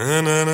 na na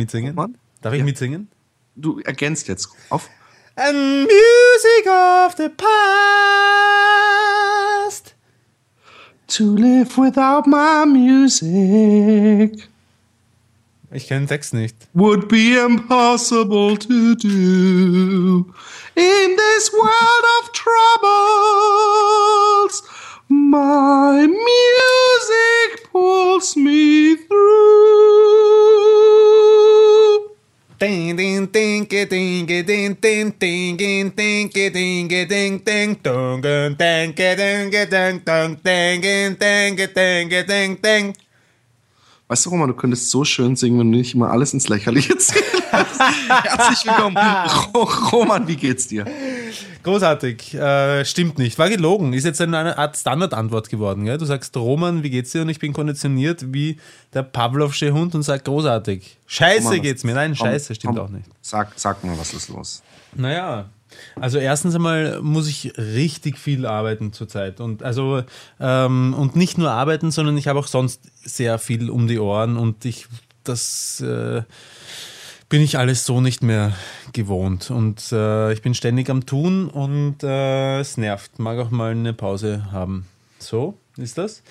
mitsingen? Mann? Darf ich Ja. mitsingen? Du ergänzt jetzt auf. And music of the past. To live without my music Ich kenne den Text nicht. would be impossible to do. In this world of troubles, my music pulls me through. Ding, ding, ding, ding, ding, ding, ding, ding, ding, ding, ding, ding, ding, ding, ding, ding, ding, dung, ding, ding, ding, ding, ding. Weißt du, Roman, du könntest so schön singen, wenn du nicht immer alles ins Lächerliche ziehst. Herzlich willkommen. Ro Roman, wie geht's dir? Großartig. Äh, stimmt nicht. War gelogen. Ist jetzt eine Art Standardantwort geworden. Gell? Du sagst, Roman, wie geht's dir? Und ich bin konditioniert wie der Pavlovsche Hund und sag großartig. Scheiße Roman, geht's mir. Nein, komm, scheiße, stimmt komm, auch nicht. Sag, sag mal, was ist los? Naja, also erstens einmal muss ich richtig viel arbeiten zurzeit. Und also ähm, und nicht nur arbeiten, sondern ich habe auch sonst sehr viel um die Ohren und ich das äh, bin ich alles so nicht mehr gewohnt. Und äh, ich bin ständig am Tun und äh, es nervt. Mag auch mal eine Pause haben. So ist das.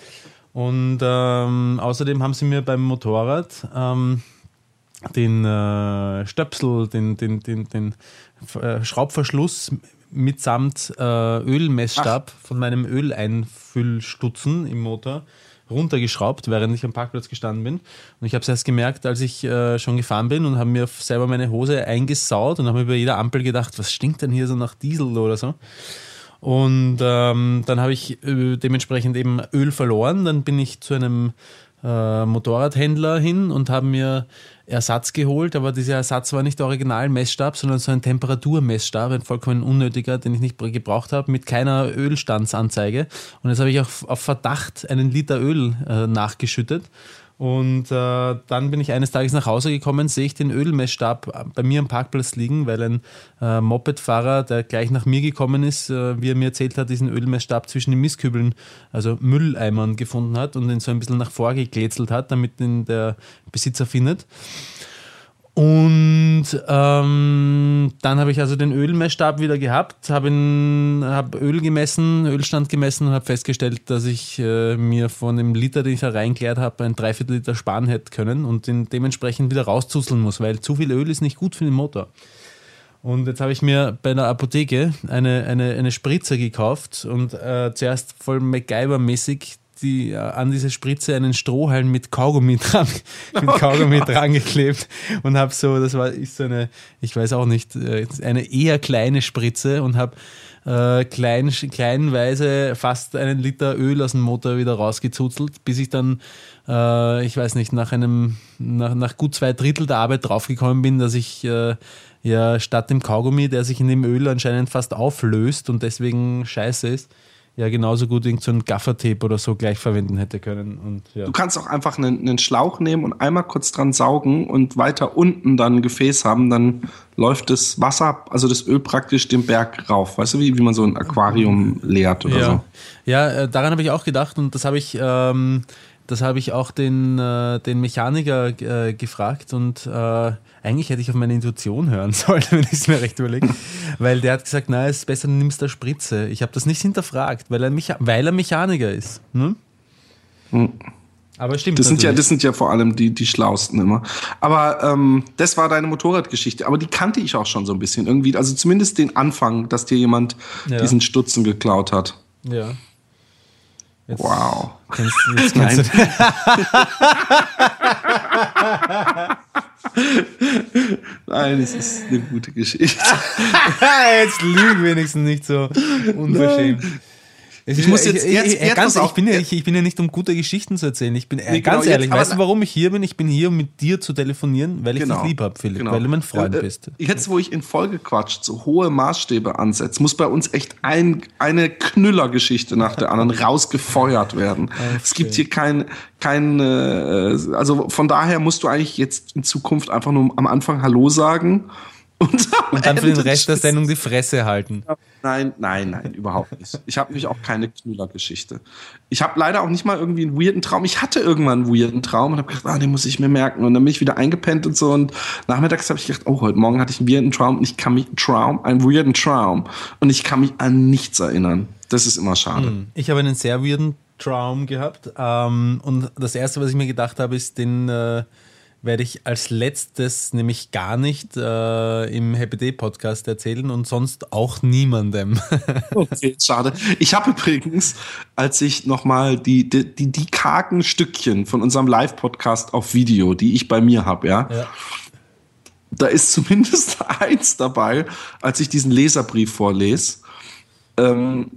Und ähm, außerdem haben sie mir beim Motorrad ähm, den äh, Stöpsel, den, den, den, den äh, Schraubverschluss mitsamt äh, Ölmessstab von meinem Öleinfüllstutzen im Motor runtergeschraubt, während ich am Parkplatz gestanden bin. Und ich habe es erst gemerkt, als ich äh, schon gefahren bin und habe mir selber meine Hose eingesaut und habe mir bei jeder Ampel gedacht, was stinkt denn hier so nach Diesel oder so. Und ähm, dann habe ich äh, dementsprechend eben Öl verloren. Dann bin ich zu einem äh, Motorradhändler hin und habe mir Ersatz geholt, aber dieser Ersatz war nicht der Original-Messstab, sondern so ein Temperaturmessstab, ein vollkommen unnötiger, den ich nicht gebraucht habe, mit keiner Ölstandsanzeige. Und jetzt habe ich auf, auf Verdacht einen Liter Öl äh, nachgeschüttet. Und äh, dann bin ich eines Tages nach Hause gekommen, sehe ich den Ölmessstab bei mir am Parkplatz liegen, weil ein äh, Mopedfahrer, der gleich nach mir gekommen ist, äh, wie er mir erzählt hat, diesen Ölmessstab zwischen den Mistkübeln, also Mülleimern gefunden hat und ihn so ein bisschen nach vorgekletzelt hat, damit ihn der Besitzer findet. Und ähm, dann habe ich also den Ölmessstab wieder gehabt, habe hab Öl gemessen, Ölstand gemessen und habe festgestellt, dass ich äh, mir von dem Liter, den ich da reingeleert habe, ein Dreiviertel Liter sparen hätte können und den dementsprechend wieder rauszuseln muss, weil zu viel Öl ist nicht gut für den Motor. Und jetzt habe ich mir bei einer Apotheke eine, eine, eine Spritze gekauft und äh, zuerst voll MacGyver-mäßig die, äh, an diese Spritze einen Strohhalm mit Kaugummi dran, mit Kaugummi dran geklebt und habe so, das war ist so eine, ich weiß auch nicht, äh, eine eher kleine Spritze und habe äh, klein, kleinweise fast einen Liter Öl aus dem Motor wieder rausgezuzelt, bis ich dann, äh, ich weiß nicht, nach einem, nach, nach gut zwei Drittel der Arbeit draufgekommen bin, dass ich äh, ja statt dem Kaugummi, der sich in dem Öl anscheinend fast auflöst und deswegen scheiße ist, ja genauso gut irgend so ein Gaffertape oder so gleich verwenden hätte können. Und, ja. Du kannst auch einfach einen, einen Schlauch nehmen und einmal kurz dran saugen und weiter unten dann ein Gefäß haben, dann läuft das Wasser, also das Öl praktisch den Berg rauf. Weißt du, wie, wie man so ein Aquarium leert oder ja. so? Ja, äh, daran habe ich auch gedacht und das habe ich, ähm, das habe ich auch den, äh, den Mechaniker äh, gefragt und äh, eigentlich hätte ich auf meine Intuition hören sollen, wenn ich es mir recht überlege. weil der hat gesagt, na, es ist besser, du nimmst eine Spritze. Ich habe das nicht hinterfragt, weil er, Mecha weil er Mechaniker ist. Ne? Hm. Aber stimmt. Das sind ja, das sind ja vor allem die, die Schlausten immer. Aber ähm, das war deine Motorradgeschichte. Aber die kannte ich auch schon so ein bisschen irgendwie. Also zumindest den Anfang, dass dir jemand ja. diesen Stutzen geklaut hat. Ja. Jetzt wow. Kennst, jetzt kennst Nein, es ist eine gute Geschichte. jetzt lügen wenigstens nicht so unverschämt. Nein. Ich, muss jetzt, ich, jetzt, jetzt ganz, ich, bin ja, ich, ich, bin ja nicht, um gute Geschichten zu erzählen. Ich bin nee, ganz genau, ehrlich, jetzt, weißt du, warum ich hier bin? Ich bin hier, um mit dir zu telefonieren, weil ich genau, dich lieb habe, Philipp, genau. weil du mein Freund äh, bist. Jetzt, wo ich in Folge quatscht, so hohe Maßstäbe ansetze, muss bei uns echt ein, eine Knüllergeschichte nach der anderen rausgefeuert werden. Okay. Es gibt hier kein, kein, äh, also von daher musst du eigentlich jetzt in Zukunft einfach nur am Anfang Hallo sagen und, und dann für den Rest der Sendung die Fresse halten. Nein, nein, nein, überhaupt nicht. Ich habe nämlich auch keine Knüllergeschichte. Ich habe leider auch nicht mal irgendwie einen weirden Traum. Ich hatte irgendwann einen weirden Traum und habe gedacht, ah, den muss ich mir merken. Und dann bin ich wieder eingepennt und so. Und nachmittags habe ich gedacht, oh, heute Morgen hatte ich einen weirden Traum und ich kann mich, Traum, einen weirden Traum. Und ich kann mich an nichts erinnern. Das ist immer schade. Hm. Ich habe einen sehr weirden Traum gehabt. Ähm, und das erste, was ich mir gedacht habe, ist den, äh, werde ich als letztes nämlich gar nicht äh, im Happy Day Podcast erzählen und sonst auch niemandem. okay, schade. Ich habe übrigens, als ich nochmal die, die, die, die kargen Stückchen von unserem Live-Podcast auf Video, die ich bei mir habe, ja, ja, da ist zumindest eins dabei, als ich diesen Leserbrief vorlese, ähm,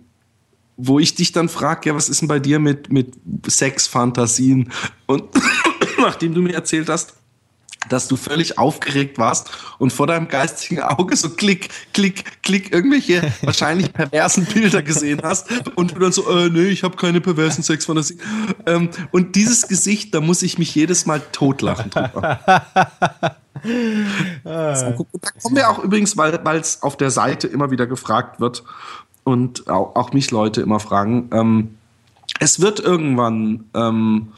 wo ich dich dann frage, ja, was ist denn bei dir mit, mit Sexfantasien? Und nachdem du mir erzählt hast, dass du völlig aufgeregt warst und vor deinem geistigen Auge so klick, klick, klick irgendwelche wahrscheinlich perversen Bilder gesehen hast und du dann so, äh, nee, ich habe keine perversen Sexfantasien. Ähm, und dieses Gesicht, da muss ich mich jedes Mal totlachen drüber. da kommen wir auch übrigens, weil es auf der Seite immer wieder gefragt wird und auch, auch mich Leute immer fragen, ähm, es wird irgendwann ähm,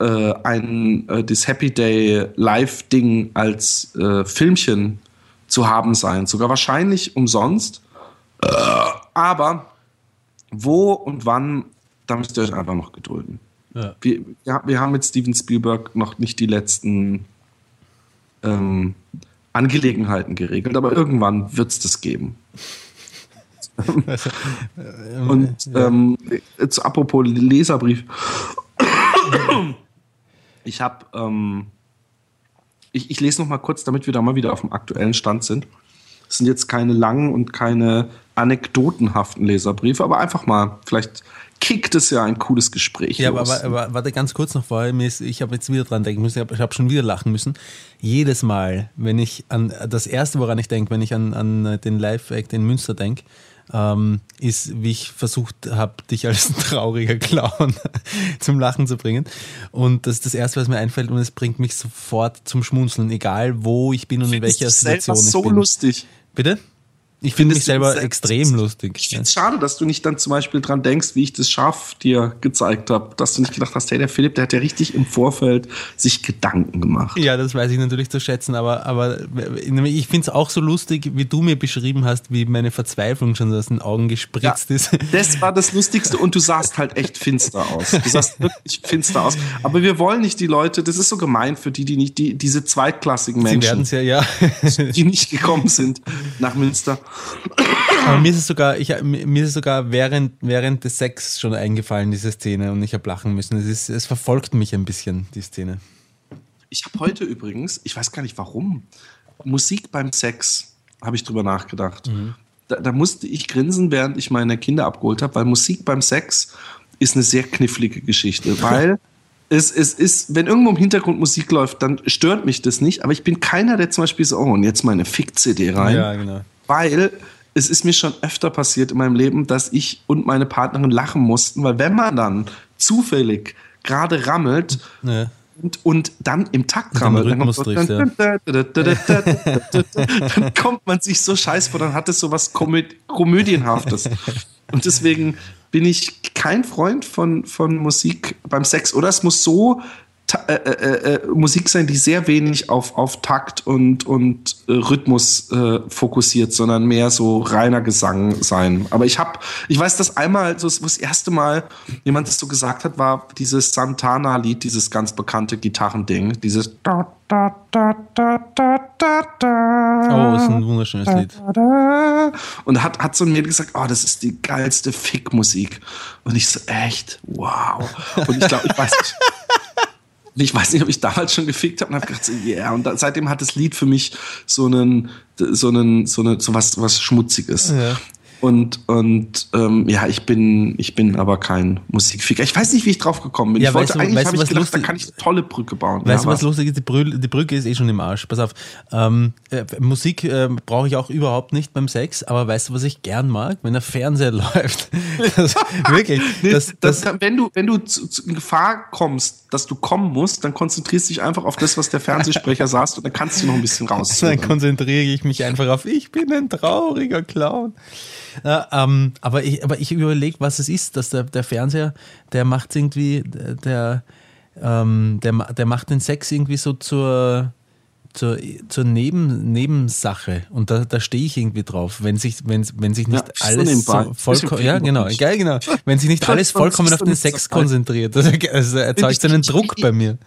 äh, ein äh, das Happy Day Live-Ding als äh, Filmchen zu haben sein. Sogar wahrscheinlich umsonst. Äh, aber wo und wann, da müsst ihr euch einfach noch gedulden. Ja. Wir, ja, wir haben mit Steven Spielberg noch nicht die letzten ähm, Angelegenheiten geregelt, aber irgendwann wird es das geben. Und ähm, jetzt apropos Leserbrief. Ich habe, ähm, ich, ich lese noch mal kurz, damit wir da mal wieder auf dem aktuellen Stand sind. Es sind jetzt keine langen und keine anekdotenhaften Leserbriefe, aber einfach mal, vielleicht kickt es ja ein cooles Gespräch. Ja, aber, aber warte ganz kurz noch vorher. Ich habe jetzt wieder dran denken müssen, ich habe hab schon wieder lachen müssen. Jedes Mal, wenn ich an das erste, woran ich denke, wenn ich an, an den Live-Act in Münster denke, ähm, ist, wie ich versucht habe, dich als trauriger Clown zum Lachen zu bringen. Und das ist das Erste, was mir einfällt und es bringt mich sofort zum Schmunzeln, egal wo ich bin und in welcher Situation ich bin. so lustig. Bitte? Ich finde mich selber extrem lustig. Ich finde es ja. schade, dass du nicht dann zum Beispiel dran denkst, wie ich das Schaf dir gezeigt habe, dass du nicht gedacht hast, hey, der Philipp, der hat ja richtig im Vorfeld sich Gedanken gemacht. Ja, das weiß ich natürlich zu schätzen, aber, aber ich finde es auch so lustig, wie du mir beschrieben hast, wie meine Verzweiflung schon aus den Augen gespritzt ja, ist. Das war das Lustigste und du sahst halt echt finster aus. Du sahst wirklich finster aus. Aber wir wollen nicht die Leute, das ist so gemein für die, die nicht, die, diese zweitklassigen Menschen, ja, ja. die nicht gekommen sind nach Münster. Aber mir ist es sogar, ich, mir ist es sogar während, während des Sex schon eingefallen, diese Szene, und ich habe lachen müssen. Es, ist, es verfolgt mich ein bisschen, die Szene. Ich habe heute übrigens, ich weiß gar nicht warum, Musik beim Sex, habe ich drüber nachgedacht. Mhm. Da, da, musste ich grinsen, während ich meine Kinder abgeholt habe, weil Musik beim Sex ist eine sehr knifflige Geschichte, weil es, es ist, wenn irgendwo im Hintergrund Musik läuft, dann stört mich das nicht, aber ich bin keiner, der zum Beispiel so, oh, und jetzt meine Fick-CD rein. Ja, genau weil es ist mir schon öfter passiert in meinem Leben, dass ich und meine Partnerin lachen mussten, weil wenn man dann zufällig gerade rammelt ja. und, und dann im Takt rammelt, dann, dann, kommt man sich so scheiß vor, dann hat es so was Komö Komödienhaftes. und deswegen bin ich kein Freund von, von Musik beim Sex. Oder es muss so äh, äh, äh, Musik sein, die sehr wenig auf, auf Takt und, und äh, Rhythmus äh, fokussiert, sondern mehr so reiner Gesang sein. Aber ich habe, ich weiß, dass einmal, so das erste Mal jemand das so gesagt hat, war dieses Santana-Lied, dieses ganz bekannte Gitarrending, dieses da, da, da, da, da, da, da. Oh, das ist ein wunderschönes Lied. Und hat, hat so mir gesagt, oh, das ist die geilste Fick-Musik. Und ich so, echt? Wow. Und ich glaube, ich weiß nicht. Ich weiß nicht, ob ich damals schon gefickt habe und habe gedacht, so, yeah. Und da, seitdem hat das Lied für mich so einen, so einen, so eine, so was, was Schmutziges. Ja. Und, und ähm, ja, ich bin, ich bin aber kein Musikficker. Ich weiß nicht, wie ich drauf gekommen bin. Ja, ich wollte du, eigentlich, habe ich gedacht, lustig, da kann ich eine tolle Brücke bauen. Weißt ja, du, was lustig ist? Die, Brü die Brücke ist eh schon im Arsch. Pass auf. Ähm, äh, Musik äh, brauche ich auch überhaupt nicht beim Sex, aber weißt du, was ich gern mag? Wenn der Fernseher läuft. Das, wirklich. das, das, das, wenn du, wenn du zu, zu in Gefahr kommst, dass du kommen musst, dann konzentrierst du dich einfach auf das, was der Fernsehsprecher sagt und dann kannst du noch ein bisschen raus. Dann konzentriere ich mich einfach auf, ich bin ein trauriger Clown. Ja, ähm, aber ich, aber ich überlege, was es ist, dass der, der Fernseher, der macht irgendwie, der, ähm, der, der macht den Sex irgendwie so zur, zur, zur Neben, Nebensache. Und da, da stehe ich irgendwie drauf, wenn sich, wenn, wenn sich nicht ja, alles so vollkommen, ja genau, geil, genau, wenn sich nicht alles vollkommen auf den Sex konzentriert, das, also erzeugt einen Druck bei mir.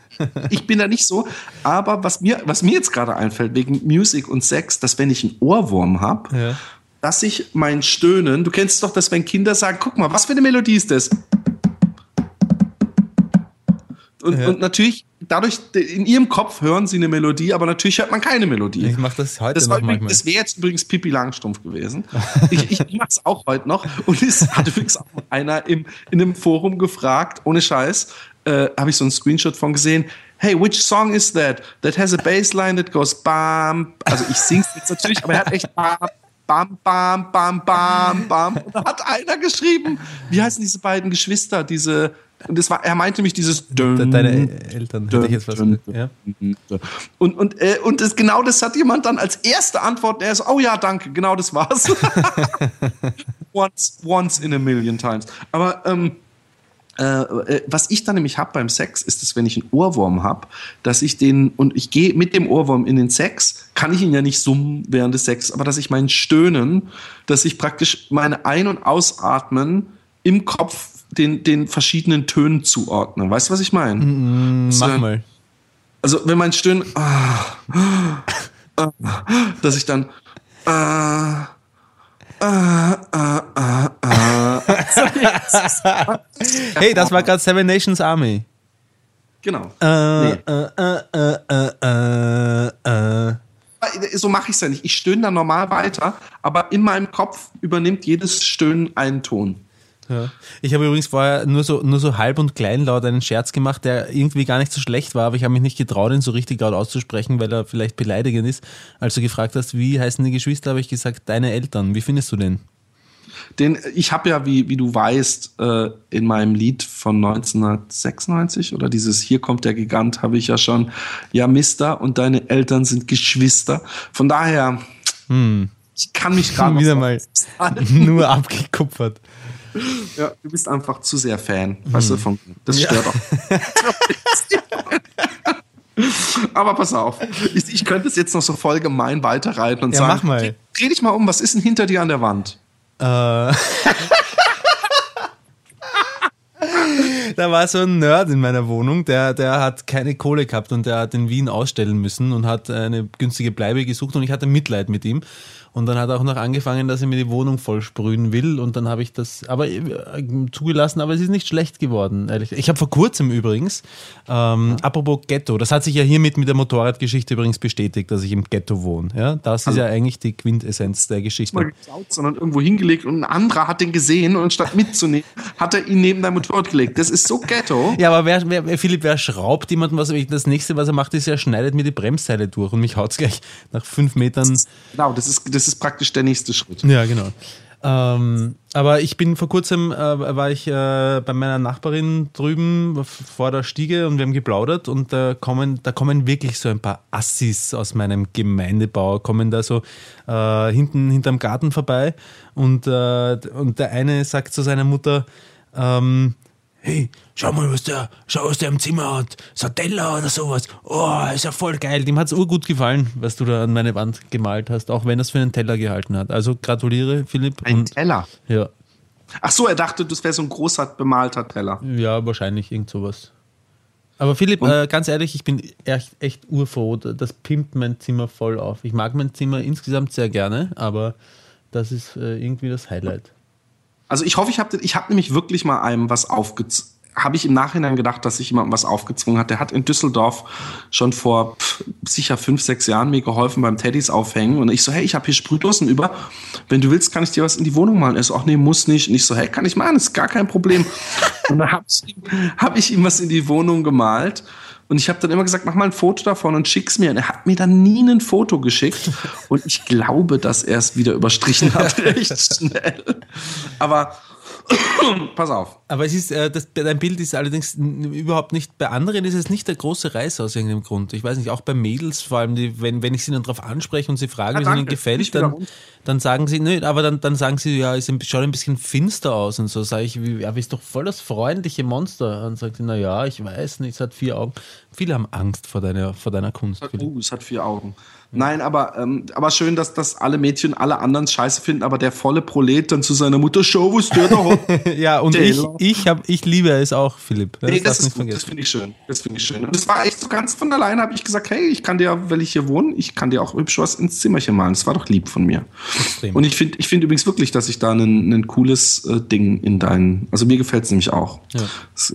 Ich bin da nicht so, aber was mir, was mir jetzt gerade einfällt wegen Musik und Sex, dass wenn ich einen Ohrwurm habe, ja. dass ich mein Stöhnen, du kennst doch das, wenn Kinder sagen, guck mal, was für eine Melodie ist das? Und, ja. und, natürlich, dadurch, in ihrem Kopf hören sie eine Melodie, aber natürlich hört man keine Melodie. Ich mache das heute das noch übrigens, Das wäre jetzt übrigens Pippi Langstrumpf gewesen. ich ich mache es auch heute noch. Und es hat übrigens auch einer im, in einem Forum gefragt, ohne Scheiß, äh, habe ich so einen Screenshot von gesehen. Hey, which song is that? That has a bassline that goes bam. Also ich sing's jetzt natürlich, aber er hat echt bam, bam, bam, bam, bam, bam. Und da hat einer geschrieben, wie heißen diese beiden Geschwister, diese, und das war, er meinte mich dieses Dün, Deine Eltern, hätte ich jetzt was dün, ja. Und, und, äh, und das, genau das hat jemand dann als erste Antwort, er so, oh ja, danke, genau das war's. once, once in a million times. Aber, ähm, äh, äh, was ich dann nämlich habe beim Sex, ist, dass wenn ich einen Ohrwurm habe, dass ich den, und ich gehe mit dem Ohrwurm in den Sex, kann ich ihn ja nicht summen während des Sex, aber dass ich mein Stöhnen, dass ich praktisch meine Ein- und Ausatmen im Kopf den, den verschiedenen Tönen zuordne. Weißt du, was ich meine? Mm, mach mal. Also, wenn mein Stöhnen, ah, ah, dass ich dann, ah, hey, das war gerade Seven Nations Army. Genau. Äh, nee. so mache ich es ja nicht. Ich stöhne dann normal weiter, aber in meinem Kopf übernimmt jedes Stöhnen einen Ton. Ja. Ich habe übrigens vorher nur so, nur so halb und kleinlaut einen Scherz gemacht, der irgendwie gar nicht so schlecht war, aber ich habe mich nicht getraut, ihn so richtig laut auszusprechen, weil er vielleicht beleidigend ist. Als du gefragt hast, wie heißen die Geschwister, habe ich gesagt, deine Eltern. Wie findest du den? Den, ich habe ja, wie, wie du weißt, äh, in meinem Lied von 1996 oder dieses Hier kommt der Gigant, habe ich ja schon, ja, Mister und deine Eltern sind Geschwister. Von daher, hm. ich kann mich gerade wieder mal nur abgekupfert. Ja, du bist einfach zu sehr Fan. Weißt du, von, das stört ja. auch. Aber pass auf, ich, ich, könnte es jetzt noch so voll gemein weiterreiten und ja, sagen, mach mal. Dreh, dreh dich mal um, was ist denn hinter dir an der Wand? Äh. da war so ein Nerd in meiner Wohnung, der, der hat keine Kohle gehabt und der hat in Wien ausstellen müssen und hat eine günstige Bleibe gesucht und ich hatte Mitleid mit ihm. Und dann hat er auch noch angefangen, dass er mir die Wohnung voll sprühen will. Und dann habe ich das aber äh, zugelassen, aber es ist nicht schlecht geworden, ehrlich. Ich habe vor kurzem übrigens, ähm, ja. apropos Ghetto, das hat sich ja hiermit mit der Motorradgeschichte übrigens bestätigt, dass ich im Ghetto wohne. Ja, das also, ist ja eigentlich die Quintessenz der Geschichte. Nicht mal geklaut, sondern irgendwo hingelegt und ein anderer hat den gesehen und statt mitzunehmen, hat er ihn neben dein Motorrad gelegt. Das ist so Ghetto. Ja, aber wer, wer, Philipp, wer schraubt jemanden was? Das nächste, was er macht, ist, er schneidet mir die Bremsteile durch und mich haut es gleich nach fünf Metern. Genau, das ist, das das ist praktisch der nächste Schritt. Ja, genau. Ähm, aber ich bin vor kurzem, äh, war ich äh, bei meiner Nachbarin drüben vor der Stiege und wir haben geplaudert und da kommen, da kommen wirklich so ein paar Assis aus meinem Gemeindebau, kommen da so äh, hinten hinterm Garten vorbei und, äh, und der eine sagt zu seiner Mutter, ähm, hey, schau mal, was der, schau, was der im Zimmer hat. Teller oder sowas. Oh, ist ja voll geil. Dem hat es urgut gefallen, was du da an meine Wand gemalt hast, auch wenn er es für einen Teller gehalten hat. Also gratuliere, Philipp. Ein Teller? Ja. Ach so, er dachte, das wäre so ein großer bemalter Teller. Ja, wahrscheinlich irgend sowas. Aber Philipp, äh, ganz ehrlich, ich bin echt, echt urfroh. Das pimpt mein Zimmer voll auf. Ich mag mein Zimmer insgesamt sehr gerne, aber das ist äh, irgendwie das Highlight. Also ich hoffe, ich habe ich hab nämlich wirklich mal einem was aufgezogen habe ich im Nachhinein gedacht, dass sich jemand was aufgezwungen hat. Der hat in Düsseldorf schon vor pff, sicher fünf, sechs Jahren mir geholfen beim Teddys aufhängen. Und ich so, hey, ich habe hier Sprühdosen über. Wenn du willst, kann ich dir was in die Wohnung malen. Er so, ach nee, muss nicht. Und ich so, hey, kann ich machen, ist gar kein Problem. und dann habe ich, hab ich ihm was in die Wohnung gemalt. Und ich habe dann immer gesagt, mach mal ein Foto davon und schick's mir. Und er hat mir dann nie ein Foto geschickt. Und ich glaube, dass er es wieder überstrichen hat, recht schnell. Aber Pass auf. Aber es ist, äh, das, dein Bild ist allerdings überhaupt nicht, bei anderen ist es nicht der große Reiß aus irgendeinem Grund. Ich weiß nicht, auch bei Mädels, vor allem, die, wenn, wenn ich sie dann darauf anspreche und sie fragen, ja, wie es ihnen gefällt, dann, dann sagen sie, nö, aber dann, dann sagen sie, ja, es schaut ein bisschen finster aus und so. Sage ich, wie, aber ist doch voll das freundliche Monster. Und sagt sie, na ja, ich weiß nicht, es hat vier Augen. Viele haben Angst vor deiner, vor deiner Kunst. Oh, es hat vier Augen. Nein, aber, ähm, aber schön, dass das alle Mädchen alle anderen scheiße finden, aber der volle Prolet dann zu seiner Mutter, Show, was der da hat. ja, und ich, ich, hab, ich liebe es auch, Philipp. Das, nee, das, ist gut, das finde ich schön. Das finde ich schön. Und das war echt so ganz von alleine, habe ich gesagt, hey, ich kann dir, weil ich hier wohne, ich kann dir auch hübsch was ins Zimmerchen malen. Das war doch lieb von mir. Extrem. Und ich finde ich finde übrigens wirklich, dass ich da ein, ein cooles äh, Ding in deinen, also mir gefällt es nämlich auch. Ja.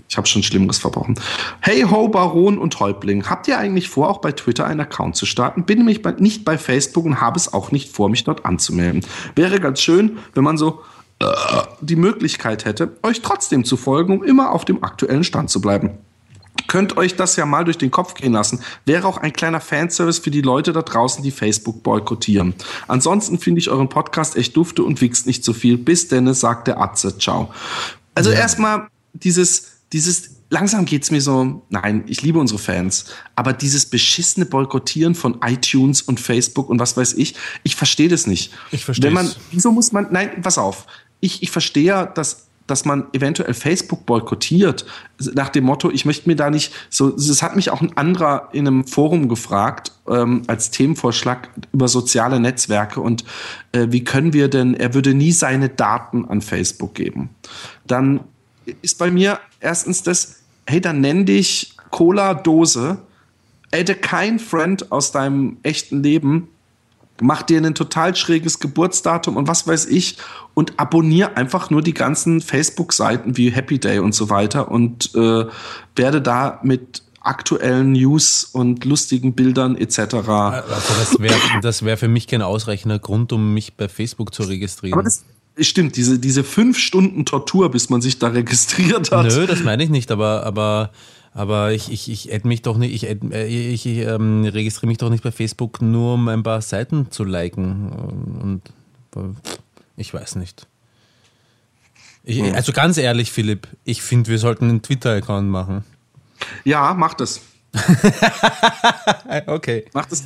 Ich habe schon Schlimmeres verbrochen. Hey ho, Baron und Häuptling, habt ihr eigentlich vor, auch bei Twitter einen Account zu starten? Bin nämlich bei, nicht bei Facebook und habe es auch nicht vor, mich dort anzumelden. Wäre ganz schön, wenn man so äh, die Möglichkeit hätte, euch trotzdem zu folgen, um immer auf dem aktuellen Stand zu bleiben. Könnt euch das ja mal durch den Kopf gehen lassen. Wäre auch ein kleiner Fanservice für die Leute da draußen, die Facebook boykottieren. Ansonsten finde ich euren Podcast echt dufte und wichst nicht so viel. Bis denn, sagt der Atze. Ciao. Also ja. erstmal dieses, dieses langsam geht's mir so, nein, ich liebe unsere Fans, aber dieses beschissene Boykottieren von iTunes und Facebook und was weiß ich, ich verstehe das nicht. Ich verstehe. man, wieso muss man, nein, pass auf. Ich, ich verstehe ja, dass dass man eventuell Facebook boykottiert, nach dem Motto, ich möchte mir da nicht so, das hat mich auch ein anderer in einem Forum gefragt, ähm, als Themenvorschlag über soziale Netzwerke und äh, wie können wir denn, er würde nie seine Daten an Facebook geben. Dann ist bei mir erstens das, hey, dann nenn dich Cola-Dose, adde kein Friend aus deinem echten Leben, mach dir ein total schräges Geburtsdatum und was weiß ich und abonniere einfach nur die ganzen Facebook-Seiten wie Happy Day und so weiter und äh, werde da mit aktuellen News und lustigen Bildern etc. Also das wäre das wär für mich kein ausreichender Grund, um mich bei Facebook zu registrieren. Aber das, Stimmt, diese, diese fünf Stunden Tortur, bis man sich da registriert hat. Nö, das meine ich nicht, aber, aber, aber ich, ich, ich add mich doch nicht, ich, add, äh, ich, ich ähm, registriere mich doch nicht bei Facebook nur, um ein paar Seiten zu liken. Und ich weiß nicht. Ich, hm. also ganz ehrlich, Philipp, ich finde, wir sollten einen Twitter-Account machen. Ja, mach das. okay. Mach das.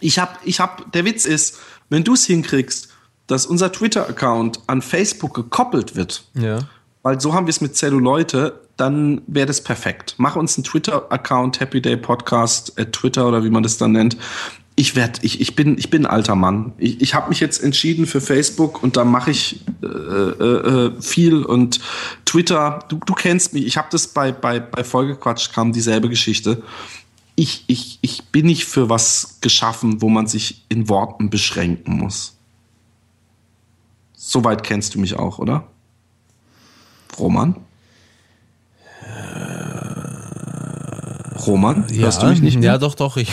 Ich hab, ich hab, der Witz ist, wenn du es hinkriegst, dass unser Twitter-Account an Facebook gekoppelt wird, ja. weil so haben wir es mit Zelluleute, dann wäre das perfekt. Mach uns einen Twitter-Account, Happy Day Podcast, at Twitter oder wie man das dann nennt. Ich werd, ich, ich bin, ich bin ein alter Mann. Ich, ich habe mich jetzt entschieden für Facebook und da mache ich äh, äh, äh, viel und Twitter. Du, du kennst mich. Ich habe das bei bei bei Folgequatsch kam dieselbe Geschichte. Ich, ich, ich bin nicht für was geschaffen, wo man sich in Worten beschränken muss. Soweit kennst du mich auch, oder? Roman? Roman, ja, hörst du mich nicht mehr? Ja, doch, doch. Ich,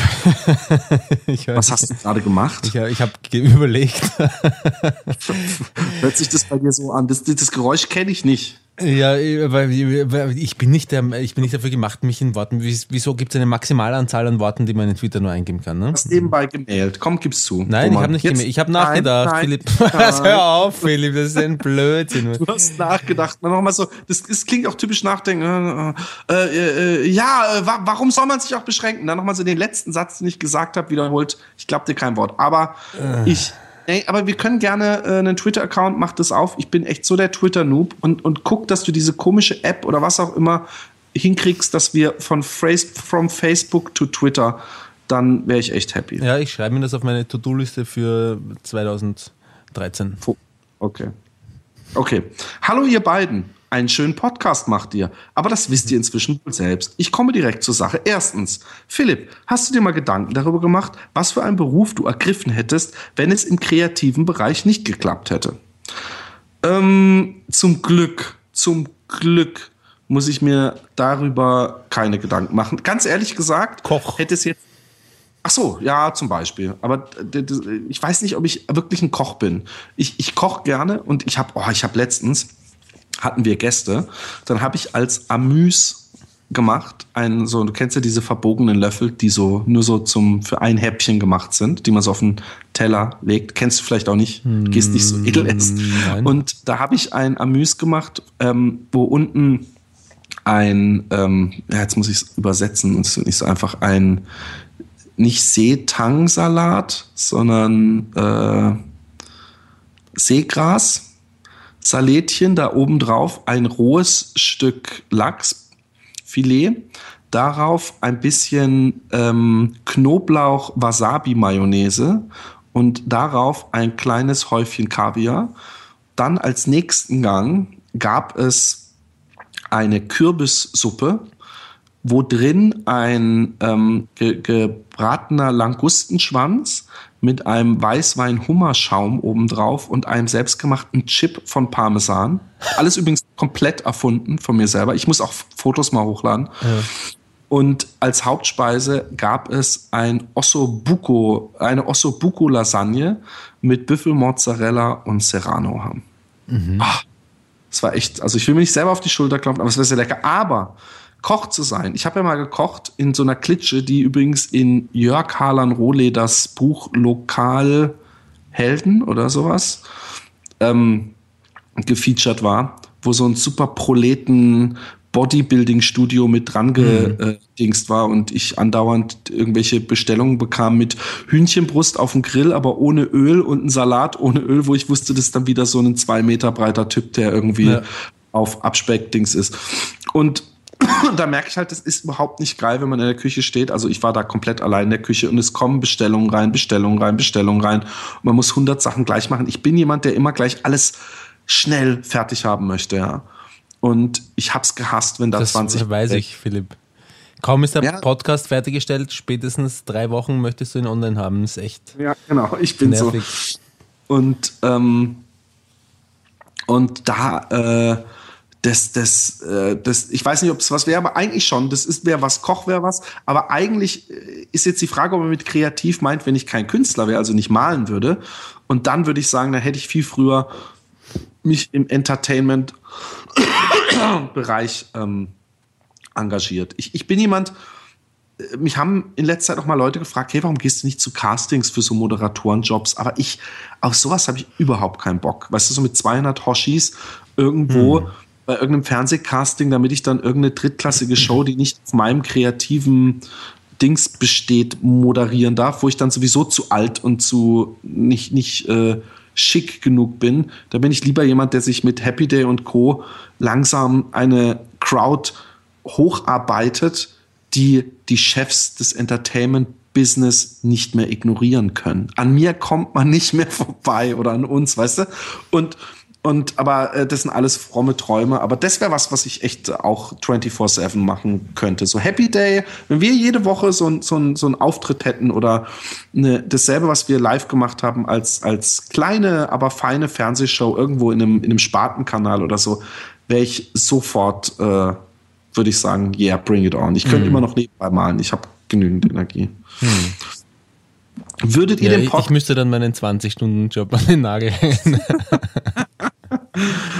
ich Was hast du gerade gemacht? Ich, ich habe überlegt. Hört sich das bei dir so an? Das, das Geräusch kenne ich nicht. Ja, weil ich bin nicht der, ich bin nicht dafür gemacht, mich in Worten. Wieso gibt es eine Maximalanzahl an Worten, die man in Twitter nur eingeben kann? Ne? Du hast nebenbei gemeldet. Komm, gib's zu. Nein, ich habe nicht gemeldet. Ich habe nachgedacht, nein, Philipp. Nein. Hör auf, Philipp, das ist ein Blödsinn. Du hast nachgedacht. Nochmal so, das, das klingt auch typisch nachdenken. Äh, äh, äh, ja, äh, wa warum soll man sich auch beschränken? Dann nochmal so den letzten Satz, den ich gesagt habe, wiederholt. Ich glaube dir kein Wort. Aber äh. ich Nee, aber wir können gerne äh, einen Twitter-Account, mach das auf. Ich bin echt so der Twitter-Noob und, und guck, dass du diese komische App oder was auch immer hinkriegst, dass wir von from Facebook to Twitter, dann wäre ich echt happy. Ja, ich schreibe mir das auf meine To-Do-Liste für 2013. Okay. Okay. Hallo ihr beiden. Einen schönen Podcast macht ihr. Aber das wisst ihr inzwischen wohl selbst. Ich komme direkt zur Sache. Erstens, Philipp, hast du dir mal Gedanken darüber gemacht, was für einen Beruf du ergriffen hättest, wenn es im kreativen Bereich nicht geklappt hätte? Ähm, zum Glück, zum Glück muss ich mir darüber keine Gedanken machen. Ganz ehrlich gesagt, Koch. hätte es jetzt Ach so, ja, zum Beispiel. Aber ich weiß nicht, ob ich wirklich ein Koch bin. Ich, ich koche gerne und ich habe, oh, ich habe letztens hatten wir Gäste, dann habe ich als Amüs gemacht, ein, so, du kennst ja diese verbogenen Löffel, die so nur so zum für ein Häppchen gemacht sind, die man so auf den Teller legt. Kennst du vielleicht auch nicht, du gehst nicht so hm, edel essen. Nein. Und da habe ich ein Amüs gemacht, ähm, wo unten ein, ähm, ja, jetzt muss ich es übersetzen, es ist nicht so einfach ein nicht Seetang-Salat, sondern äh, Seegras Salätchen, da oben drauf ein rohes Stück Lachsfilet, darauf ein bisschen ähm, Knoblauch-Wasabi-Mayonnaise und darauf ein kleines Häufchen Kaviar. Dann als nächsten Gang gab es eine Kürbissuppe, wo drin ein ähm, ge gebratener Langustenschwanz, mit einem Weißwein-Hummerschaum obendrauf und einem selbstgemachten Chip von Parmesan. Alles übrigens komplett erfunden von mir selber. Ich muss auch Fotos mal hochladen. Ja. Und als Hauptspeise gab es ein Ossobuco, eine Ossobuco-Lasagne mit Büffelmozzarella und Serrano-Ham. Mhm. Ach, das war echt, also ich will mir nicht selber auf die Schulter klopfen, aber es war sehr lecker. Aber Koch zu sein. Ich habe ja mal gekocht in so einer Klitsche, die übrigens in Jörg Harlan Rohleders Buch Lokalhelden oder sowas ähm, gefeatured war, wo so ein super Proleten Bodybuilding-Studio mit dran gedingst mhm. war und ich andauernd irgendwelche Bestellungen bekam mit Hühnchenbrust auf dem Grill, aber ohne Öl und ein Salat ohne Öl, wo ich wusste, das ist dann wieder so ein zwei Meter breiter Typ, der irgendwie ja. auf Abspeck-Dings ist. Und und da merke ich halt, das ist überhaupt nicht geil, wenn man in der Küche steht. Also ich war da komplett allein in der Küche und es kommen Bestellungen rein, Bestellungen rein, Bestellungen rein. Und man muss 100 Sachen gleich machen. Ich bin jemand, der immer gleich alles schnell fertig haben möchte, ja. Und ich hab's gehasst, wenn da das 20. Das weiß ich, Philipp. Kaum ist der ja. Podcast fertiggestellt, spätestens drei Wochen möchtest du ihn online haben. Das ist echt. Ja, genau. Ich bin nervig. so. Und, ähm, und da, äh, das, das, äh, das, ich weiß nicht, ob es was wäre, aber eigentlich schon. Das ist wäre was, Koch wäre was. Aber eigentlich äh, ist jetzt die Frage, ob man mit kreativ meint, wenn ich kein Künstler wäre, also nicht malen würde. Und dann würde ich sagen, da hätte ich viel früher mich im Entertainment-Bereich ähm, engagiert. Ich, ich bin jemand, äh, mich haben in letzter Zeit auch mal Leute gefragt, hey, warum gehst du nicht zu Castings für so Moderatorenjobs? Aber ich, auf sowas habe ich überhaupt keinen Bock. Weißt du, so mit 200 Hoshis irgendwo hm bei irgendeinem Fernsehcasting, damit ich dann irgendeine drittklassige Show, die nicht auf meinem kreativen Dings besteht, moderieren darf, wo ich dann sowieso zu alt und zu nicht, nicht äh, schick genug bin. Da bin ich lieber jemand, der sich mit Happy Day und Co. langsam eine Crowd hocharbeitet, die die Chefs des Entertainment Business nicht mehr ignorieren können. An mir kommt man nicht mehr vorbei oder an uns, weißt du? Und und aber äh, das sind alles fromme Träume. Aber das wäre was, was ich echt auch 24-7 machen könnte. So Happy Day, wenn wir jede Woche so, ein, so, ein, so einen Auftritt hätten oder eine, dasselbe, was wir live gemacht haben, als, als kleine, aber feine Fernsehshow irgendwo in einem, in einem Spartenkanal oder so, wäre ich sofort, äh, würde ich sagen, yeah, bring it on. Ich könnte hm. immer noch nebenbei malen. Ich habe genügend Energie. Hm. Würdet ihr ja, den Podcast. Ich müsste dann meinen 20-Stunden-Job an den Nagel hängen.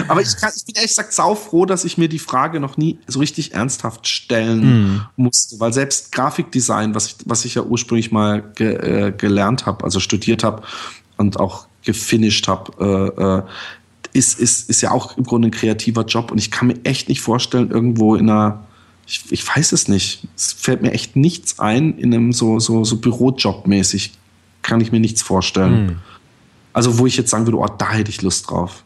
Aber ich, kann, ich bin ehrlich gesagt saufroh, dass ich mir die Frage noch nie so richtig ernsthaft stellen mm. musste, weil selbst Grafikdesign, was ich, was ich ja ursprünglich mal ge, äh, gelernt habe, also studiert habe und auch gefinisht habe, äh, äh, ist, ist, ist ja auch im Grunde ein kreativer Job und ich kann mir echt nicht vorstellen, irgendwo in einer ich, ich weiß es nicht. Es fällt mir echt nichts ein in einem so, so, so Bürojob mäßig. Kann ich mir nichts vorstellen. Mm. Also wo ich jetzt sagen würde, oh, da hätte ich Lust drauf.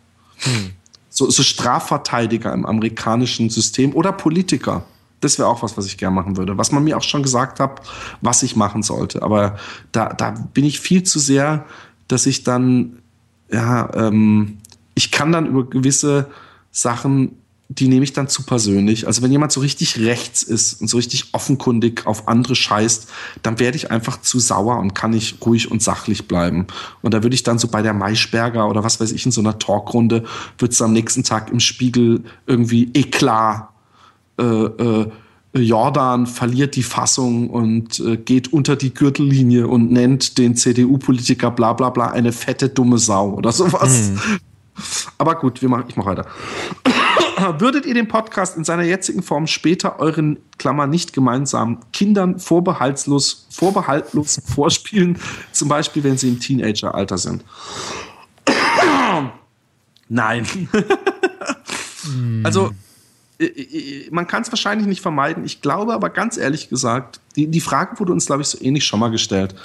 So, so Strafverteidiger im amerikanischen System oder Politiker. Das wäre auch was, was ich gerne machen würde. Was man mir auch schon gesagt hat, was ich machen sollte. Aber da, da bin ich viel zu sehr, dass ich dann, ja, ähm, ich kann dann über gewisse Sachen die nehme ich dann zu persönlich. Also wenn jemand so richtig rechts ist und so richtig offenkundig auf andere scheißt, dann werde ich einfach zu sauer und kann nicht ruhig und sachlich bleiben. Und da würde ich dann so bei der Maischberger oder was weiß ich in so einer Talkrunde, wird es am nächsten Tag im Spiegel irgendwie eklar. Äh, äh, Jordan verliert die Fassung und äh, geht unter die Gürtellinie und nennt den CDU-Politiker bla bla bla eine fette dumme Sau oder sowas. Mhm. Aber gut, wir machen, ich mache weiter. Würdet ihr den Podcast in seiner jetzigen Form später euren, Klammer nicht gemeinsamen, Kindern vorbehaltlos, vorbehaltlos vorspielen? Zum Beispiel, wenn sie im Teenageralter sind? Nein. also, äh, äh, man kann es wahrscheinlich nicht vermeiden. Ich glaube aber ganz ehrlich gesagt, die, die Frage wurde uns, glaube ich, so ähnlich schon mal gestellt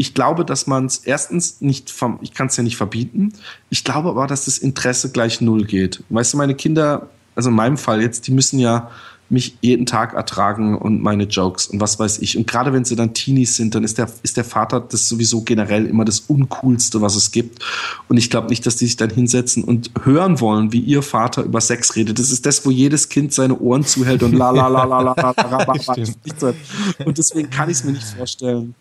ich glaube, dass man es erstens nicht, ich kann es ja nicht verbieten. Ich glaube aber, dass das Interesse gleich null geht. Weißt du, meine Kinder, also in meinem Fall jetzt, die müssen ja mich jeden Tag ertragen und meine Jokes und was weiß ich. Und gerade wenn sie dann Teenies sind, dann ist der, ist der Vater das sowieso generell immer das Uncoolste, was es gibt. Und ich glaube nicht, dass die sich dann hinsetzen und hören wollen, wie ihr Vater über Sex redet. Das ist das, wo jedes Kind seine Ohren zuhält und la la la la la la la la la. Und deswegen kann ich es mir nicht vorstellen,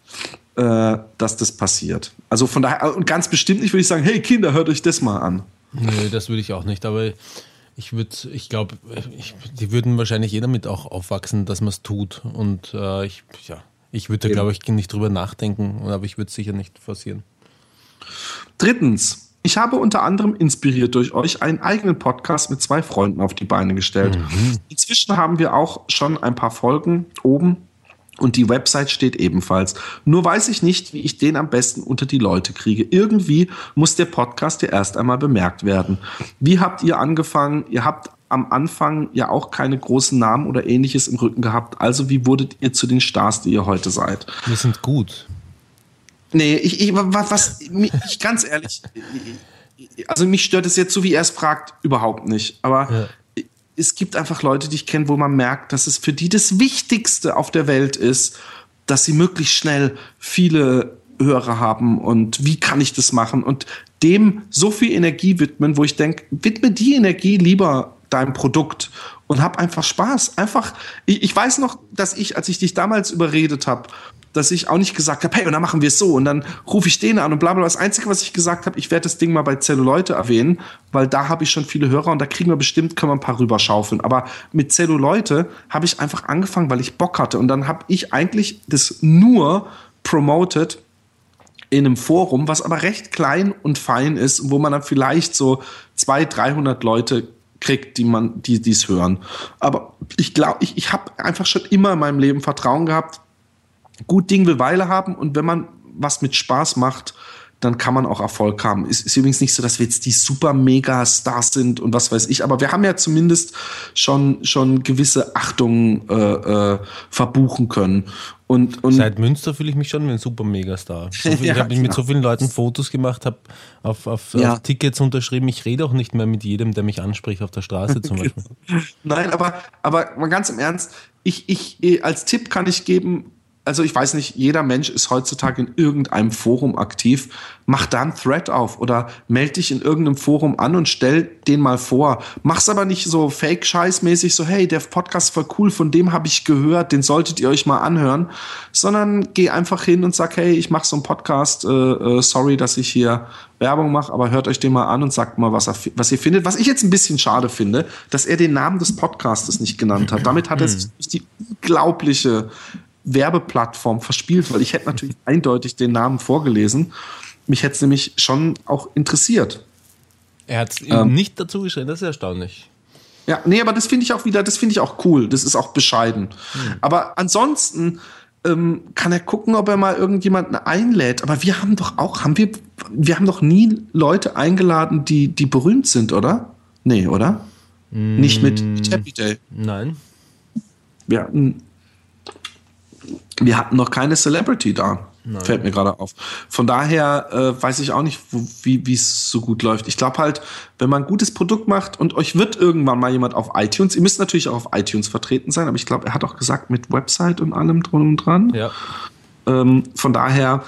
äh, dass das passiert. Also von daher, und ganz bestimmt nicht würde ich sagen, hey Kinder, hört euch das mal an. Nee, das würde ich auch nicht, aber ich würde, ich glaube, die würden wahrscheinlich jeder mit auch aufwachsen, dass man es tut. Und äh, ich, ja, ich würde da, glaube ich, nicht drüber nachdenken, aber ich würde es sicher nicht forcieren. Drittens, ich habe unter anderem inspiriert durch euch einen eigenen Podcast mit zwei Freunden auf die Beine gestellt. Mhm. Inzwischen haben wir auch schon ein paar Folgen oben und die Website steht ebenfalls. Nur weiß ich nicht, wie ich den am besten unter die Leute kriege. Irgendwie muss der Podcast ja erst einmal bemerkt werden. Wie habt ihr angefangen? Ihr habt am Anfang ja auch keine großen Namen oder ähnliches im Rücken gehabt. Also wie wurdet ihr zu den Stars, die ihr heute seid? Wir sind gut. Nee, ich, ich was, ich ganz ehrlich, also mich stört es jetzt so, wie er es fragt, überhaupt nicht. Aber ja es gibt einfach Leute, die ich kenne, wo man merkt, dass es für die das Wichtigste auf der Welt ist, dass sie möglichst schnell viele Hörer haben und wie kann ich das machen und dem so viel Energie widmen, wo ich denke, widme die Energie lieber deinem Produkt und hab einfach Spaß. Einfach, ich, ich weiß noch, dass ich, als ich dich damals überredet habe, dass ich auch nicht gesagt habe, hey, und dann machen wir es so und dann rufe ich den an und bla bla. Das Einzige, was ich gesagt habe, ich werde das Ding mal bei Zelluleute erwähnen, weil da habe ich schon viele Hörer und da kriegen wir bestimmt, können wir ein paar rüberschaufeln. Aber mit Zelluleute habe ich einfach angefangen, weil ich Bock hatte und dann habe ich eigentlich das nur promoted in einem Forum, was aber recht klein und fein ist, wo man dann vielleicht so 200, 300 Leute kriegt, die man, die dies hören. Aber ich glaube, ich, ich habe einfach schon immer in meinem Leben Vertrauen gehabt. Gut Ding will Weile haben und wenn man was mit Spaß macht, dann kann man auch Erfolg haben. Ist, ist übrigens nicht so, dass wir jetzt die super mega Stars sind und was weiß ich, aber wir haben ja zumindest schon, schon gewisse Achtungen äh, äh, verbuchen können. Und, und Seit Münster fühle ich mich schon wie ein super Megastar. So viel, ja, ich habe mit so vielen Leuten Fotos gemacht, habe auf, auf, ja. auf, Tickets unterschrieben. Ich rede auch nicht mehr mit jedem, der mich anspricht auf der Straße zum Beispiel. Nein, aber, aber mal ganz im Ernst, ich, ich, als Tipp kann ich geben, also ich weiß nicht, jeder Mensch ist heutzutage in irgendeinem Forum aktiv. Mach da einen Thread auf oder melde dich in irgendeinem Forum an und stell den mal vor. Mach's aber nicht so fake-scheiß-mäßig, so hey, der Podcast war cool, von dem habe ich gehört, den solltet ihr euch mal anhören, sondern geh einfach hin und sag, hey, ich mache so einen Podcast, äh, äh, sorry, dass ich hier Werbung mache, aber hört euch den mal an und sagt mal, was, er, was ihr findet. Was ich jetzt ein bisschen schade finde, dass er den Namen des Podcastes nicht genannt hat. Damit hat er sich die unglaubliche Werbeplattform verspielt, weil ich hätte natürlich eindeutig den Namen vorgelesen. Mich hätte es nämlich schon auch interessiert. Er hat es ähm, nicht dazu geschrieben, das ist erstaunlich. Ja, nee, aber das finde ich auch wieder, das finde ich auch cool. Das ist auch bescheiden. Hm. Aber ansonsten ähm, kann er gucken, ob er mal irgendjemanden einlädt. Aber wir haben doch auch, haben wir, wir haben doch nie Leute eingeladen, die, die berühmt sind, oder? Nee, oder? Hm. Nicht mit Happy Day. Nein. Wir hatten wir hatten noch keine Celebrity da. Nein. Fällt mir gerade auf. Von daher äh, weiß ich auch nicht, wo, wie es so gut läuft. Ich glaube halt, wenn man ein gutes Produkt macht und euch wird irgendwann mal jemand auf iTunes, ihr müsst natürlich auch auf iTunes vertreten sein, aber ich glaube, er hat auch gesagt, mit Website und allem drum und dran. Ja. Ähm, von daher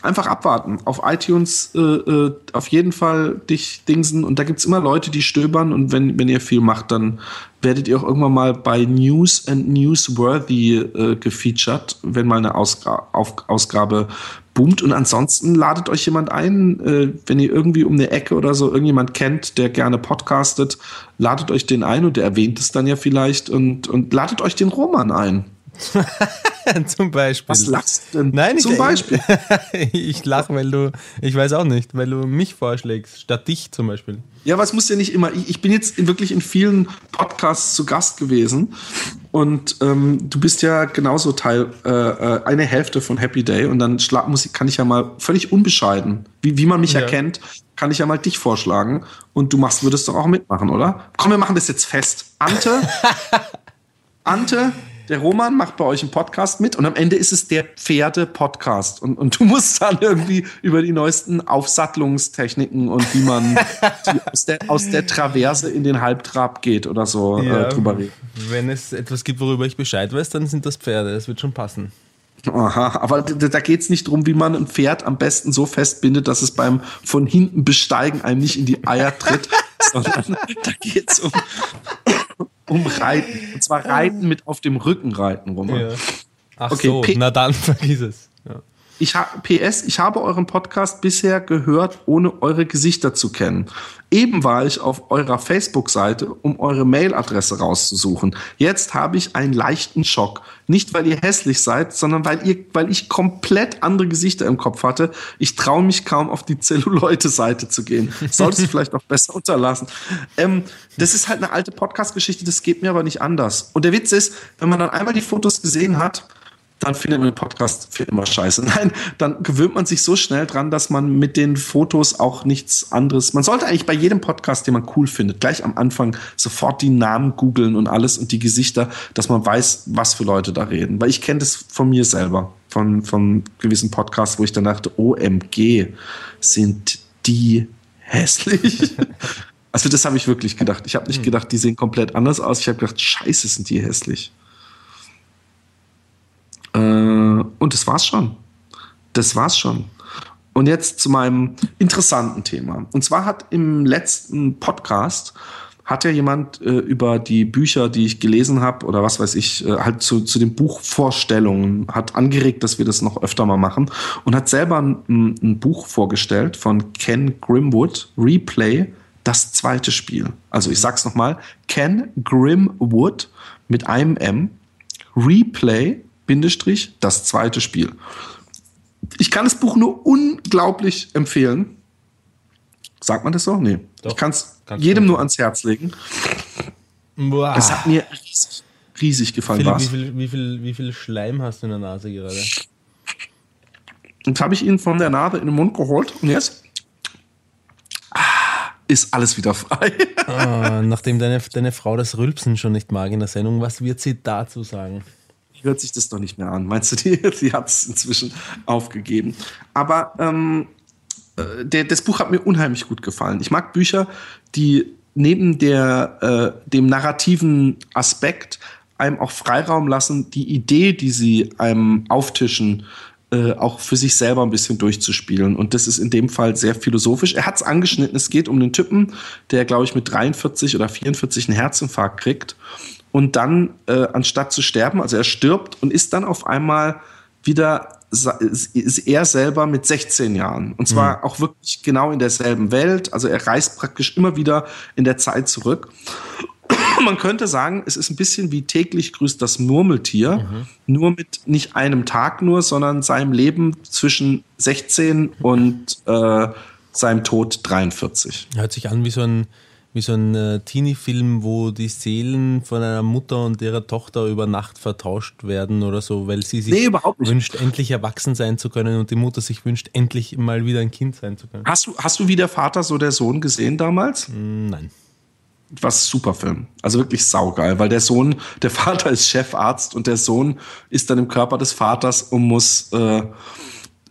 einfach abwarten. Auf iTunes äh, äh, auf jeden Fall dich dingsen und da gibt es immer Leute, die stöbern und wenn, wenn ihr viel macht, dann werdet ihr auch irgendwann mal bei News and Newsworthy äh, gefeatured, wenn mal eine Ausgra auf Ausgabe boomt. Und ansonsten ladet euch jemand ein, äh, wenn ihr irgendwie um eine Ecke oder so irgendjemand kennt, der gerne podcastet, ladet euch den ein und der erwähnt es dann ja vielleicht und, und ladet euch den Roman ein. Zum Beispiel. Was lachst du denn? Nein, Zum ich, Beispiel. ich lache, weil du, ich weiß auch nicht, weil du mich vorschlägst, statt dich zum Beispiel. Ja, aber es muss ja nicht immer. Ich, ich bin jetzt wirklich in vielen Podcasts zu Gast gewesen und ähm, du bist ja genauso Teil, äh, äh eine Hälfte von Happy Day und dann muss ich, kann ich ja mal völlig unbescheiden, wie, wie man mich ja. erkennt, kann ich ja mal dich vorschlagen und du machst, würdest doch auch mitmachen, oder? Komm, wir machen das jetzt fest. Ante, Ante, der Roman macht bei euch einen Podcast mit und am Ende ist es der Pferde-Podcast. Und, und du musst dann irgendwie über die neuesten Aufsattlungstechniken und wie man aus, der, aus der Traverse in den Halbtrab geht oder so äh, ja, äh, drüber reden. Wenn es etwas gibt, worüber ich Bescheid weiß, dann sind das Pferde. Das wird schon passen. Aha, aber da geht es nicht darum, wie man ein Pferd am besten so festbindet, dass es beim von hinten besteigen einem nicht in die Eier tritt, sondern da geht es um, um Reiten. Und zwar Reiten mit auf dem Rücken reiten, Roman. Ja. Ach okay, so, P na dann vergiss es. Ja. Ich PS, ich habe euren Podcast bisher gehört, ohne eure Gesichter zu kennen. Eben war ich auf eurer Facebook-Seite, um eure Mailadresse rauszusuchen. Jetzt habe ich einen leichten Schock. Nicht, weil ihr hässlich seid, sondern weil, ihr, weil ich komplett andere Gesichter im Kopf hatte. Ich traue mich kaum, auf die Zelluleute-Seite zu gehen. Solltest du vielleicht auch besser unterlassen. Ähm, das ist halt eine alte Podcast-Geschichte, das geht mir aber nicht anders. Und der Witz ist, wenn man dann einmal die Fotos gesehen hat, dann findet man den Podcast für immer scheiße. Nein, dann gewöhnt man sich so schnell dran, dass man mit den Fotos auch nichts anderes. Man sollte eigentlich bei jedem Podcast, den man cool findet, gleich am Anfang sofort die Namen googeln und alles und die Gesichter, dass man weiß, was für Leute da reden. Weil ich kenne das von mir selber, von, von gewissen Podcasts, wo ich dann dachte, OMG, sind die hässlich. also das habe ich wirklich gedacht. Ich habe nicht hm. gedacht, die sehen komplett anders aus. Ich habe gedacht, scheiße, sind die hässlich. Äh, und das war's schon. Das war's schon. Und jetzt zu meinem interessanten Thema. Und zwar hat im letzten Podcast hat ja jemand äh, über die Bücher, die ich gelesen habe oder was weiß ich, äh, halt zu, zu den Buchvorstellungen, hat angeregt, dass wir das noch öfter mal machen und hat selber ein, ein Buch vorgestellt von Ken Grimwood, Replay, das zweite Spiel. Also ich sag's nochmal, Ken Grimwood mit einem M, Replay, Bindestrich, das zweite Spiel. Ich kann das Buch nur unglaublich empfehlen. Sagt man das so? Nee. Doch, ich kann es jedem nur ans Herz legen. Boah. Es hat mir riesig, riesig gefallen. Wie viel, wie, viel, wie, viel, wie viel Schleim hast du in der Nase gerade? Jetzt habe ich ihn von der Nase in den Mund geholt und jetzt ah, ist alles wieder frei. Ah, nachdem deine, deine Frau das Rülpsen schon nicht mag in der Sendung, was wird sie dazu sagen? Hört sich das doch nicht mehr an. Meinst du, die, die hat es inzwischen aufgegeben? Aber ähm, äh, der, das Buch hat mir unheimlich gut gefallen. Ich mag Bücher, die neben der, äh, dem narrativen Aspekt einem auch Freiraum lassen, die Idee, die sie einem auftischen, äh, auch für sich selber ein bisschen durchzuspielen. Und das ist in dem Fall sehr philosophisch. Er hat es angeschnitten. Es geht um den Typen, der, glaube ich, mit 43 oder 44 einen Herzinfarkt kriegt und dann, äh, anstatt zu sterben, also er stirbt und ist dann auf einmal wieder ist er selber mit 16 Jahren. Und zwar mhm. auch wirklich genau in derselben Welt. Also er reist praktisch immer wieder in der Zeit zurück. Man könnte sagen, es ist ein bisschen wie täglich grüßt das Murmeltier, mhm. nur mit nicht einem Tag nur, sondern seinem Leben zwischen 16 und äh, seinem Tod 43. Hört sich an wie so ein wie so ein äh, Teenie-Film, wo die Seelen von einer Mutter und ihrer Tochter über Nacht vertauscht werden oder so, weil sie sich nee, wünscht, endlich erwachsen sein zu können und die Mutter sich wünscht, endlich mal wieder ein Kind sein zu können. Hast du, hast du wie der Vater so der Sohn gesehen damals? Mm, nein. Was super Film. Also wirklich saugeil, weil der Sohn, der Vater ist Chefarzt und der Sohn ist dann im Körper des Vaters und muss äh,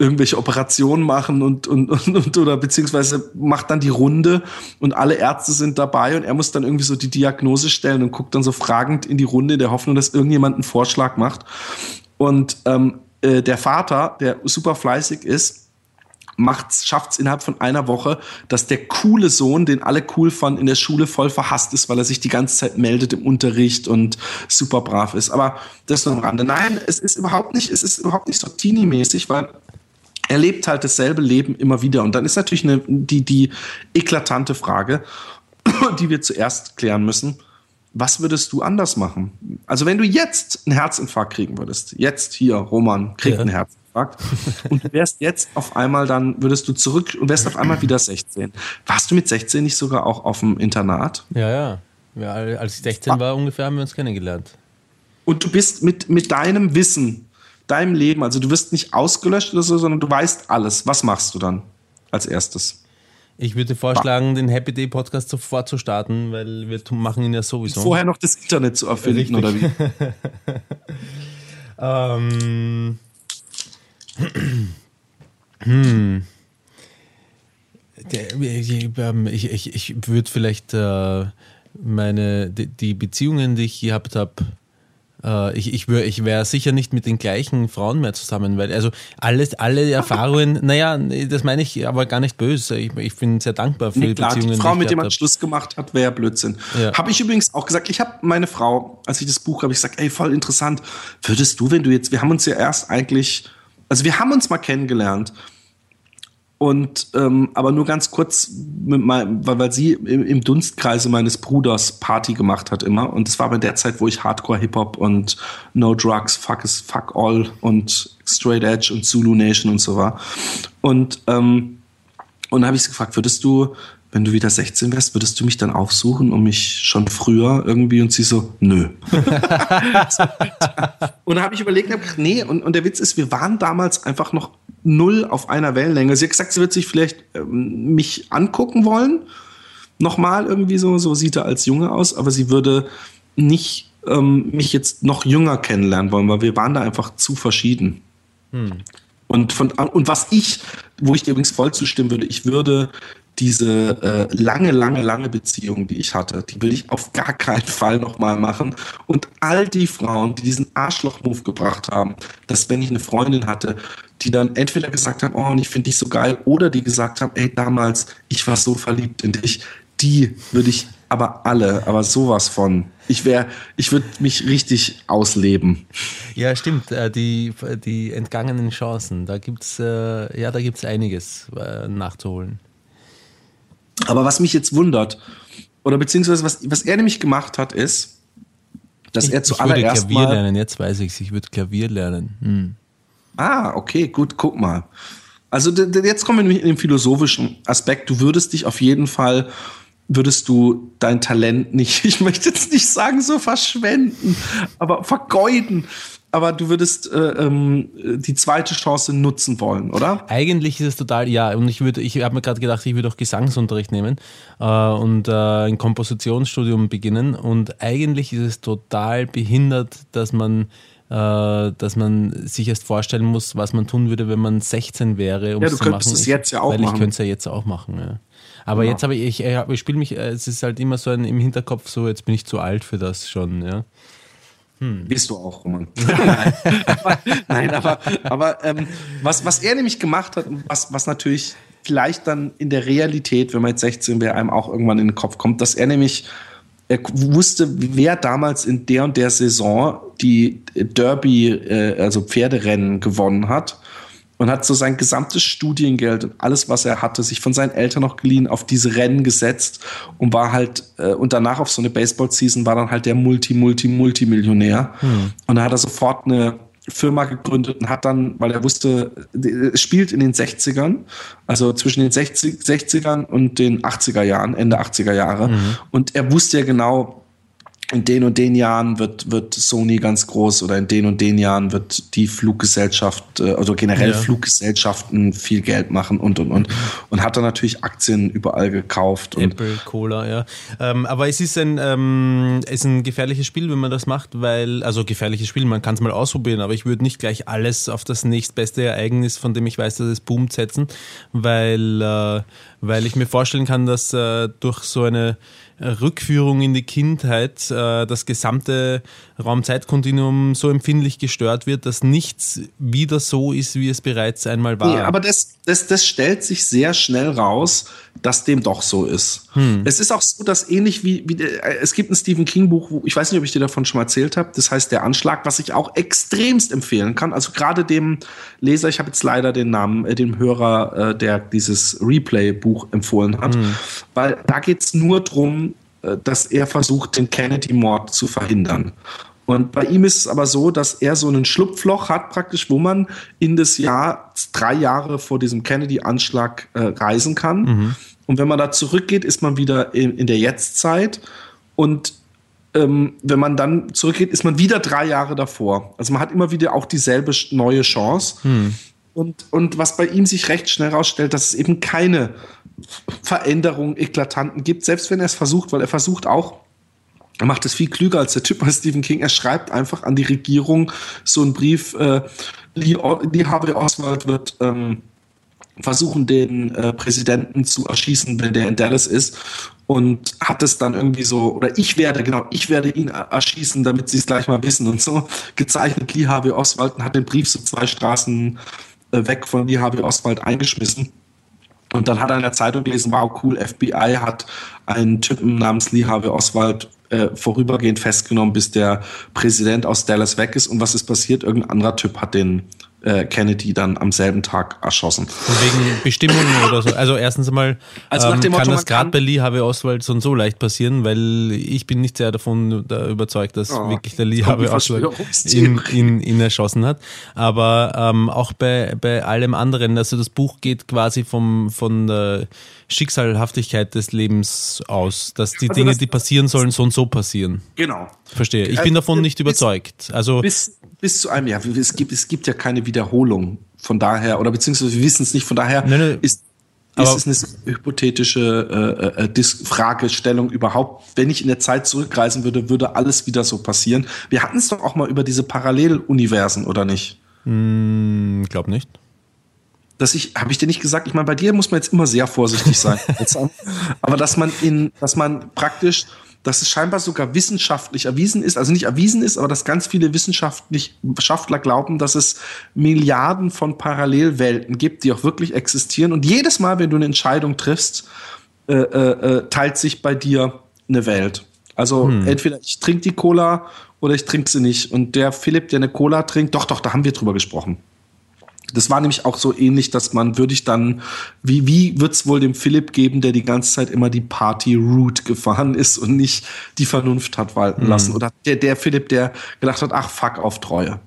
irgendwelche Operationen machen und, und, und, und oder beziehungsweise macht dann die Runde und alle Ärzte sind dabei und er muss dann irgendwie so die Diagnose stellen und guckt dann so fragend in die Runde in der Hoffnung, dass irgendjemand einen Vorschlag macht. Und ähm, äh, der Vater, der super fleißig ist, schafft es innerhalb von einer Woche, dass der coole Sohn, den alle cool fanden, in der Schule voll verhasst ist, weil er sich die ganze Zeit meldet im Unterricht und super brav ist. Aber das nur am Rande. Nein, es ist überhaupt nicht, es ist überhaupt nicht so teenie-mäßig, weil er lebt halt dasselbe Leben immer wieder. Und dann ist natürlich eine, die, die eklatante Frage, die wir zuerst klären müssen. Was würdest du anders machen? Also wenn du jetzt einen Herzinfarkt kriegen würdest, jetzt hier, Roman, kriegt ja. einen Herzinfarkt. Und du wärst jetzt auf einmal dann, würdest du zurück und wärst auf einmal wieder 16. Warst du mit 16 nicht sogar auch auf dem Internat? Ja, ja. ja als ich 16 war ungefähr, haben wir uns kennengelernt. Und du bist mit, mit deinem Wissen, deinem Leben, also du wirst nicht ausgelöscht oder so, sondern du weißt alles. Was machst du dann als erstes? Ich würde vorschlagen, den Happy Day Podcast sofort zu starten, weil wir machen ihn ja sowieso. Vorher noch das Internet zu erfinden, Richtig. oder wie? ähm, hm. Ich, ich, ich würde vielleicht äh, meine, die Beziehungen, die ich gehabt habe, äh, ich, ich, ich wäre sicher nicht mit den gleichen Frauen mehr zusammen, weil also alles, alle Erfahrungen, naja, das meine ich aber gar nicht böse. Ich, ich bin sehr dankbar für nee, die klar, Beziehungen. Die Frau, mit der man Schluss gemacht hat, wäre Blödsinn. Ja. Habe ich übrigens auch gesagt, ich habe meine Frau, als ich das Buch habe, ich gesagt, ey, voll interessant. Würdest du, wenn du jetzt, wir haben uns ja erst eigentlich also wir haben uns mal kennengelernt. Und ähm, aber nur ganz kurz, mein, weil, weil sie im, im, Dunstkreise meines Bruders Party gemacht hat immer. Und das war bei der Zeit, wo ich Hardcore Hip-Hop und No Drugs, Fuck is Fuck All und Straight Edge und Zulu Nation und so war. Und, ähm, und dann habe ich sie gefragt, würdest du wenn du wieder 16 wärst, würdest du mich dann aufsuchen und mich schon früher irgendwie und sie so, nö. und da habe ich überlegt, nee, und, und der Witz ist, wir waren damals einfach noch null auf einer Wellenlänge. Sie hat gesagt, sie wird sich vielleicht ähm, mich angucken wollen. Nochmal irgendwie so, so sieht er als Junge aus, aber sie würde nicht ähm, mich jetzt noch jünger kennenlernen wollen, weil wir waren da einfach zu verschieden. Hm. Und, von, und was ich, wo ich dir übrigens voll zustimmen würde, ich würde diese äh, lange, lange, lange Beziehung, die ich hatte, die will ich auf gar keinen Fall nochmal machen. Und all die Frauen, die diesen Arschloch-Move gebracht haben, dass wenn ich eine Freundin hatte, die dann entweder gesagt haben, oh, ich finde dich so geil, oder die gesagt haben, ey, damals, ich war so verliebt in dich, die würde ich aber alle, aber sowas von. Ich wäre, ich würde mich richtig ausleben. Ja, stimmt. Äh, die, die entgangenen Chancen, da gibt's, äh, ja, da gibt's einiges äh, nachzuholen. Aber was mich jetzt wundert, oder beziehungsweise was, was er nämlich gemacht hat, ist, dass ich, er zuallererst Ich würde Klavier lernen, jetzt weiß ich es, ich würde Klavier lernen. Hm. Ah, okay, gut, guck mal. Also jetzt kommen wir in den philosophischen Aspekt. Du würdest dich auf jeden Fall, würdest du dein Talent nicht, ich möchte jetzt nicht sagen so verschwenden, aber vergeuden aber du würdest äh, ähm, die zweite Chance nutzen wollen, oder? Eigentlich ist es total, ja. Und ich würde, ich habe mir gerade gedacht, ich würde auch Gesangsunterricht nehmen äh, und äh, ein Kompositionsstudium beginnen. Und eigentlich ist es total behindert, dass man dass man sich erst vorstellen muss, was man tun würde, wenn man 16 wäre, um ja, du zu machen. Es jetzt ja auch weil machen. ich könnte es ja jetzt auch machen. Ja. Aber ja. jetzt habe ich, ich, ich spiele mich, äh, es ist halt immer so ein, im Hinterkopf so, jetzt bin ich zu alt für das schon, ja. Hm. Bist du auch, Roman. nein, aber, nein, aber, aber ähm, was, was er nämlich gemacht hat, was, was natürlich vielleicht dann in der Realität, wenn man jetzt 16 wäre, einem auch irgendwann in den Kopf kommt, dass er nämlich er wusste, wer damals in der und der Saison die Derby, äh, also Pferderennen gewonnen hat und hat so sein gesamtes Studiengeld und alles, was er hatte, sich von seinen Eltern noch geliehen, auf diese Rennen gesetzt und war halt, äh, und danach auf so eine Baseball-Season war dann halt der Multi, Multi, Multimillionär. Hm. Und da hat er sofort eine Firma gegründet und hat dann, weil er wusste, es spielt in den 60ern, also zwischen den 60, 60ern und den 80er Jahren, Ende 80er Jahre. Mhm. Und er wusste ja genau, in den und den Jahren wird, wird Sony ganz groß oder in den und den Jahren wird die Fluggesellschaft, äh, also generell ja. Fluggesellschaften viel Geld machen und und und. Und hat dann natürlich Aktien überall gekauft. Apple, Cola, ja. Ähm, aber es ist ein, ähm, ist ein gefährliches Spiel, wenn man das macht, weil, also gefährliches Spiel, man kann es mal ausprobieren, aber ich würde nicht gleich alles auf das nächstbeste Ereignis, von dem ich weiß, dass es boomt, setzen, weil, äh, weil ich mir vorstellen kann, dass äh, durch so eine Rückführung in die Kindheit äh, das gesamte Raumzeitkontinuum so empfindlich gestört wird, dass nichts wieder so ist, wie es bereits einmal war. Nee, aber das, das, das stellt sich sehr schnell raus, dass dem doch so ist. Hm. Es ist auch so, dass ähnlich wie, wie äh, es gibt ein Stephen King Buch, wo, ich weiß nicht, ob ich dir davon schon mal erzählt habe, das heißt Der Anschlag, was ich auch extremst empfehlen kann. Also gerade dem Leser, ich habe jetzt leider den Namen, äh, dem Hörer, äh, der dieses Replay-Buch empfohlen hat, hm. weil da geht es nur darum, äh, dass er versucht, den Kennedy-Mord zu verhindern. Und bei ihm ist es aber so, dass er so einen Schlupfloch hat, praktisch, wo man in das Jahr drei Jahre vor diesem Kennedy-Anschlag äh, reisen kann. Mhm. Und wenn man da zurückgeht, ist man wieder in, in der Jetztzeit. Und ähm, wenn man dann zurückgeht, ist man wieder drei Jahre davor. Also man hat immer wieder auch dieselbe neue Chance. Mhm. Und, und was bei ihm sich recht schnell herausstellt, dass es eben keine Veränderungen, Eklatanten gibt, selbst wenn er es versucht, weil er versucht auch, er macht es viel klüger als der Typ bei Stephen King. Er schreibt einfach an die Regierung so einen Brief. Äh, Lee, Lee Harvey Oswald wird ähm, versuchen, den äh, Präsidenten zu erschießen, wenn der in Dallas ist. Und hat es dann irgendwie so, oder ich werde, genau, ich werde ihn erschießen, damit sie es gleich mal wissen und so. Gezeichnet Lee Harvey Oswald und hat den Brief so zwei Straßen äh, weg von Lee Harvey Oswald eingeschmissen. Und dann hat er in der Zeitung gelesen, wow, cool, FBI hat einen Typen namens Lee Harvey Oswald äh, vorübergehend festgenommen, bis der Präsident aus Dallas weg ist. Und was ist passiert? Irgendein anderer Typ hat den äh, Kennedy dann am selben Tag erschossen. Wegen Bestimmungen oder so. Also erstens einmal also ähm, kann das gerade bei Lee Harvey Oswald so und so leicht passieren, weil ich bin nicht sehr davon da überzeugt, dass oh, wirklich der Lee Harvey Oswald ihn, ihn, ihn, erschossen hat. Aber ähm, auch bei, bei allem anderen, also das Buch geht quasi vom, von der Schicksalhaftigkeit des Lebens aus, dass die also Dinge, die passieren sollen, so und so passieren. Genau. Verstehe. Ich bin davon nicht überzeugt. Also bis, bis zu einem Jahr. Es gibt, es gibt ja keine Wiederholung. Von daher, oder beziehungsweise wir wissen es nicht, von daher nein, nein. ist ist es eine hypothetische äh, äh, Fragestellung überhaupt? Wenn ich in der Zeit zurückreisen würde, würde alles wieder so passieren. Wir hatten es doch auch mal über diese Paralleluniversen, oder nicht? Hm, glaub nicht. Dass ich, habe ich dir nicht gesagt, ich meine, bei dir muss man jetzt immer sehr vorsichtig sein. aber dass man in, dass man praktisch dass es scheinbar sogar wissenschaftlich erwiesen ist, also nicht erwiesen ist, aber dass ganz viele Wissenschaftler glauben, dass es Milliarden von Parallelwelten gibt, die auch wirklich existieren. Und jedes Mal, wenn du eine Entscheidung triffst, äh, äh, äh teilt sich bei dir eine Welt. Also hm. entweder ich trinke die Cola oder ich trinke sie nicht. Und der Philipp, der eine Cola trinkt, doch, doch, da haben wir drüber gesprochen. Das war nämlich auch so ähnlich, dass man würde ich dann, wie, wie wird es wohl dem Philipp geben, der die ganze Zeit immer die Party-Route gefahren ist und nicht die Vernunft hat walten mhm. lassen? Oder der, der Philipp, der gedacht hat, ach fuck auf Treue.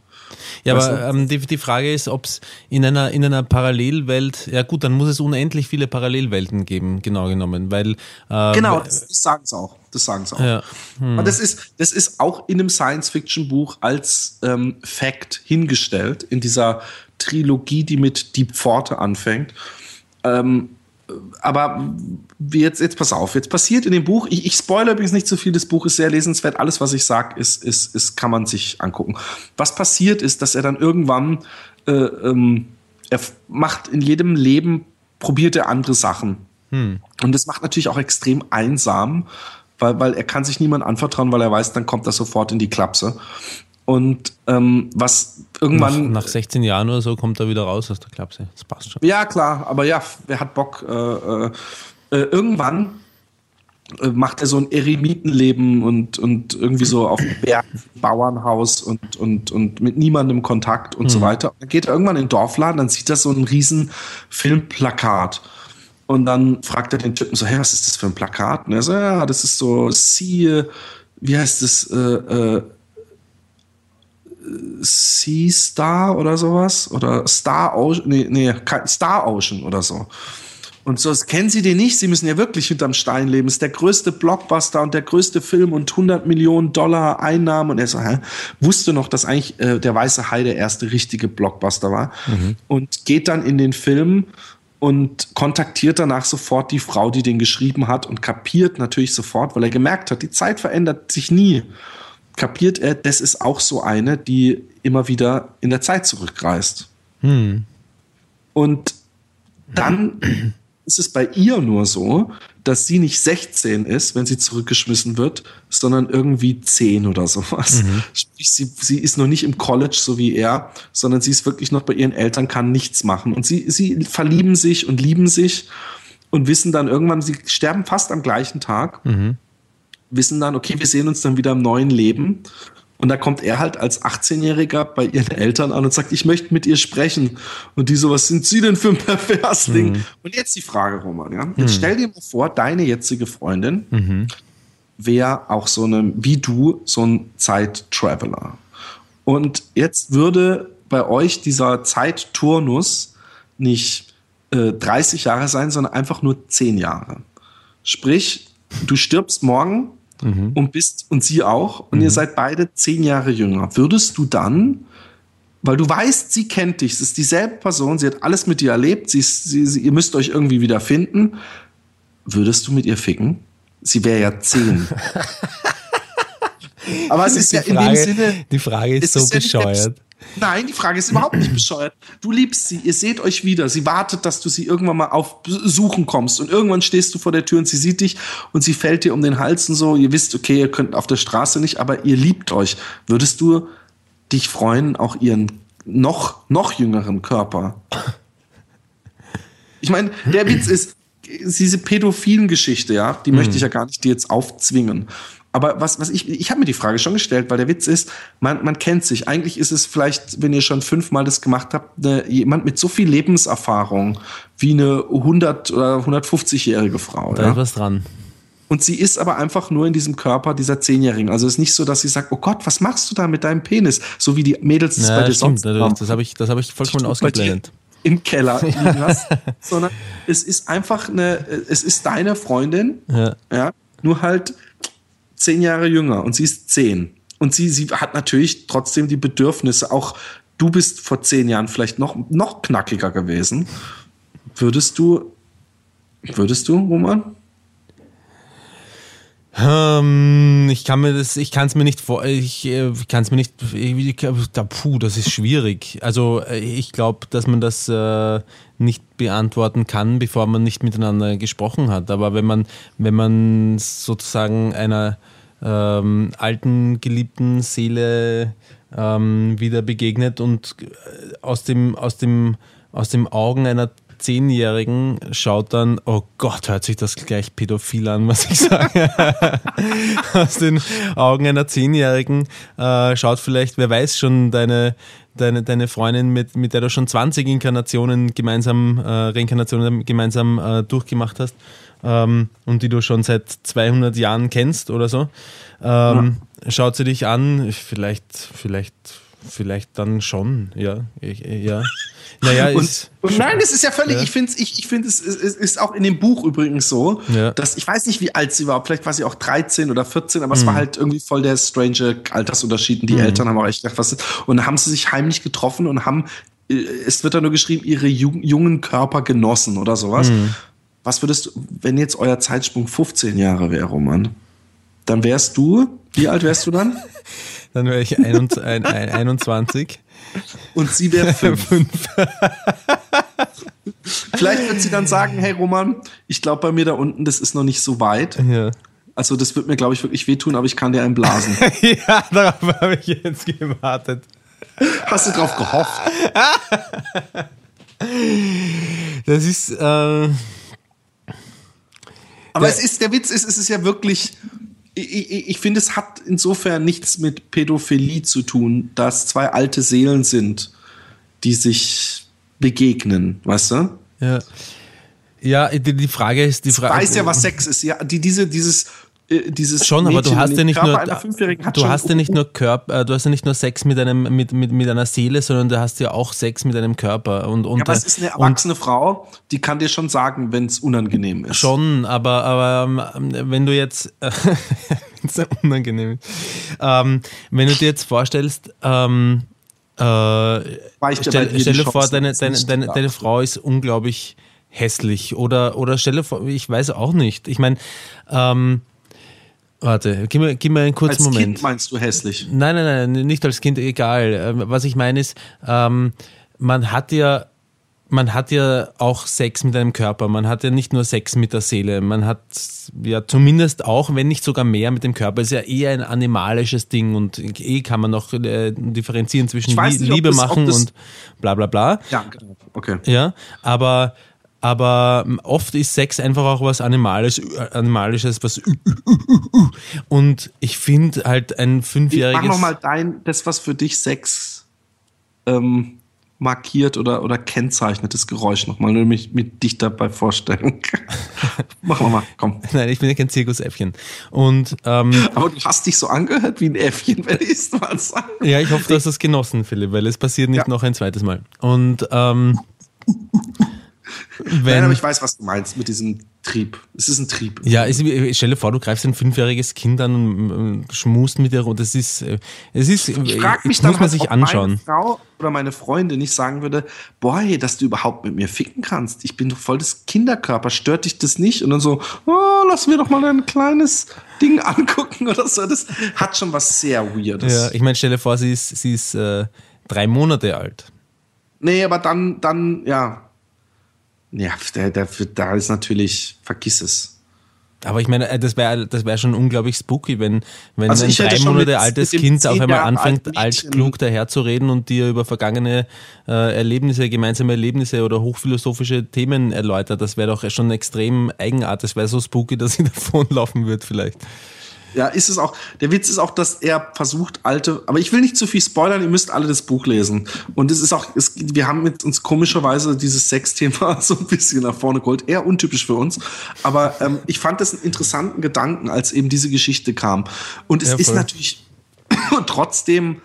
Ja, weißt aber ähm, die, die Frage ist, ob es in einer, in einer Parallelwelt, ja gut, dann muss es unendlich viele Parallelwelten geben, genau genommen, weil. Ähm, genau, das, das sagen sie auch. Das sagen sie auch. Ja. Hm. Und das ist, das ist auch in einem Science-Fiction-Buch als ähm, Fact hingestellt, in dieser Trilogie, die mit Die Pforte anfängt. Ähm, aber jetzt, jetzt pass auf, jetzt passiert in dem Buch, ich, ich spoilere übrigens nicht zu so viel, das Buch ist sehr lesenswert, alles, was ich sage, ist, ist, ist, kann man sich angucken. Was passiert ist, dass er dann irgendwann, äh, ähm, er macht in jedem Leben, probiert er andere Sachen. Hm. Und das macht natürlich auch extrem einsam, weil, weil er kann sich niemand anvertrauen, weil er weiß, dann kommt er sofort in die Klapse. Und ähm, was irgendwann. Nach, nach 16 Jahren oder so kommt er wieder raus aus der Klapse. Das passt schon. Ja, klar, aber ja, wer hat Bock? Äh, äh, äh irgendwann äh, macht er so ein Eremitenleben und, und irgendwie so auf dem Berg, Bauernhaus und, und, und mit niemandem Kontakt und mhm. so weiter. Dann geht er irgendwann in den Dorfladen, dann sieht er so ein riesen Filmplakat. Und dann fragt er den Typen so, hey, was ist das für ein Plakat? Und er so, ja, das ist so, siehe, wie heißt das, äh, äh, Sea Star oder sowas oder Star Ocean, nee, nee, Star Ocean oder so. Und so, kennen Sie den nicht? Sie müssen ja wirklich hinterm Stein leben. ist der größte Blockbuster und der größte Film und 100 Millionen Dollar Einnahmen. Und er so, hä? wusste noch, dass eigentlich äh, der Weiße Hai der erste richtige Blockbuster war. Mhm. Und geht dann in den Film und kontaktiert danach sofort die Frau, die den geschrieben hat und kapiert natürlich sofort, weil er gemerkt hat, die Zeit verändert sich nie. Kapiert er, das ist auch so eine, die immer wieder in der Zeit zurückreist. Hm. Und dann ist es bei ihr nur so, dass sie nicht 16 ist, wenn sie zurückgeschmissen wird, sondern irgendwie 10 oder sowas. Mhm. Sprich, sie, sie ist noch nicht im College, so wie er, sondern sie ist wirklich noch bei ihren Eltern, kann nichts machen. Und sie, sie verlieben sich und lieben sich und wissen dann irgendwann, sie sterben fast am gleichen Tag, mhm. Wissen dann, okay, wir sehen uns dann wieder im neuen Leben. Und da kommt er halt als 18-Jähriger bei ihren Eltern an und sagt, ich möchte mit ihr sprechen. Und die so, was sind Sie denn für ein Perversling? Mhm. Und jetzt die Frage, Roman, ja? Jetzt mhm. stell dir mal vor, deine jetzige Freundin mhm. wäre auch so eine, wie du, so ein Zeit-Traveler. Und jetzt würde bei euch dieser Zeitturnus nicht äh, 30 Jahre sein, sondern einfach nur 10 Jahre. Sprich, du stirbst morgen mhm. und bist und sie auch und mhm. ihr seid beide zehn Jahre jünger, würdest du dann, weil du weißt, sie kennt dich, es ist dieselbe Person, sie hat alles mit dir erlebt, sie, sie, sie, ihr müsst euch irgendwie wieder finden, würdest du mit ihr ficken? Sie wäre ja zehn. Aber es ist die ja Frage, in dem Sinne. Die Frage ist so ist bescheuert. Nein, die Frage ist überhaupt nicht bescheuert. Du liebst sie, ihr seht euch wieder. Sie wartet, dass du sie irgendwann mal auf Besuchen kommst. Und irgendwann stehst du vor der Tür und sie sieht dich und sie fällt dir um den Hals und so. Ihr wisst, okay, ihr könnt auf der Straße nicht, aber ihr liebt euch. Würdest du dich freuen, auch ihren noch, noch jüngeren Körper? Ich meine, der Witz ist, diese pädophilen Geschichte, ja, die mhm. möchte ich ja gar nicht dir jetzt aufzwingen. Aber was, was ich, ich habe mir die Frage schon gestellt, weil der Witz ist, man, man kennt sich. Eigentlich ist es vielleicht, wenn ihr schon fünfmal das gemacht habt, eine, jemand mit so viel Lebenserfahrung wie eine 100 oder 150-jährige Frau. Da ja? ist was dran. Und sie ist aber einfach nur in diesem Körper dieser Zehnjährigen. Also es ist nicht so, dass sie sagt, oh Gott, was machst du da mit deinem Penis? So wie die Mädels das ja, bei dir stimmt, sonst haben. Das habe ich, das hab ich vollkommen ausgeblendet. Im Keller liegen hast, sondern es ist einfach eine, es ist deine Freundin, ja, ja nur halt zehn Jahre jünger und sie ist zehn. Und sie, sie hat natürlich trotzdem die Bedürfnisse. Auch du bist vor zehn Jahren vielleicht noch, noch knackiger gewesen. Würdest du, würdest du, Roman? Ähm, ich kann mir das, ich kann es mir nicht vor, ich, äh, ich kann es mir nicht, ich, da, puh, das ist schwierig. Also äh, ich glaube, dass man das äh, nicht beantworten kann, bevor man nicht miteinander gesprochen hat. Aber wenn man, wenn man sozusagen einer ähm, alten, geliebten Seele ähm, wieder begegnet und äh, aus dem, aus dem, aus dem Augen einer Zehnjährigen schaut dann, oh Gott, hört sich das gleich pädophil an, was ich sage. Aus den Augen einer Zehnjährigen äh, schaut vielleicht, wer weiß schon, deine, deine, deine Freundin, mit, mit der du schon 20 Inkarnationen gemeinsam, äh, Reinkarnationen gemeinsam äh, durchgemacht hast ähm, und die du schon seit 200 Jahren kennst oder so. Ähm, ja. Schaut sie dich an, vielleicht, vielleicht, vielleicht dann schon, ja, ich, ja. Naja, und, und nein, das ist ja völlig, ja. ich finde ich, ich find, es, es ist auch in dem Buch übrigens so, ja. dass ich weiß nicht, wie alt sie war, vielleicht war sie auch 13 oder 14, aber mhm. es war halt irgendwie voll der strange Altersunterschied und die mhm. Eltern haben auch echt gedacht, was ist, und dann haben sie sich heimlich getroffen und haben, äh, es wird da nur geschrieben, ihre jungen Körper genossen oder sowas. Mhm. Was würdest du, wenn jetzt euer Zeitsprung 15 Jahre wäre, Roman, dann wärst du, wie alt wärst du dann? dann wäre ich 21. Und sie wäre 5. Vielleicht wird sie dann sagen, hey Roman, ich glaube bei mir da unten, das ist noch nicht so weit. Ja. Also das wird mir, glaube ich, wirklich wehtun, aber ich kann dir einen blasen. ja, darauf habe ich jetzt gewartet. Hast du drauf gehofft? das ist... Äh aber es ist, der Witz ist, es ist ja wirklich, ich, ich, ich finde, es hat insofern nichts mit Pädophilie zu tun, dass zwei alte Seelen sind, die sich begegnen, weißt du? Ja. Ja, die, die Frage ist, die Frage. Weiß ja, was Sex ist. Ja, die, diese, dieses dieses Schon, aber du Mädchen hast ja nicht Körper nur du hast ja nicht nur Körper, äh, du hast ja nicht nur Sex mit einem mit, mit, mit einer Seele, sondern du hast ja auch Sex mit einem Körper und und Ja, aber es ist eine erwachsene Frau, die kann dir schon sagen, wenn es unangenehm ist. Schon, aber, aber ähm, wenn du jetzt, äh, ist ja unangenehm, ähm, wenn du dir jetzt vorstellst, ähm, äh, dir stell, stell dir Chance, vor, deine, deine, deine, deine Frau ist unglaublich hässlich oder, oder stell dir vor, ich weiß auch nicht. Ich meine, ähm, warte, gib mir, gib mir einen kurzen Als Moment. Kind meinst du hässlich. Nein, nein, nein, nicht als Kind, egal. Ähm, Was ich meine ist, ähm, man hat ja, man hat ja auch Sex mit einem Körper. Man hat ja nicht nur Sex mit der Seele. Man hat ja zumindest auch, wenn nicht sogar mehr mit dem Körper. Ist ja eher ein animalisches Ding und eh kann man noch äh, differenzieren zwischen nicht, Liebe das- machen das- und bla bla bla. Ja, genau. Okay. Ja, aber aber oft ist Sex einfach auch was Animales, äh, Animalisches, was und ich finde halt ein Mach fünfjähriges nochmal dein, das, was für dich Sex ähm, markiert oder, oder kennzeichnet, das Geräusch nochmal, nur mich mit dich dabei vorstellen. Mach mal, mal, komm. Nein, ich bin ja kein Zirkusäffchen. Und ähm, Aber du hast dich so angehört wie ein Äffchen, wenn ich es mal sage. ja, ich hoffe, du hast das genossen, Philipp, weil es passiert nicht Ja. noch ein zweites Mal. Und ähm, Nein, wenn, aber ich weiß, was du meinst mit diesem Trieb. Es ist ein Trieb. ja, es, stell dir vor, du greifst ein fünfjähriges Kind an und äh, schmust mit dir und das ist, äh, es ist, Ich frage das mich dann muss man halt, sich ob anschauen. meine Frau oder meine Freundin nicht sagen würde, boah, hey, dass du überhaupt mit mir ficken kannst. Ich bin doch voll das Kinderkörper. Stört dich das nicht? Und dann so, oh, lass mir doch mal ein kleines Ding angucken oder so. Das hat schon was sehr Weirdes. Ja, ich meine, stell dir vor, sie ist, sie ist äh, drei Monate alt. Nee, aber dann, dann, ja. Ja, der, der, da ist natürlich, vergiss es. Aber ich meine, äh, das wäre das wär schon unglaublich spooky, wenn, wenn Also ein ich drei Monate mit- altes mit Kind auf einmal anfängt, alten alt Mädchen- klug daherzureden und dir über vergangene äh, Erlebnisse, gemeinsame Erlebnisse oder hochphilosophische Themen erläutert. Das wäre doch schon extrem eigenartig. Das wäre so spooky, dass sie davonlaufen wird vielleicht. Ja, ist es auch. Der Witz ist auch, dass er versucht, alte. Aber ich will nicht zu viel spoilern, ihr müsst alle das Buch lesen. Und es ist auch, es, wir haben mit uns komischerweise dieses Sexthema so ein bisschen nach vorne geholt. Eher untypisch für uns. Aber ähm, ich fand das einen interessanten Gedanken, als eben diese Geschichte kam. Und es Ja, ist natürlich trotzdem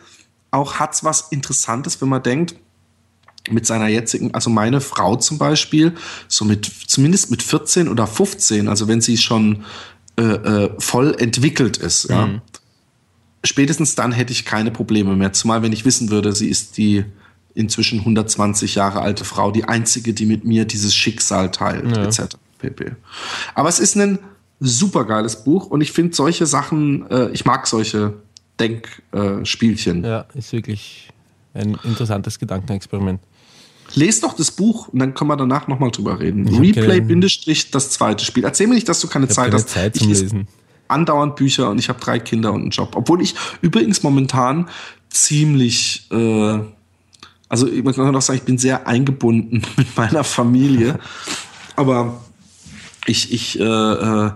auch hat's was Interessantes, wenn man denkt, mit seiner jetzigen, also meine Frau zum Beispiel, so mit, zumindest mit 14 oder 15, also wenn sie schon äh, äh, voll entwickelt ist, ja, Mhm. spätestens dann hätte ich keine Probleme mehr. Zumal wenn ich wissen würde, sie ist die inzwischen 120 Jahre alte Frau, die einzige, die mit mir dieses Schicksal teilt, Ja. etc. pp. Aber es ist ein super geiles Buch und ich finde solche Sachen, äh, ich mag solche Denkspielchen. Äh. Ja, ist wirklich ein interessantes Gedankenexperiment. Lest doch das Buch und dann können wir danach nochmal drüber reden. Ich Replay, Bindestrich, das zweite Spiel. Erzähl mir nicht, dass du keine Ich Zeit keine hast. Zeit ich zum lese Lesen. andauernd Bücher und ich habe drei Kinder und einen Job. Obwohl ich übrigens momentan ziemlich, äh, also man kann doch sagen, ich bin sehr eingebunden mit meiner Familie. Aber ich, ich äh, äh,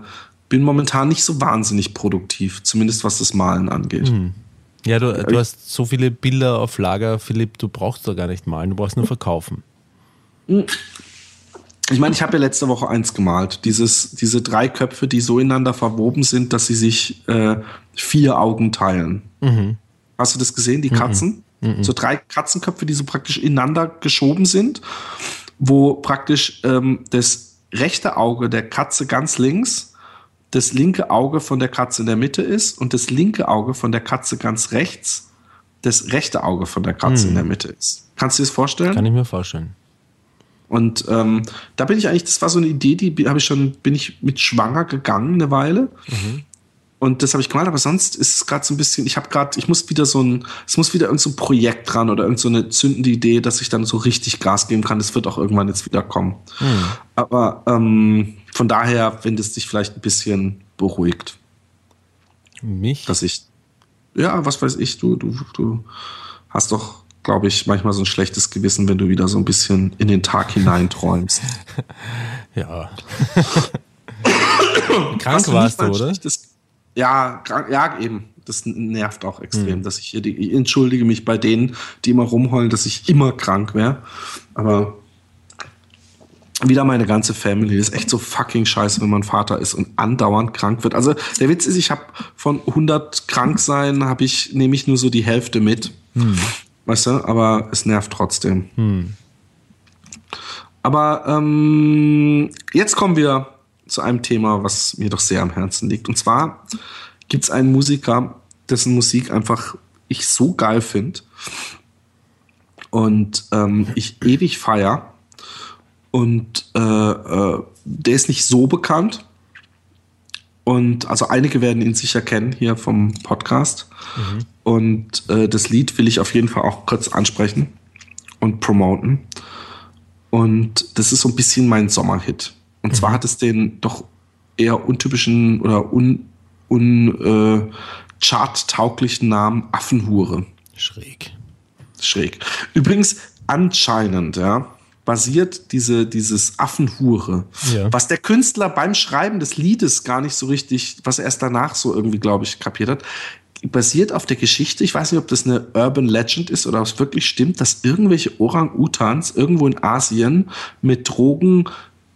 bin momentan nicht so wahnsinnig produktiv, zumindest was das Malen angeht. Ja, du, du hast so viele Bilder auf Lager, Philipp, du brauchst doch gar nicht malen, du brauchst nur verkaufen. Ich meine, ich habe ja letzte Woche eins gemalt. Dieses, diese drei Köpfe, die so ineinander verwoben sind, dass sie sich äh, vier Augen teilen. Hast du das gesehen, die Katzen? So drei Katzenköpfe, die so praktisch ineinander geschoben sind, wo praktisch ähm, das rechte Auge der Katze ganz links, das linke Auge von der Katze in der Mitte ist und das linke Auge von der Katze ganz rechts, das rechte Auge von der Katze in der Mitte ist. Kannst du dir das vorstellen? Kann ich mir vorstellen. Und ähm, da bin ich eigentlich, das war so eine Idee, die habe ich schon, bin ich mit schwanger gegangen eine Weile. Und das habe ich gemalt, aber sonst ist es gerade so ein bisschen, ich habe gerade, ich muss wieder so ein, es muss wieder irgend so Projekt dran oder irgend so zündende Idee, dass ich dann so richtig Gas geben kann. Das wird auch irgendwann jetzt wieder kommen. Aber ähm, von daher, wenn das dich vielleicht ein bisschen beruhigt, Mich? dass ich, ja, was weiß ich, du, du, du hast doch, glaube ich, manchmal so ein schlechtes Gewissen, wenn du wieder so ein bisschen in den Tag hineinträumst. Ja. Krank warst du, oder? Ja, krank- ja, eben. Das nervt auch extrem, dass ich hier, die, ich entschuldige mich bei denen, die immer rumheulen, dass ich immer krank wäre. Aber wieder meine ganze Family. Das ist echt so fucking scheiße, wenn man Vater ist und andauernd krank wird. Also der Witz ist, ich habe von 100 krank sein, habe ich nehme ich nur so die Hälfte mit. Hm. Weißt du, aber es nervt trotzdem. Hm. Aber ähm, jetzt kommen wir zu einem Thema, was mir doch sehr am Herzen liegt. Und zwar gibt es einen Musiker, dessen Musik einfach ich so geil finde und ähm, ich ewig feier. Und äh, äh, der ist nicht so bekannt. Und also einige werden ihn sicher kennen hier vom Podcast. Mhm. Und äh, das Lied will ich auf jeden Fall auch kurz ansprechen und promoten. Und das ist so ein bisschen mein Sommerhit. Und mhm. zwar hat es den doch eher untypischen oder un, un äh, charttauglichen Namen Affenhure. Schräg. Schräg. Übrigens, anscheinend, ja, basiert diese, dieses Affenhure, ja. was der Künstler beim Schreiben des Liedes gar nicht so richtig, was er erst danach so irgendwie, glaube ich, kapiert hat, basiert auf der Geschichte, ich weiß nicht, ob das eine Urban Legend ist oder ob es wirklich stimmt, dass irgendwelche Orang-Utans irgendwo in Asien mit Drogen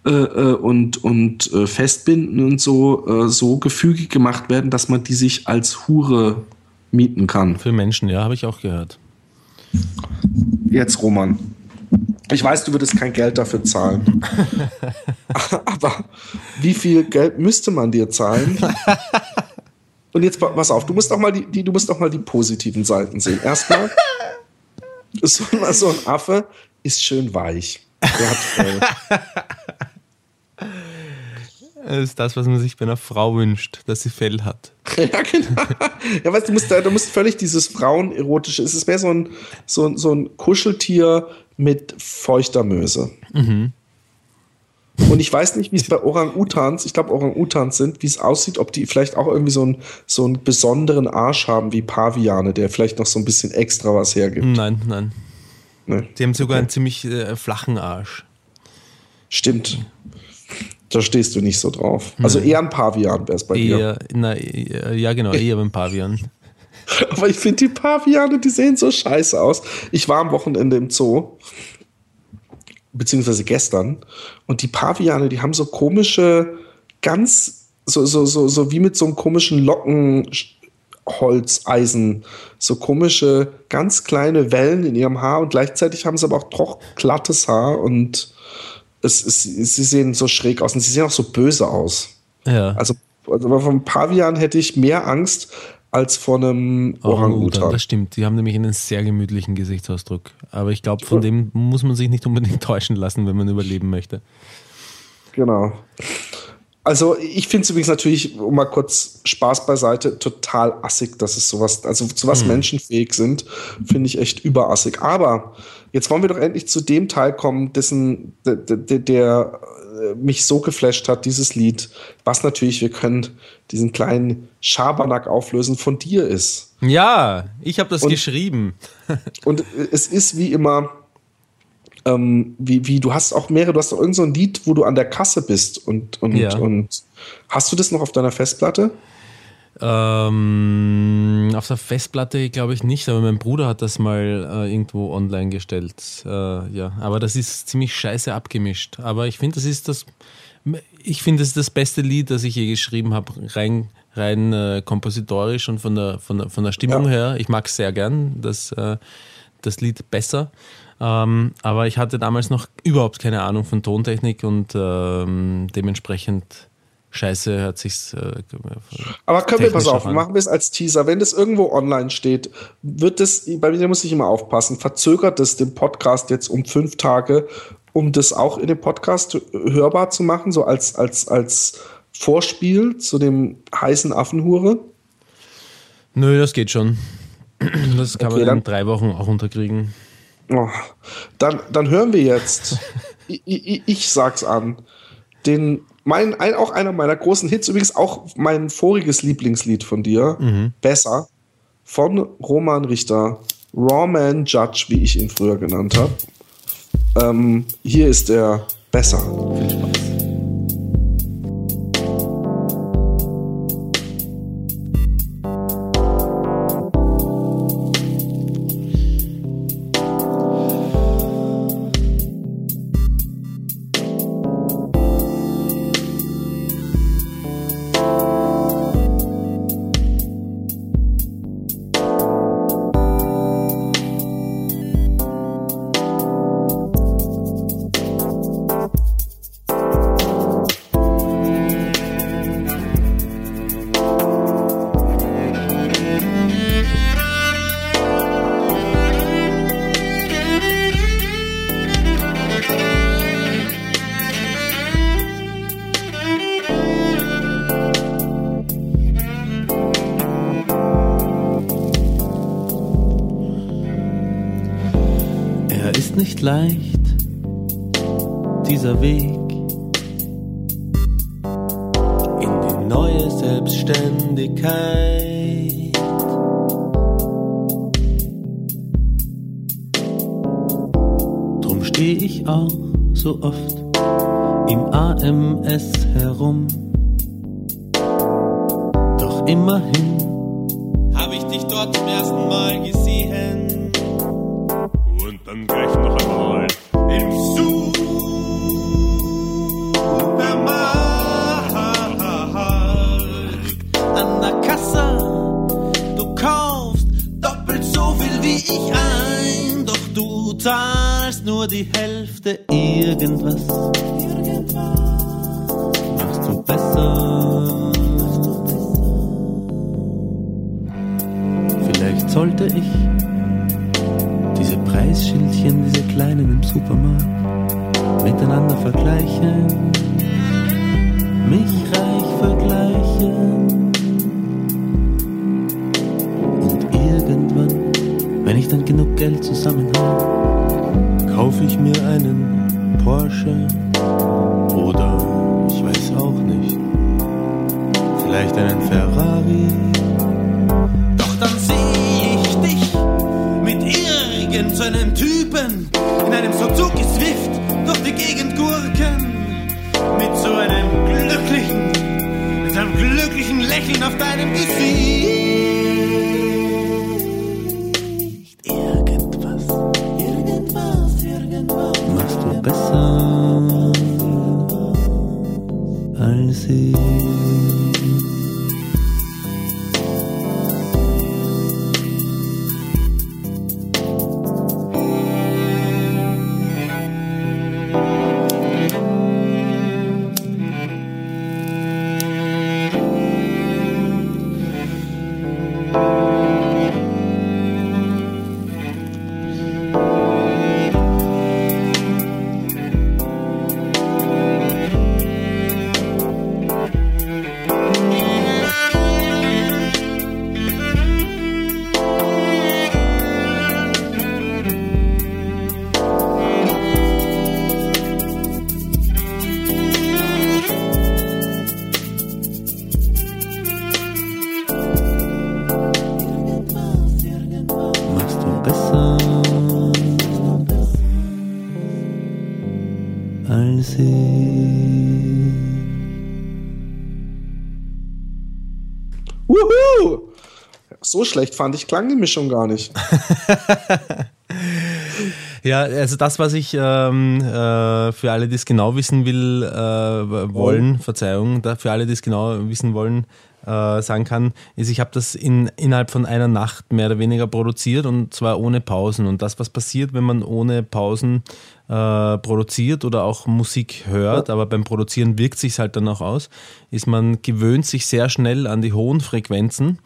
äh, äh und, und äh, Festbinden und so, äh, so gefügig gemacht werden, dass man die sich als Hure mieten kann. Für Menschen, ja, habe ich auch gehört. Jetzt, Roman. Ich weiß, du würdest kein Geld dafür zahlen. Aber wie viel Geld müsste man dir zahlen? Und jetzt pass auf, du musst doch mal die, die, du musst doch mal die positiven Seiten sehen. Erstmal, so, so ein Affe ist schön weich. Der hat Fell. Das ist das, was man sich bei einer Frau wünscht, dass sie Fell hat. ja, genau. Ja, weißt du, musst, du musst völlig dieses Frauenerotische, es ist mehr so ein, so, so ein Kuscheltier mit feuchter Möse. Mhm. Und ich weiß nicht, wie es bei Orang-Utans, ich glaube Orang-Utans sind, wie es aussieht, ob die vielleicht auch irgendwie so, ein, so einen besonderen Arsch haben wie Paviane, der vielleicht noch so ein bisschen extra was hergibt. Nein, nein. Nee. Die haben sogar okay. einen ziemlich äh, flachen Arsch. Stimmt. Da stehst du nicht so drauf. Also eher ein Pavian wäre es bei eher, dir. Na, ja, genau, eher ein Pavian. Aber ich finde die Paviane, die sehen so scheiße aus. Ich war am Wochenende im Zoo, beziehungsweise gestern, und die Paviane, die haben so komische, ganz, so, so, so, so wie mit so einem komischen Lockenholzeisen, so komische, ganz kleine Wellen in ihrem Haar und gleichzeitig haben sie aber auch doch glattes Haar und es, es, sie sehen so schräg aus und sie sehen auch so böse aus. Ja. Also, also vom Pavian hätte ich mehr Angst als von einem Orangutan. Oh, das stimmt. Die haben nämlich einen sehr gemütlichen Gesichtsausdruck. Aber ich glaube, von dem muss man sich nicht unbedingt täuschen lassen, wenn man überleben möchte. Genau. Also ich finde es übrigens natürlich, um mal kurz Spaß beiseite, total assig, dass es sowas, also zu was hm. Menschen fähig sind, finde ich echt überassig. Aber jetzt wollen wir doch endlich zu dem Teil kommen, dessen, der, der, der mich so geflasht hat, dieses Lied, was natürlich, wir können diesen kleinen Schabernack auflösen, von dir ist. Ja, ich habe das und, geschrieben. und es ist wie immer, ähm, wie, wie, du hast auch mehrere, du hast auch irgend so ein Lied, wo du an der Kasse bist und, und, ja. und hast du das noch auf deiner Festplatte? Ähm, auf der Festplatte glaube ich nicht, aber mein Bruder hat das mal äh, irgendwo online gestellt. Äh, ja, aber das ist ziemlich scheiße abgemischt. Aber ich finde, das ist das, ich finde, das ist das beste Lied, das ich je geschrieben habe, rein, rein äh, kompositorisch und von der, von der, von der Stimmung ja. her. Ich mag es sehr gern, das, äh, das Lied besser. Ähm, aber ich hatte damals noch überhaupt keine Ahnung von Tontechnik und ähm, dementsprechend Scheiße hört sich's. Äh, Aber können wir, pass auf, an. machen wir es als Teaser. Wenn das irgendwo online steht, wird das, bei mir muss ich immer aufpassen, verzögert das den Podcast jetzt um fünf Tage, um das auch in dem Podcast hörbar zu machen, so als, als, als Vorspiel zu dem heißen Affenhure? Nö, das geht schon. Das kann okay, man in drei Wochen auch unterkriegen. Oh, dann, dann hören wir jetzt, ich, ich, ich sag's an, den mein, ein, auch einer meiner großen Hits, übrigens auch mein voriges Lieblingslied von dir, mhm. Besser, von Roman Richter, Rawman Judge, wie ich ihn früher genannt habe. Ähm, hier ist er Besser. Viel Spaß. Dann gleich noch einmal im Supermarkt. An der Kasse, du kaufst doppelt so viel wie ich ein, doch du zahlst nur die Hälfte irgendwas. So schlecht fand ich klang die Mischung gar nicht. Ja, also das, was ich ähm, äh, für alle, die es genau wissen will, äh, wollen, Verzeihung, da, für alle, die es genau wissen wollen, äh, sagen kann, ist, ich habe das in, innerhalb von einer Nacht mehr oder weniger produziert und zwar ohne Pausen. Und das, was passiert, wenn man ohne Pausen äh, produziert oder auch Musik hört, aber beim Produzieren wirkt sich halt dann auch aus, ist man gewöhnt sich sehr schnell an die hohen Frequenzen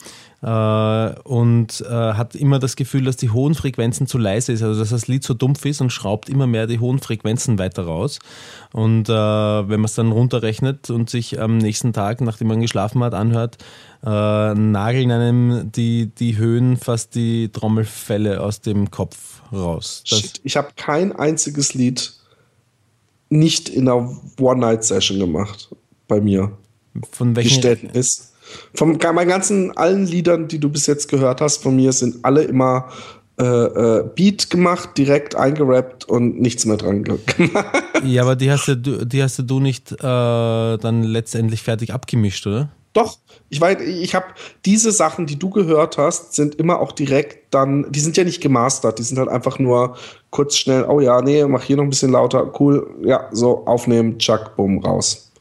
und äh, hat immer das Gefühl, dass die hohen Frequenzen zu leise ist, also dass das Lied so dumpf ist und schraubt immer mehr die hohen Frequenzen weiter raus. Und äh, wenn man es dann runterrechnet und sich am nächsten Tag, nachdem man geschlafen hat, anhört, äh, nageln einem die, die Höhen fast die Trommelfälle aus dem Kopf raus. Das, Shit, ich habe kein einziges Lied nicht in einer One-Night-Session gemacht. Bei mir. von welchen Geständnis. Von meinen ganzen, allen Liedern, die du bis jetzt gehört hast, von mir sind alle immer äh, äh, Beat gemacht, direkt eingerappt und nichts mehr dran gemacht. Ja, aber die hast ja du, die hast ja du nicht äh, dann letztendlich fertig abgemischt, oder? Doch, ich weiß, ich habe diese Sachen, die du gehört hast, sind immer auch direkt dann, die sind ja nicht gemastert, die sind halt einfach nur kurz schnell, oh ja, nee, mach hier noch ein bisschen lauter, cool, ja, so aufnehmen, tschack, bumm, raus.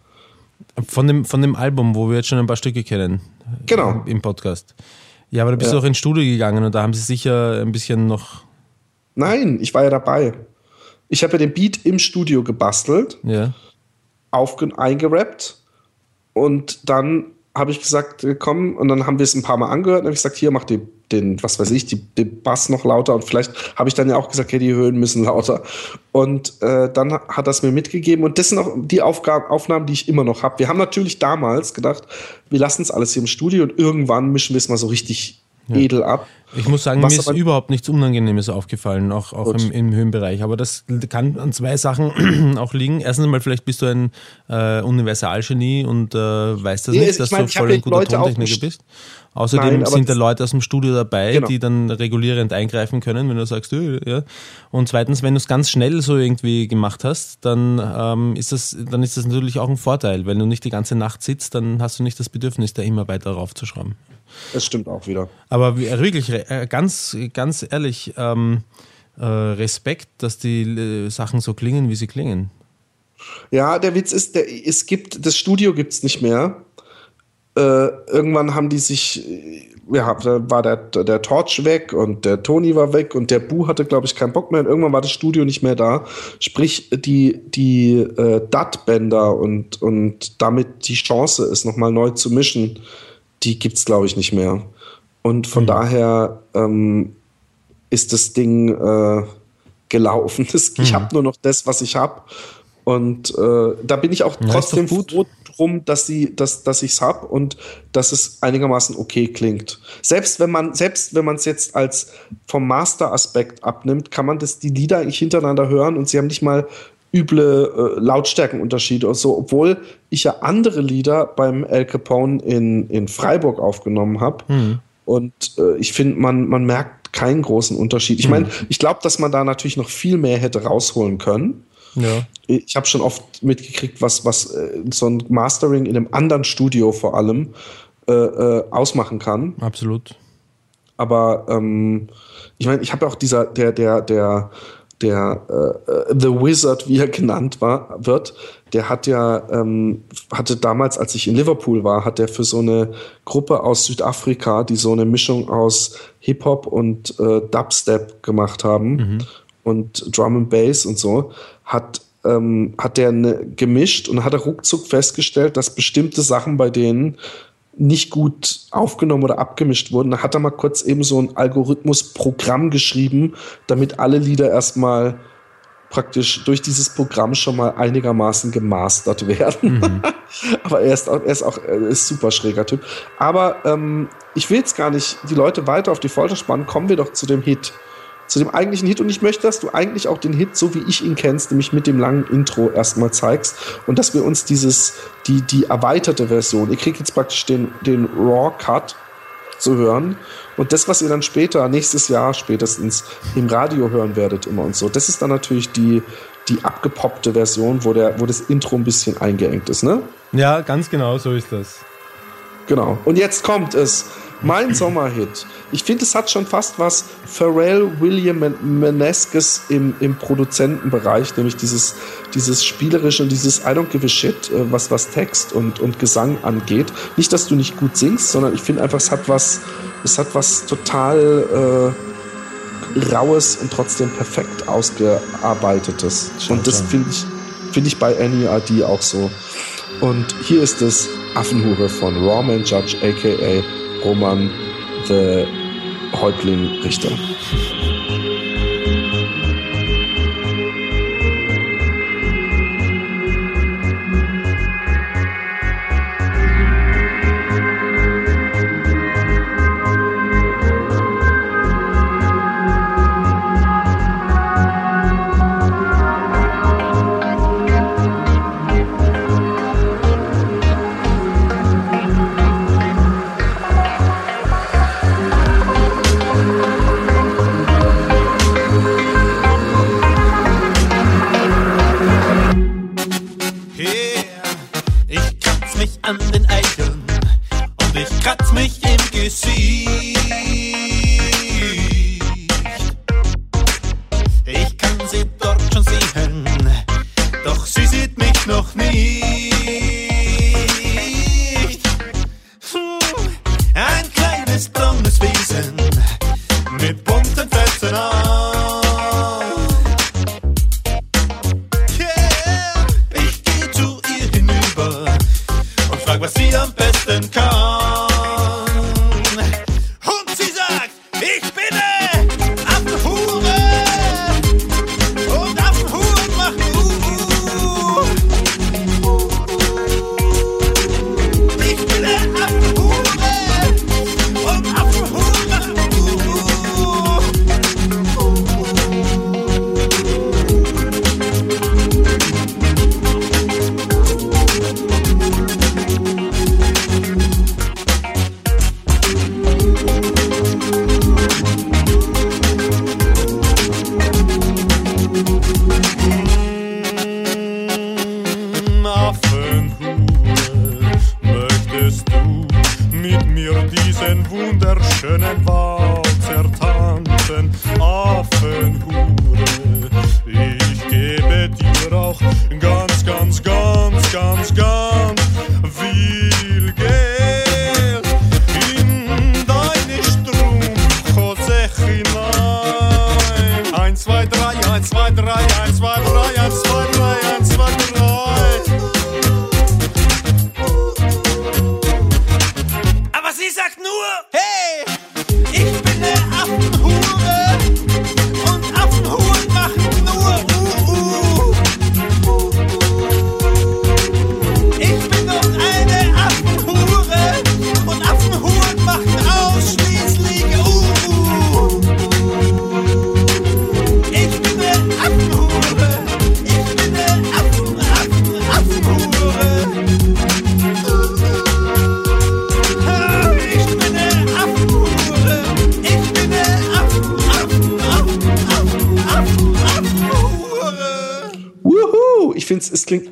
Von dem, von dem Album, wo wir jetzt schon ein paar Stücke kennen. Genau. Im Podcast. Ja, aber da bist Ja. du auch ins Studio gegangen und da haben sie sicher ein bisschen noch. Nein, ich war ja dabei. Ich habe ja den Beat im Studio gebastelt, Ja. aufge eingerappt und dann habe ich gesagt, komm, und dann haben wir es ein paar Mal angehört und habe ich gesagt, hier mach die, den, was weiß ich, die, den Bass noch lauter und vielleicht habe ich dann ja auch gesagt, okay, die Höhen müssen lauter. Und äh, dann hat das mir mitgegeben und das sind auch die Aufgaben, Aufnahmen, die ich immer noch habe. Wir haben natürlich damals gedacht, wir lassen es alles hier im Studio und irgendwann mischen wir es mal so richtig edel ab. Ich muss sagen, Was mir ist überhaupt nichts Unangenehmes aufgefallen, auch, auch im, im Höhenbereich. Aber das kann an zwei Sachen auch liegen. Erstens mal, vielleicht bist du ein äh, Universalgenie und äh, weißt das Nee, nicht, ich dass mein, du voll ja ein guter Leute Tontechniker bist. Außerdem Nein, sind da Leute aus dem Studio dabei, Genau. die dann regulierend eingreifen können, wenn du sagst, äh, ja. Und zweitens, wenn du es ganz schnell so irgendwie gemacht hast, dann ähm, ist das, dann ist das natürlich auch ein Vorteil. Wenn du nicht die ganze Nacht sitzt, dann hast du nicht das Bedürfnis, da immer weiter raufzuschrauben. Das stimmt auch wieder. Aber wie- wirklich, äh, ganz, ganz ehrlich, ähm, äh, Respekt, dass die äh, Sachen so klingen, wie sie klingen. Ja, der Witz ist, der, es gibt, das Studio gibt es nicht mehr. Äh, irgendwann haben die sich, äh, ja, da war der, der Torch weg und der Tony war weg und der Bu hatte, glaube ich, keinen Bock mehr und irgendwann war das Studio nicht mehr da. Sprich, die, die äh, DAT-Bänder und, und damit die Chance, es nochmal neu zu mischen, die gibt's glaube ich, nicht mehr. Und von daher ähm, ist das Ding äh, gelaufen. Ich habe nur noch das, was ich habe. Und äh, da bin ich auch Ja, ist trotzdem froh drum, dass, sie, dass, dass ich es habe und dass es einigermaßen okay klingt. Selbst wenn man selbst wenn man es jetzt als vom Master-Aspekt abnimmt, kann man das die Lieder eigentlich hintereinander hören und sie haben nicht mal üble äh, Lautstärkenunterschiede oder so, obwohl ich ja andere Lieder beim El Capone in, in Freiburg aufgenommen habe. Und äh, ich finde, man, man merkt keinen großen Unterschied. Ich meine, ich glaube, dass man da natürlich noch viel mehr hätte rausholen können. Ja. Ich habe schon oft mitgekriegt, was, was äh, so ein Mastering in einem anderen Studio vor allem äh, äh, ausmachen kann. Absolut. Aber ähm, ich meine, ich habe auch dieser, der, der, der, der äh, äh, The Wizard, wie er genannt war, wird, der hat ja, ähm, hatte damals, als ich in Liverpool war, hat er für so eine Gruppe aus Südafrika, die so eine Mischung aus Hip-Hop und äh, Dubstep gemacht haben und Drum and Bass und so, hat ähm, hat der ne, gemischt und hat er ruckzuck festgestellt, dass bestimmte Sachen bei denen nicht gut aufgenommen oder abgemischt wurden. Da hat er mal kurz eben so ein Algorithmus-Programm geschrieben, damit alle Lieder erstmal praktisch durch dieses Programm schon mal einigermaßen gemastert werden. Aber er ist auch, er ist auch er ist super schräger Typ. Aber ähm, ich will jetzt gar nicht die Leute weiter auf die Folter spannen. Kommen wir doch zu dem Hit. Zu dem eigentlichen Hit. Und ich möchte, dass du eigentlich auch den Hit, so wie ich ihn kennst, nämlich mit dem langen Intro erstmal zeigst. Und dass wir uns dieses, die, die erweiterte Version, ihr kriegt jetzt praktisch den, den Raw Cut zu hören. Und das, was ihr dann später, nächstes Jahr spätestens im Radio hören werdet, immer und so, das ist dann natürlich die, die abgepoppte Version, wo, der, wo das Intro ein bisschen eingeengt ist, ne? Ja, ganz genau so ist das. Genau. Und jetzt kommt es. Mein Sommerhit. Ich finde, es hat schon fast was Pharrell William Meneskes im, im Produzentenbereich, nämlich dieses, dieses spielerische und dieses I don't give a shit, äh, was, was Text und, und Gesang angeht. Nicht, dass du nicht gut singst, sondern ich finde einfach, es hat was, es hat was total äh, Raues und trotzdem perfekt ausgearbeitetes. und das finde ich, finde ich bei NERD auch so. Und hier ist es Affenhure von Rawman Judge, aka Roman the Häuptling Richter.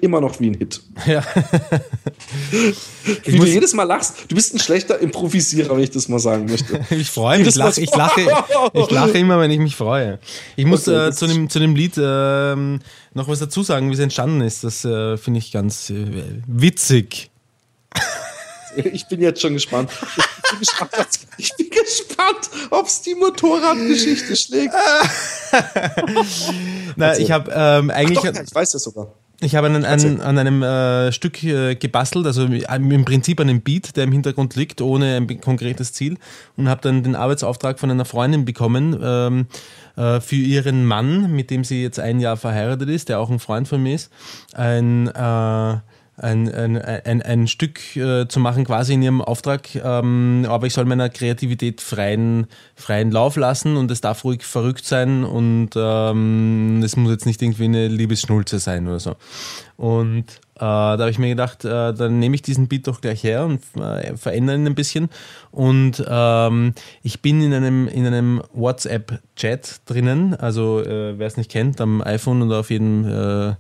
Immer noch wie ein Hit. Ja. Wie du jedes Mal lachst. Du bist ein schlechter Improvisierer, wenn ich das mal sagen möchte. Ich freue mich, ich lache, ich, lache, ich lache immer, wenn ich mich freue. Ich muss Okay, äh, zu, dem, zu dem Lied ähm, noch was dazu sagen, wie es entstanden ist. Das äh, finde ich ganz äh, witzig. Ich bin jetzt schon gespannt. Ich bin gespannt, ob es die Motorradgeschichte schlägt. Na, ich habe ähm, eigentlich. Doch, ich weiß das sogar. Ich habe an, an, an einem äh, Stück äh, gebastelt, also im Prinzip an einem Beat, der im Hintergrund liegt, ohne ein konkretes Ziel. Und habe dann den Arbeitsauftrag von einer Freundin bekommen ähm, äh, für ihren Mann, mit dem sie jetzt ein Jahr verheiratet ist, der auch ein Freund von mir ist, ein äh, ein, ein, ein, ein Stück äh, zu machen, quasi in ihrem Auftrag, ähm, aber ich soll meiner Kreativität freien, freien Lauf lassen und es darf ruhig verrückt sein und ähm, es muss jetzt nicht irgendwie eine Liebesschnulze sein oder so. Und äh, da habe ich mir gedacht, äh, dann nehme ich diesen Beat doch gleich her und äh, verändere ihn ein bisschen. Und ähm, ich bin in einem, in einem WhatsApp-Chat drinnen, also äh, wer es nicht kennt, am iPhone oder auf jedem äh,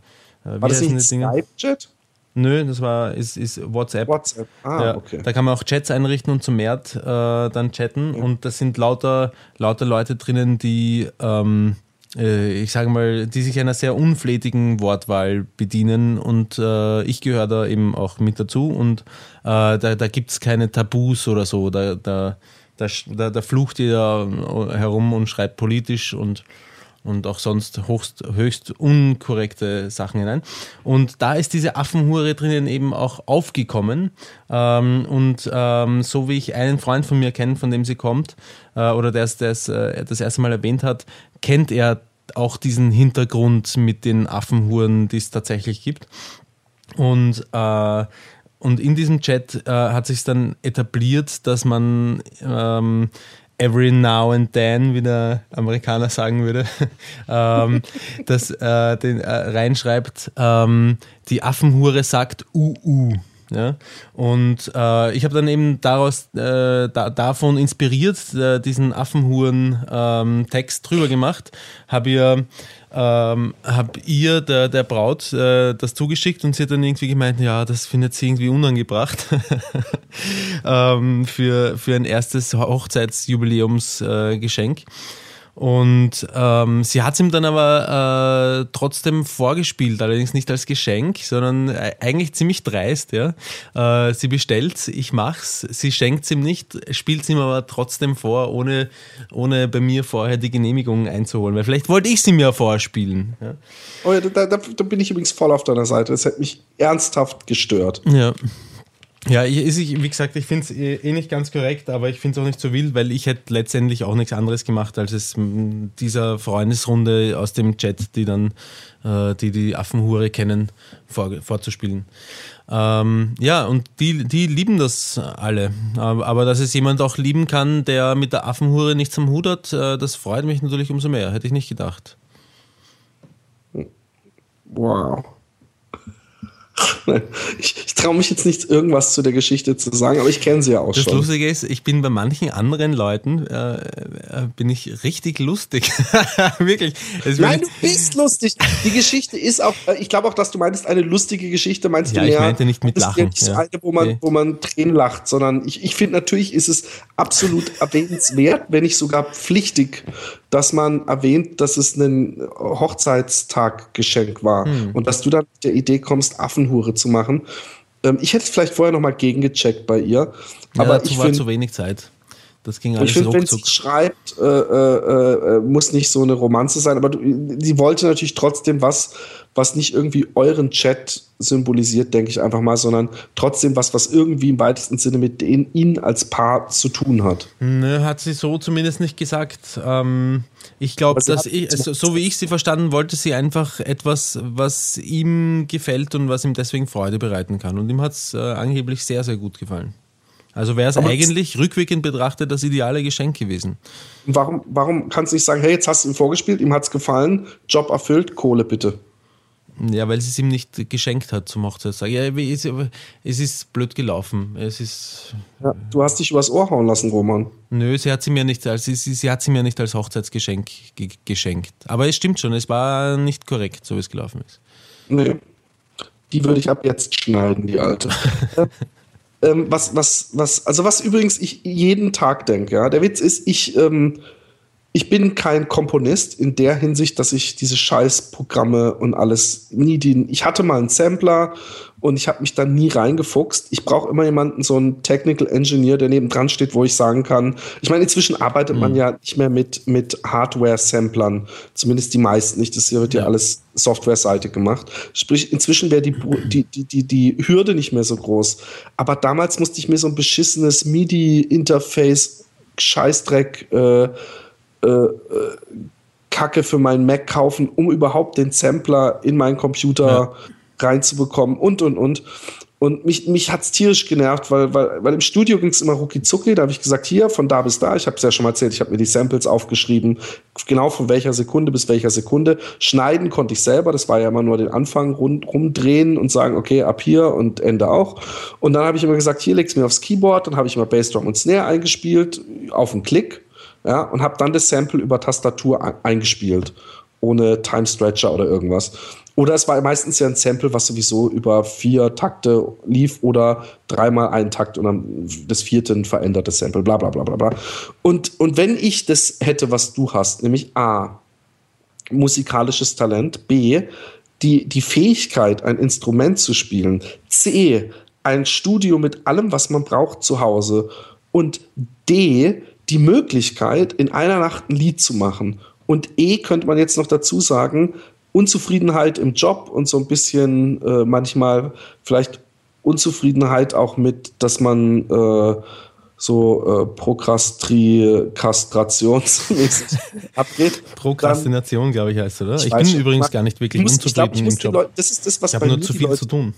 äh, wie War das nicht? Skype-Chat? Nö, das war ist, ist WhatsApp. WhatsApp. Ah, ja, okay. Da kann man auch Chats einrichten und zum Mert äh, dann chatten. Und da sind lauter, lauter Leute drinnen, die, ähm, äh, ich sage mal, die sich einer sehr unflätigen Wortwahl bedienen. Und äh, ich gehöre da eben auch mit dazu. Und äh, da, da gibt es keine Tabus oder so. Da, da, da, da, da flucht jeder herum und schreibt politisch und und auch sonst höchst, höchst unkorrekte Sachen hinein. Und da ist diese Affenhure drinnen eben auch aufgekommen. Ähm, und ähm, so wie ich einen Freund von mir kenne, von dem sie kommt, äh, oder der es, äh, das erste Mal erwähnt hat, kennt er auch diesen Hintergrund mit den Affenhuren, die es tatsächlich gibt. Und, äh, und in diesem Chat äh, hat sich dann etabliert, dass man ähm, every now and then, wie der Amerikaner sagen würde, ähm, das äh, den, äh, reinschreibt, ähm, die Affenhure sagt uh, Ja? Und äh, ich habe dann eben daraus äh, da, davon inspiriert, äh, diesen Affenhuren-Text drüber gemacht, habe ihr, ähm, hab ihr der, der Braut äh, das zugeschickt und sie hat dann irgendwie gemeint, ja, das findet sie irgendwie unangebracht ähm, für, für ein erstes Hochzeitsjubiläumsgeschenk. Äh. Und ähm, sie hat es ihm dann aber äh, trotzdem vorgespielt, allerdings nicht als Geschenk, sondern äh, eigentlich ziemlich dreist. Ja? Äh, sie bestellt, ich mach's, sie schenkt ihm nicht, spielt ihm aber trotzdem vor, ohne, ohne bei mir vorher die Genehmigung einzuholen. Weil vielleicht wollte ich sie mir vorspielen. Ja? Oh ja, da, da, da bin ich übrigens voll auf deiner Seite. Das hätte mich ernsthaft gestört. Ja. Ja, ich, ich, wie gesagt, ich finde es eh eh nicht ganz korrekt, aber ich finde es auch nicht so wild, weil ich hätte letztendlich auch nichts anderes gemacht, als es dieser Freundesrunde aus dem Chat, die dann, äh, die die Affenhure kennen, vor, vorzuspielen. Ähm, ja, und die, die lieben das alle. Aber, aber dass es jemand auch lieben kann, der mit der Affenhure nichts am Hut hat, äh, das freut mich natürlich umso mehr. Hätte ich nicht gedacht. Wow. Ich, ich traue mich jetzt nicht, irgendwas zu der Geschichte zu sagen, aber ich kenne sie ja auch Das schon. Lustige ist, ich bin bei manchen anderen Leuten, äh, äh, bin ich richtig lustig. Wirklich. Wird Nein, du bist lustig. Die Geschichte ist auch, äh, ich glaube auch, dass du meintest, eine lustige Geschichte, meinst Ja, du ich mehr? meinte nicht mit das ist ja Lachen, nicht so ja. eine, wo man, Nee. wo man Tränen lacht, sondern ich, ich finde natürlich ist es absolut erwähnenswert, wenn nicht sogar pflichtig, dass man erwähnt, dass es ein Hochzeitstaggeschenk war Hm. und dass du dann mit der Idee kommst, Affenhure zu machen. Ähm, ich hätte vielleicht vorher noch mal gegengecheckt bei ihr, ja, aber dazu ich war zu wenig Zeit. Das ging ich alles finde, wenn sie schreibt, äh, äh, äh, muss nicht so eine Romanze sein, aber du, sie wollte natürlich trotzdem was, was nicht irgendwie euren Chat symbolisiert, denke ich einfach mal, sondern trotzdem was, was irgendwie im weitesten Sinne mit denen, ihnen als Paar zu tun hat. Ne, hat sie so zumindest nicht gesagt. Ähm, ich glaube, dass ich, also, so wie ich sie verstanden, wollte sie einfach etwas, was ihm gefällt und was ihm deswegen Freude bereiten kann. Und ihm hat es äh, angeblich sehr, sehr gut gefallen. Also wäre es eigentlich rückwirkend betrachtet das ideale Geschenk gewesen. Warum, warum kannst du nicht sagen, hey, jetzt hast du ihm vorgespielt, ihm hat's gefallen, Job erfüllt, Kohle bitte. Ja, weil sie es ihm nicht geschenkt hat zum Hochzeitstag. Ja, es ist blöd gelaufen. Es ist. Ja, du hast dich übers Ohr hauen lassen, Roman. Nö, sie hat sie mir nicht als, sie, sie, sie hat sie mir nicht als Hochzeitsgeschenk ge geschenkt. Aber es stimmt schon, es war nicht korrekt, so wie es gelaufen ist. Nee. Die würde ich ab jetzt schneiden, die alte. ähm, was, was, was, also was übrigens ich jeden Tag denke, ja. Der Witz ist, ich, ähm, ich bin kein Komponist in der Hinsicht, dass ich diese Scheißprogramme und alles nie den. Ich hatte mal einen Sampler und ich habe mich da nie reingefuchst. Ich brauche immer jemanden, so einen Technical Engineer, der nebendran steht, wo ich sagen kann. Ich meine, inzwischen arbeitet man ja nicht mehr mit, mit Hardware-Samplern, zumindest die meisten nicht. Das wird ja, alles softwareseitig gemacht. Sprich, inzwischen wäre die, die, die, die, die Hürde nicht mehr so groß. Aber damals musste ich mir so ein beschissenes MIDI-Interface, Scheißdreck, äh, Kacke für meinen Mac kaufen, um überhaupt den Sampler in meinen Computer reinzubekommen und und und. Und mich, mich hat es tierisch genervt, weil, weil, weil im Studio ging es immer rucki zucki. Da habe ich gesagt, hier, von da bis da, ich habe es ja schon mal erzählt, ich habe mir die Samples aufgeschrieben, genau von welcher Sekunde bis welcher Sekunde. Schneiden konnte ich selber, das war ja immer nur den Anfang, rund, rumdrehen und sagen, okay, ab hier und Ende auch. Und dann habe ich immer gesagt, hier leg's mir aufs Keyboard, dann habe ich immer Bassdrum und Snare eingespielt, auf einen Klick ja, und habe dann das Sample über Tastatur ein- eingespielt, ohne Time Stretcher oder irgendwas. Oder es war meistens ja ein Sample, was sowieso über vier Takte lief oder dreimal einen Takt und dann das vierte ein verändertes Sample, bla bla bla bla bla. Und, und wenn ich das hätte, was du hast, nämlich A, musikalisches Talent, B, die, die Fähigkeit, ein Instrument zu spielen, C, ein Studio mit allem, was man braucht zu Hause und D, die Möglichkeit, in einer Nacht ein Lied zu machen. Und E könnte man jetzt noch dazu sagen, Unzufriedenheit im Job und so ein bisschen äh, manchmal vielleicht Unzufriedenheit auch mit, dass man äh, so äh, Prokrastrationsmäßig abgeht. Prokrastination, glaube ich, heißt, oder? Ich Ich, bin schon, übrigens gar nicht wirklich Ich muss, ich glaub, unzufrieden muss im Job. Leute, das ist das, was ich bei habe nur mir zu viel Leute zu tun.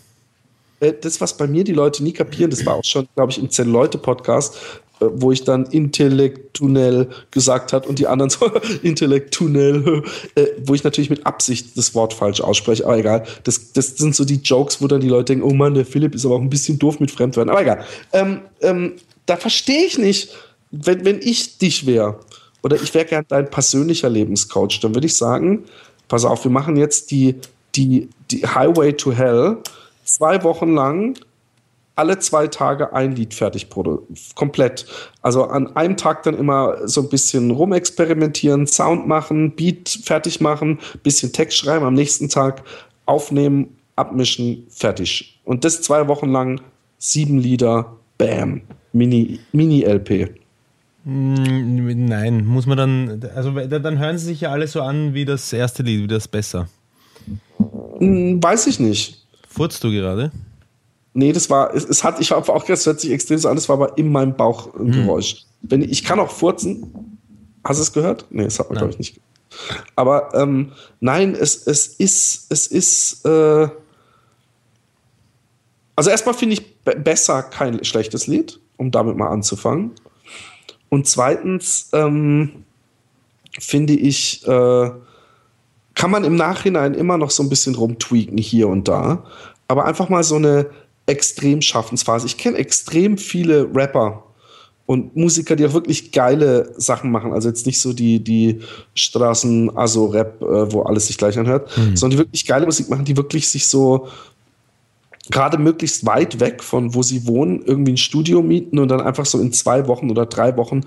äh, das, was bei mir die Leute nie kapieren, das war auch schon, glaube ich, im Zehn-Leute-Podcast, äh, wo ich dann intellektuell gesagt hat und die anderen so intellektuell, äh, wo ich natürlich mit Absicht das Wort falsch ausspreche, aber egal. Das, das sind so die Jokes, wo dann die Leute denken, oh Mann, der Philipp ist aber auch ein bisschen doof mit Fremdwörtern, aber egal. Ähm, ähm, da verstehe ich nicht, wenn, wenn ich dich wäre oder ich wäre gern dein persönlicher Lebenscoach, dann würde ich sagen, pass auf, wir machen jetzt die, die, die Highway to Hell zwei Wochen lang alle zwei Tage ein Lied fertig komplett. Also an einem Tag dann immer so ein bisschen rumexperimentieren, Sound machen, Beat fertig machen, bisschen Text schreiben, am nächsten Tag aufnehmen, abmischen, fertig. Und das zwei Wochen lang, sieben Lieder, bam, Mini, Mini-LP. Mm, Nein, muss man dann, also dann hören sie sich ja alle so an wie das erste Lied, wie das besser. Hm, weiß ich nicht. Furzt du gerade? Nee, das war, es, es hat, ich habe auch das hört sich extrem so an, das war aber in meinem Bauch ein Geräusch. Wenn, ich kann auch furzen. Hast du es gehört? Nee, das hat man, glaube ich, nicht. gehört. Aber ähm, nein, es, es ist, es ist, äh, also erstmal finde ich be besser kein schlechtes Lied, um damit mal anzufangen. Und zweitens ähm, finde ich, äh, kann man im Nachhinein immer noch so ein bisschen rumtweaken hier und da. aber einfach mal so eine Extrem-Schaffensphase. Ich kenne extrem viele Rapper und Musiker, die auch wirklich geile Sachen machen. Also jetzt nicht so die, die Straßen-Aso-Rap, äh, wo alles sich gleich anhört, mhm. sondern die wirklich geile Musik machen, die wirklich sich so gerade möglichst weit weg von wo sie wohnen, irgendwie ein Studio mieten und dann einfach so in zwei Wochen oder drei Wochen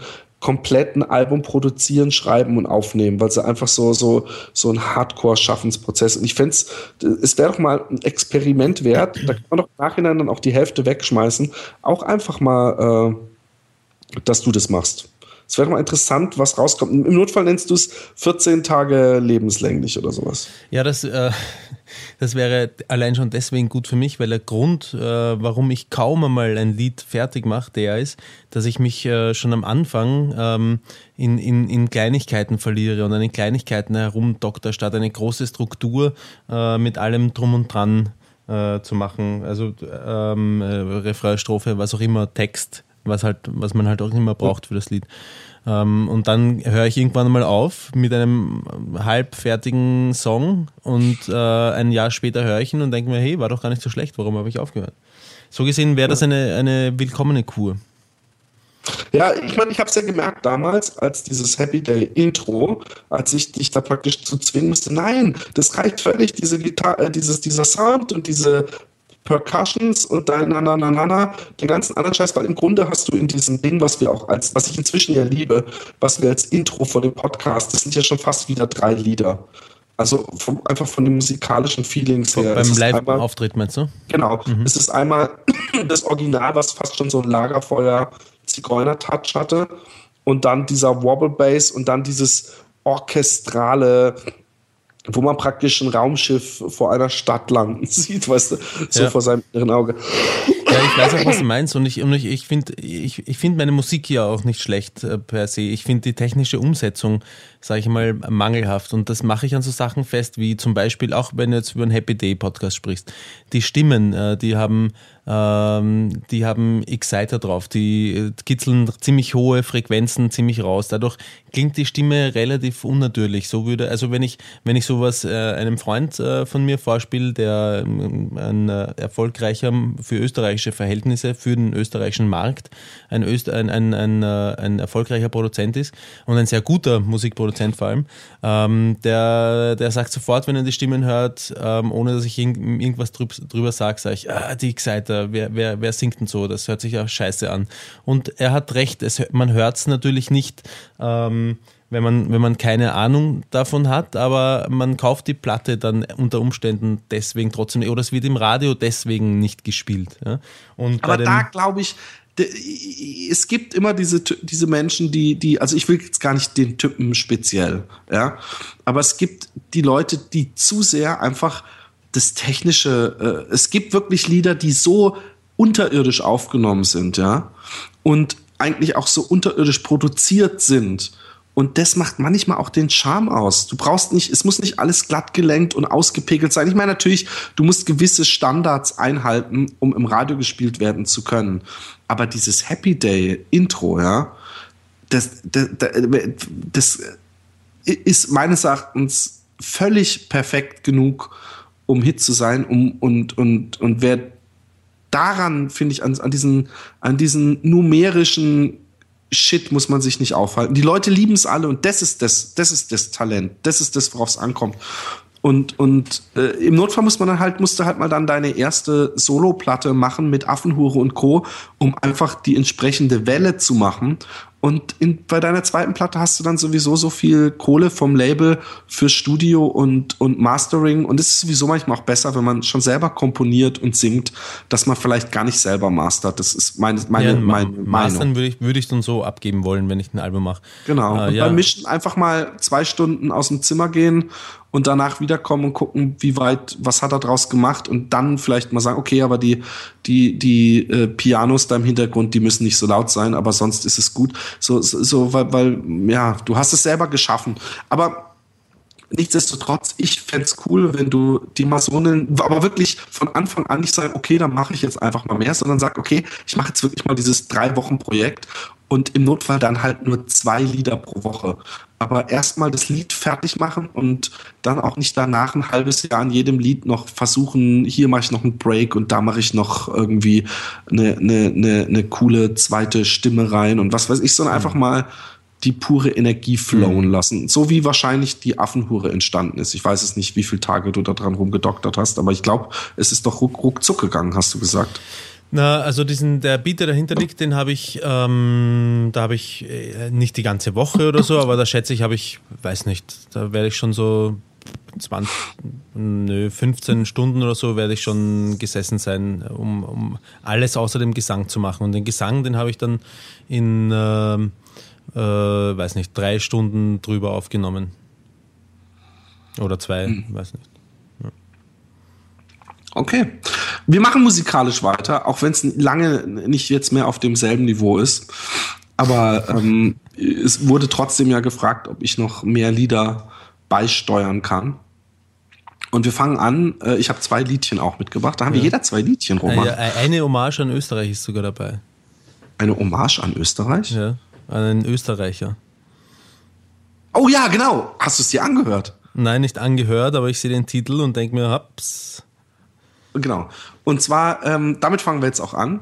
komplett ein Album produzieren, schreiben und aufnehmen, weil sie einfach so, so, so ein Hardcore-Schaffensprozess. Und ich fände es, es wäre doch mal ein Experiment wert. Da kann man doch im Nachhinein dann auch die Hälfte wegschmeißen. Auch einfach mal, äh, dass du das machst. Es wäre mal interessant, was rauskommt. Im Notfall nennst du es 14 Tage lebenslänglich oder sowas. Ja, das, äh, das wäre allein schon deswegen gut für mich, weil der Grund, äh, warum ich kaum einmal ein Lied fertig mache, der ist, dass ich mich äh, schon am Anfang ähm, in, in, in Kleinigkeiten verliere und an den Kleinigkeiten herumdokter, statt eine große Struktur äh, mit allem drum und dran äh, zu machen. Also ähm, äh, Refrain, Strophe, was auch immer, Text was halt, was man halt auch immer braucht für das Lied. Ähm, und dann höre ich irgendwann mal auf mit einem halbfertigen Song und äh, ein Jahr später höre ich ihn und denke mir, hey, war doch gar nicht so schlecht, warum habe ich aufgehört? So gesehen wäre das eine, eine willkommene Kur. Ja, ich meine, ich habe es ja gemerkt damals, als dieses Happy Day Intro, als ich dich da praktisch zu zwingen musste. Nein, das reicht völlig, diese Gitarre, äh, dieses, dieser Sound und diese Percussions und dein na, na, na, na, na, den ganzen anderen Scheiß, weil im Grunde hast du in diesem Ding, was wir auch als, was ich inzwischen ja liebe, was wir als Intro von dem Podcast, das sind ja schon fast wieder drei Lieder. Also vom, einfach von den musikalischen Feelings her. Beim Live-Auftritt meinst du? Genau. Mhm. Es ist einmal das Original, was fast schon so ein Lagerfeuer-Zigeuner-Touch hatte. Und dann dieser Wobble Bass und dann dieses orchestrale, wo man praktisch ein Raumschiff vor einer Stadt landen sieht, weißt du, so ja. vor seinem inneren Auge. Ja, ich weiß auch, was du meinst und ich, und ich, ich finde ich, ich find meine Musik hier auch nicht schlecht äh, per se. Ich finde die technische Umsetzung, sage ich mal, mangelhaft und das mache ich an so Sachen fest, wie zum Beispiel auch, wenn du jetzt über einen Happy Day Podcast sprichst. Die Stimmen, äh, die haben ähm, die haben Exciter drauf, die äh, kitzeln ziemlich hohe Frequenzen ziemlich raus. Dadurch klingt die Stimme relativ unnatürlich. So würde, also wenn ich, wenn ich sowas einem Freund von mir vorspiele, der ähm, ein erfolgreicher für österreichische Verhältnisse, für den österreichischen Markt, ein, Öst, ein, ein, ein, äh, ein erfolgreicher Produzent ist und ein sehr guter Musikproduzent vor allem, ähm, der, der sagt sofort, wenn er die Stimmen hört, ähm, ohne dass ich irgendwas drüber, drüber sage, sage ich, ah, die Exciter wer, wer, wer singt denn so? Das hört sich ja scheiße an. Und er hat recht, es, man hört es natürlich nicht, ähm, wenn, man, wenn man keine Ahnung davon hat, aber man kauft die Platte dann unter Umständen deswegen trotzdem, oder es wird im Radio deswegen nicht gespielt. Ja? Aber da glaube ich, es gibt immer diese, diese Menschen, die, die, also ich will jetzt gar nicht den Typen speziell, ja, aber es gibt die Leute, die zu sehr einfach das Technische, äh, es gibt wirklich Lieder, die so unterirdisch aufgenommen sind, ja, und eigentlich auch so unterirdisch produziert sind. Und das macht manchmal auch den Charme aus. Du brauchst nicht, es muss nicht alles glatt gelenkt und ausgepegelt sein. Ich meine natürlich, du musst gewisse Standards einhalten, um im Radio gespielt werden zu können. Aber dieses Happy Day Intro, ja, das, das, das ist meines Erachtens völlig perfekt genug, um Hit zu sein. Um, und, und, und wer daran, finde ich, an, an, diesen, an diesen numerischen Shit muss man sich nicht aufhalten. Die Leute lieben es alle und das ist das, das ist das Talent. Das ist das, worauf es ankommt. Und, und äh, im Notfall muss man dann halt, musste halt mal dann deine erste Solo-Platte machen mit Affenhure und Co., um einfach die entsprechende Welle zu machen. Und in, bei deiner zweiten Platte hast du dann sowieso so viel Kohle vom Label für Studio und, und Mastering. Und es ist sowieso manchmal auch besser, wenn man schon selber komponiert und singt, dass man vielleicht gar nicht selber mastert. Das ist meine, meine, ja, meine Mastern Meinung. Mastern würde ich, würde ich dann so abgeben wollen, wenn ich ein Album mache. Genau. Äh, und ja. beim Mischen einfach mal zwei Stunden aus dem Zimmer gehen und danach wiederkommen und gucken, wie weit, was hat er draus gemacht und dann vielleicht mal sagen, okay, aber die, die, die äh, Pianos da im Hintergrund, die müssen nicht so laut sein, aber sonst ist es gut. So, so, so weil, weil, ja, du hast es selber geschaffen. Aber nichtsdestotrotz, ich fände es cool, wenn du die Masonen, aber wirklich von Anfang an nicht sagen, okay, dann mache ich jetzt einfach mal mehr, sondern sag, okay, ich mache jetzt wirklich mal dieses drei Wochen Projekt und im Notfall dann halt nur zwei Lieder pro Woche. Aber erstmal das Lied fertig machen und dann auch nicht danach ein halbes Jahr an jedem Lied noch versuchen, hier mache ich noch einen Break und da mache ich noch irgendwie eine, eine, eine, eine coole zweite Stimme rein und was weiß ich, sondern einfach mal die pure Energie flowen lassen. So wie wahrscheinlich die Affenhure entstanden ist. Ich weiß es nicht, wie viele Tage du da dran rumgedoktert hast, aber ich glaube, es ist doch ruck, ruckzuck gegangen, hast du gesagt. Na, also diesen, der Beat, der dahinter liegt, den habe ich, ähm, da habe ich äh, nicht die ganze Woche oder so, aber da schätze ich, habe ich, weiß nicht, da werde ich schon so 20, nö, 15 Stunden oder so werde ich schon gesessen sein, um, um alles außer dem Gesang zu machen. Und den Gesang, den habe ich dann in, ähm, äh, weiß nicht, drei Stunden drüber aufgenommen. Oder zwei, weiß nicht. Okay. Wir machen musikalisch weiter, auch wenn es lange nicht jetzt mehr auf demselben Niveau ist. Aber ähm, es wurde trotzdem ja gefragt, ob ich noch mehr Lieder beisteuern kann. Und wir fangen an. Äh, ich habe zwei Liedchen auch mitgebracht. Da haben wir jeder zwei Liedchen, Roman. Äh, eine Hommage an Österreich ist sogar dabei. Eine Hommage an Österreich. Ja, an einen Österreicher. Oh ja, genau. Hast du es dir angehört? Nein, nicht angehört, aber ich sehe den Titel und denke mir, haps. Genau. Und zwar, ähm, damit fangen wir jetzt auch an.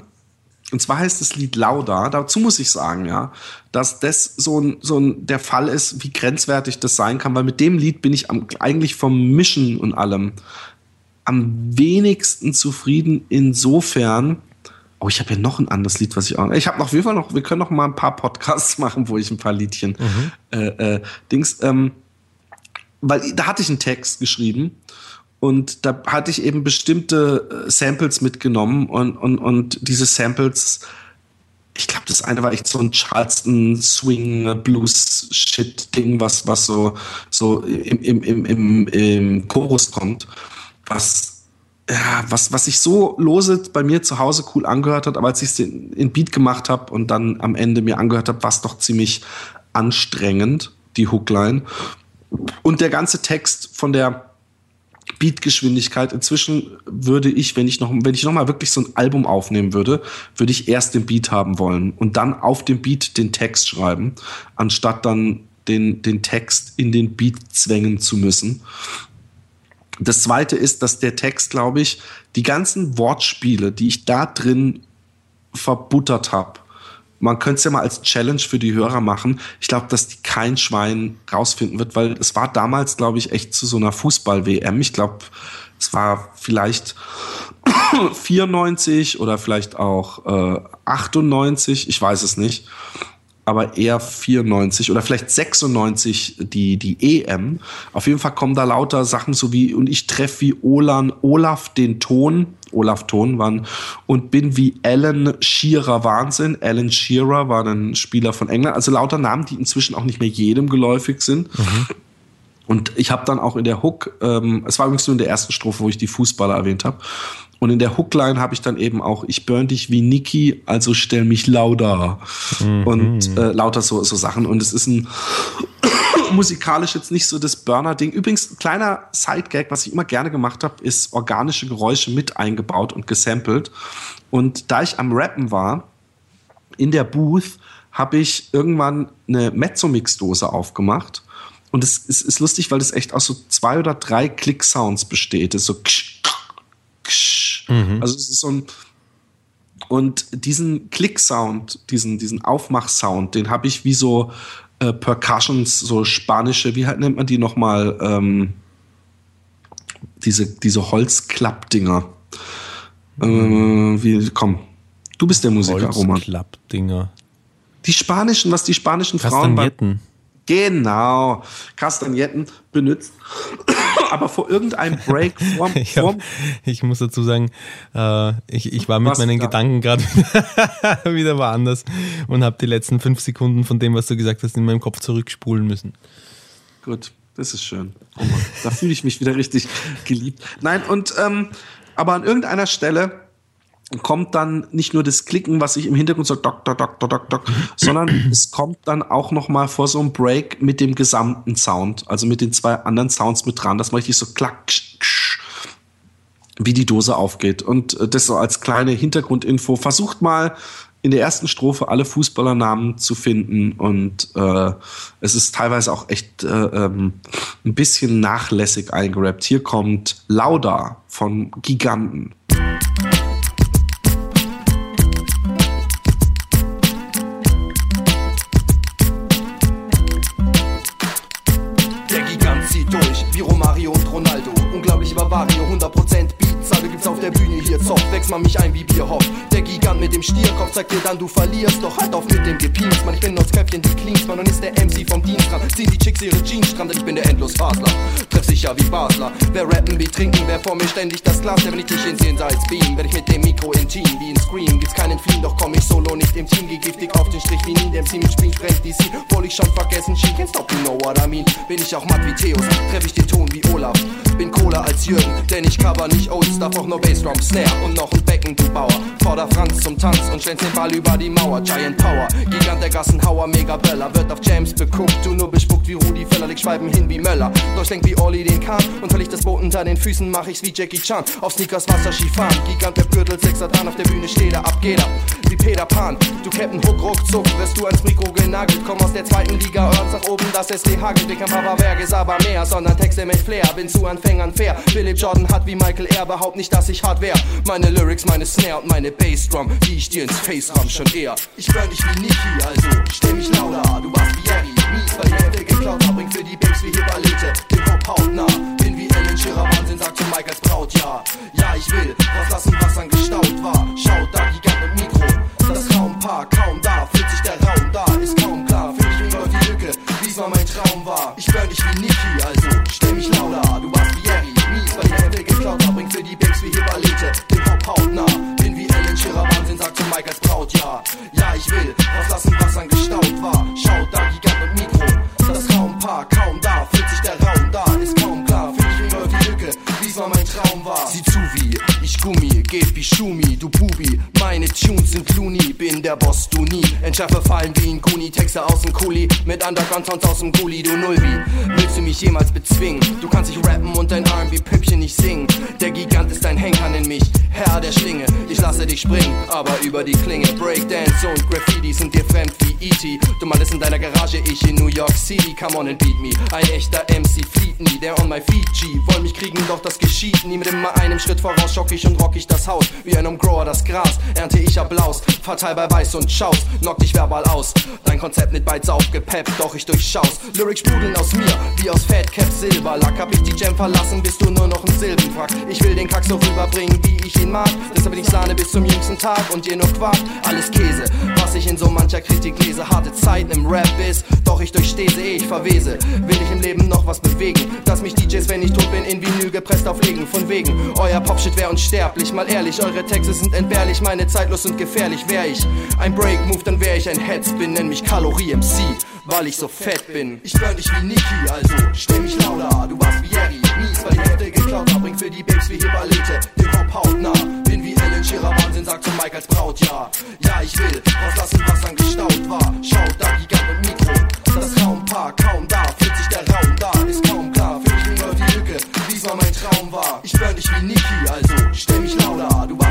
Und zwar heißt das Lied Lauda. Dazu muss ich sagen, ja, dass das so ein, so ein der Fall ist, wie grenzwertig das sein kann, weil mit dem Lied bin ich am, eigentlich vom Mischen und allem am wenigsten zufrieden insofern. Oh, ich habe ja noch ein anderes Lied, was ich auch. Ich habe noch auf jeden Fall noch. Wir können noch mal ein paar Podcasts machen, wo ich ein paar Liedchen äh, äh, Dings. Ähm, weil da hatte ich einen Text geschrieben und da hatte ich eben bestimmte äh, Samples mitgenommen und, und, und diese Samples, ich glaube, das eine war echt so ein Charleston Swing Blues Shit Ding, was, was so, so im, im, im, im, im Chorus kommt, was, ja, was, was sich so lose bei mir zu Hause cool angehört hat, aber als ich es in, in Beat gemacht habe und dann am Ende mir angehört habe, war es doch ziemlich anstrengend, die Hookline. Und der ganze Text von der Beatgeschwindigkeit. Inzwischen würde ich, wenn ich noch, wenn ich noch mal wirklich so ein Album aufnehmen würde, würde ich erst den Beat haben wollen und dann auf dem Beat den Text schreiben, anstatt dann den, den Text in den Beat zwängen zu müssen. Das zweite ist, dass der Text, glaube ich, die ganzen Wortspiele, die ich da drin verbuttert habe, man könnte es ja mal als Challenge für die Hörer machen. Ich glaube, dass die kein Schwein rausfinden wird, weil es war damals, glaube ich, echt zu so einer Fußball-WM. Ich glaube, es war vielleicht 94 oder vielleicht auch äh, 98, ich weiß es nicht aber eher 94 oder vielleicht 96 die, die EM. Auf jeden Fall kommen da lauter Sachen so wie, und ich treffe wie Olan, Olaf den Ton, Olaf Ton waren, und bin wie Alan Shearer Wahnsinn. Alan Shearer war ein Spieler von England. Also lauter Namen, die inzwischen auch nicht mehr jedem geläufig sind. Und ich habe dann auch in der Hook, ähm, es war übrigens nur in der ersten Strophe, wo ich die Fußballer erwähnt habe. Und in der Hookline habe ich dann eben auch, ich burn dich wie Niki, also stell mich lauter. Und äh, lauter so, so Sachen. Und es ist ein musikalisch jetzt nicht so das Burner-Ding. Übrigens, kleiner Side-Gag, was ich immer gerne gemacht habe, ist organische Geräusche mit eingebaut und gesampelt. Und da ich am Rappen war, in der Booth, habe ich irgendwann eine Mezzomix-Dose aufgemacht. Und es ist, ist lustig, weil es echt aus so zwei oder drei Click-Sounds besteht. Es ist so ksch, ksch. Also es ist so ein und diesen Click-Sound, diesen, diesen Aufmach-Sound, den habe ich wie so äh, Percussions, so spanische, wie halt nennt man die nochmal, ähm, diese, diese Holzklappdinger. Äh, wie, komm, du bist der Musiker, Roman. Holzklappdinger. Die spanischen, was die spanischen Frauen bei. Genau, Kastagnetten benutzt. Aber vor irgendeinem Break vorm, Ich, hab, vorm ich muss dazu sagen, äh, ich, ich war mit meinen da? Gedanken gerade wieder woanders und habe die letzten fünf Sekunden von dem, was du gesagt hast, in meinem Kopf zurückspulen müssen. Gut, das ist schön. Oh Mann, da fühle ich mich wieder richtig geliebt. Nein, und ähm, aber an irgendeiner Stelle kommt dann nicht nur das Klicken, was ich im Hintergrund so dock, dock, dock, dock, dock, dock, sondern es kommt dann auch noch mal vor so einem Break mit dem gesamten Sound, also mit den zwei anderen Sounds mit dran, dass man richtig so klack, ksch, ksch, wie die Dose aufgeht. Und äh, das so als kleine Hintergrundinfo. Versucht mal in der ersten Strophe alle Fußballernamen zu finden und äh, es ist teilweise auch echt äh, ähm, ein bisschen nachlässig eingerappt. Hier kommt Lauda von Giganten. Der Bühne hier Zoff. Wächst man mich ein wie Bierhoff. Der Gigant mit dem Stierkopf zeigt dir dann, du verlierst. Doch halt auf mit dem Gepienst, man, ich bin aus Köpfchen, die cleanst, man, und ist der MC vom Dienst dran. Ziehen die Chicks ihre Jeans stramm, denn ich bin der Endlosfasler. Treff sicher wie Basler. Wer rappen wie trinken, wer vor mir ständig das Glas, der wenn ich dich ins Jenseits beam. Werd ich mit dem Mikro intim, wie in Scream. Gibt's keinen Fliehen, doch komm ich solo nicht im Team. Geh giftig auf den Strich wie nie, der MC mit Spring sprengt DC. Wohl ich schon vergessen, she can't stop, you know what I mean. Bin ich auch matt wie Theos, treff ich den Ton wie Olaf. Bin cooler als Jürgen, denn ich cover nicht Oats, darf auch nur Bassdrum, Snare und noch ein Becken, du Bauer. Forder Franz zum Tanz und schwänzt den Ball über die Mauer. Giant Power, Gigant der Gassenhauer, mega Böller. Wird auf James beguckt, du nur bespuckt wie Rudi Völler, leg Schweiben hin wie Möller. Denk wie Olli den Kahn und verliere das Boot unter den Füßen, mach ich's wie Jackie Chan. Auf Sneakers, Wasser, Skifahren, Gigant der Gürtel, Sechser dran, auf der Bühne steht er, ab geht er. Wie Peter Pan, du Captain Hook, ruckzuck, wirst du ans Mikro genagelt. Komm aus der zweiten Liga, Örns nach oben, das SD hagelt. Wir kein Papa ist aber mehr, sondern Texte mit Flair. Bin zu Anfängern fair. Philipp Jordan hat wie Michael R. Behaupt nicht, dass ich hart wär. Meine Lyrics, meine Snare und meine Bassdrum, die ich dir ins Face ram schon eher. Ich burn dich wie Niki, also stell mich lauter. Du warst wie Yagi, mies, weil die Hälfte geklaut hab. Bring für die Babes wie Hippolyte, den Hop hautnah. Bin wie Ellen Shearer, Wahnsinn, sagt zu Mike als Braut, ja. Ja, ich will rauslassen, was an gestaut war. Schaut da, Gigant mit Mikro. Das Raumpaar kaum da, fühlt sich der Raum da, ist kaum klar. Fühl ich über die Lücke, wie's mal mein Traum war. Ich burn dich wie Niki, also stell mich lauter. shoo me Tunes sind Looney, bin der Boss, du nie. Entschärfe Fallen wie ein Guni, Texte aus dem Kuli. Mit Underground-Sounds aus dem Gully, du Nullbi. Willst du mich jemals bezwingen? Du kannst nicht rappen und dein R&B-Püppchen nicht singen. Der Gigant ist ein Henker in mich, Herr der Schlinge. Ich lasse dich springen, aber über die Klinge. Breakdance und Graffiti sind dir fremd wie E.T. Du malst in deiner Garage, ich in New York City. Come on and beat me. Ein echter MC flieht nie, der on my G. Wollen mich kriegen, doch das geschieht nie. Mit immer einem Schritt voraus schock ich und rock ich das Haus. Wie ein Umgrower das Gras, ernte ich Applaus. Verteil bei Weiß und Schaus, knock dich verbal aus. Dein Konzept mit Bytes aufgepeppt, doch ich durchschaus. Lyrics sprudeln aus mir, wie aus Fat Cap Silberlack. Hab ich die Jam verlassen, bist du nur noch ein Silbenwrack. Ich will den Kack so rüberbringen, wie ich ihn mag. Deshalb bin ich Sahne bis zum jüngsten Tag und dir nur Quark. Alles Käse, was ich in so mancher Kritik lese. Harte Zeiten im Rap ist, doch ich durchstehe sie, eh ich verwese. Will ich im Leben noch was bewegen? Dass mich DJs, wenn ich tot bin, in Vinyl gepresst auflegen. Von wegen, euer Popshit wär unsterblich. Mal ehrlich, eure Texte sind entbehrlich. Meine zeitlos und gefährlich. Wär ich ein Break-Move, dann wär ich ein Headspin. Nenn mich Kalorie MC, weil ich so fett bin. Ich burn dich wie Niki, also stell mich lauter. Du warst wie Yagi, mies, weil die Hälfte geklaut hab. Bring für die Babes wie Hippolyte, den Hop hautnah. Bin wie Ellen Shearer, Wahnsinn, sagt zu Mike als Braut, ja. Ja, ich will rauslassen, was an gestaut war. Schaut da, Gigant und Mikro. Das Raumpaar kaum da, fühlt sich der Raum da, ist kaum klar. Fühl ich über die Lücke, wie's mal mein Traum war. Ich burn dich wie Niki, also stell mich lauter. Du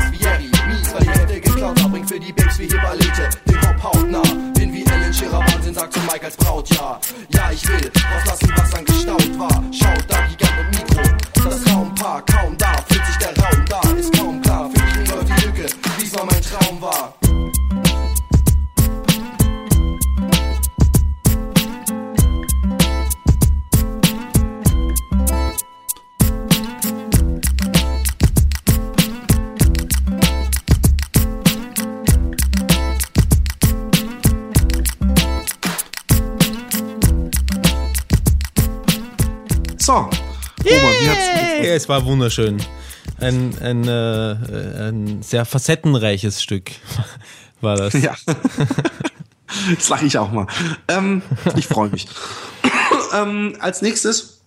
für die Babes wie Hippolyte, den Hop hautnah. Bin wie Ellen Shearer, Wahnsinn, sagt zu Mike als Braut, ja. Ja, ich will rauslassen, was an gestaut war. Schaut da, Gigant und Mikro. Das Raumpaar kaum es war wunderschön. Ein, ein, äh, ein sehr facettenreiches Stück war das. Ja. Jetzt lache ich auch mal. Ähm, ich freue mich. ähm, als nächstes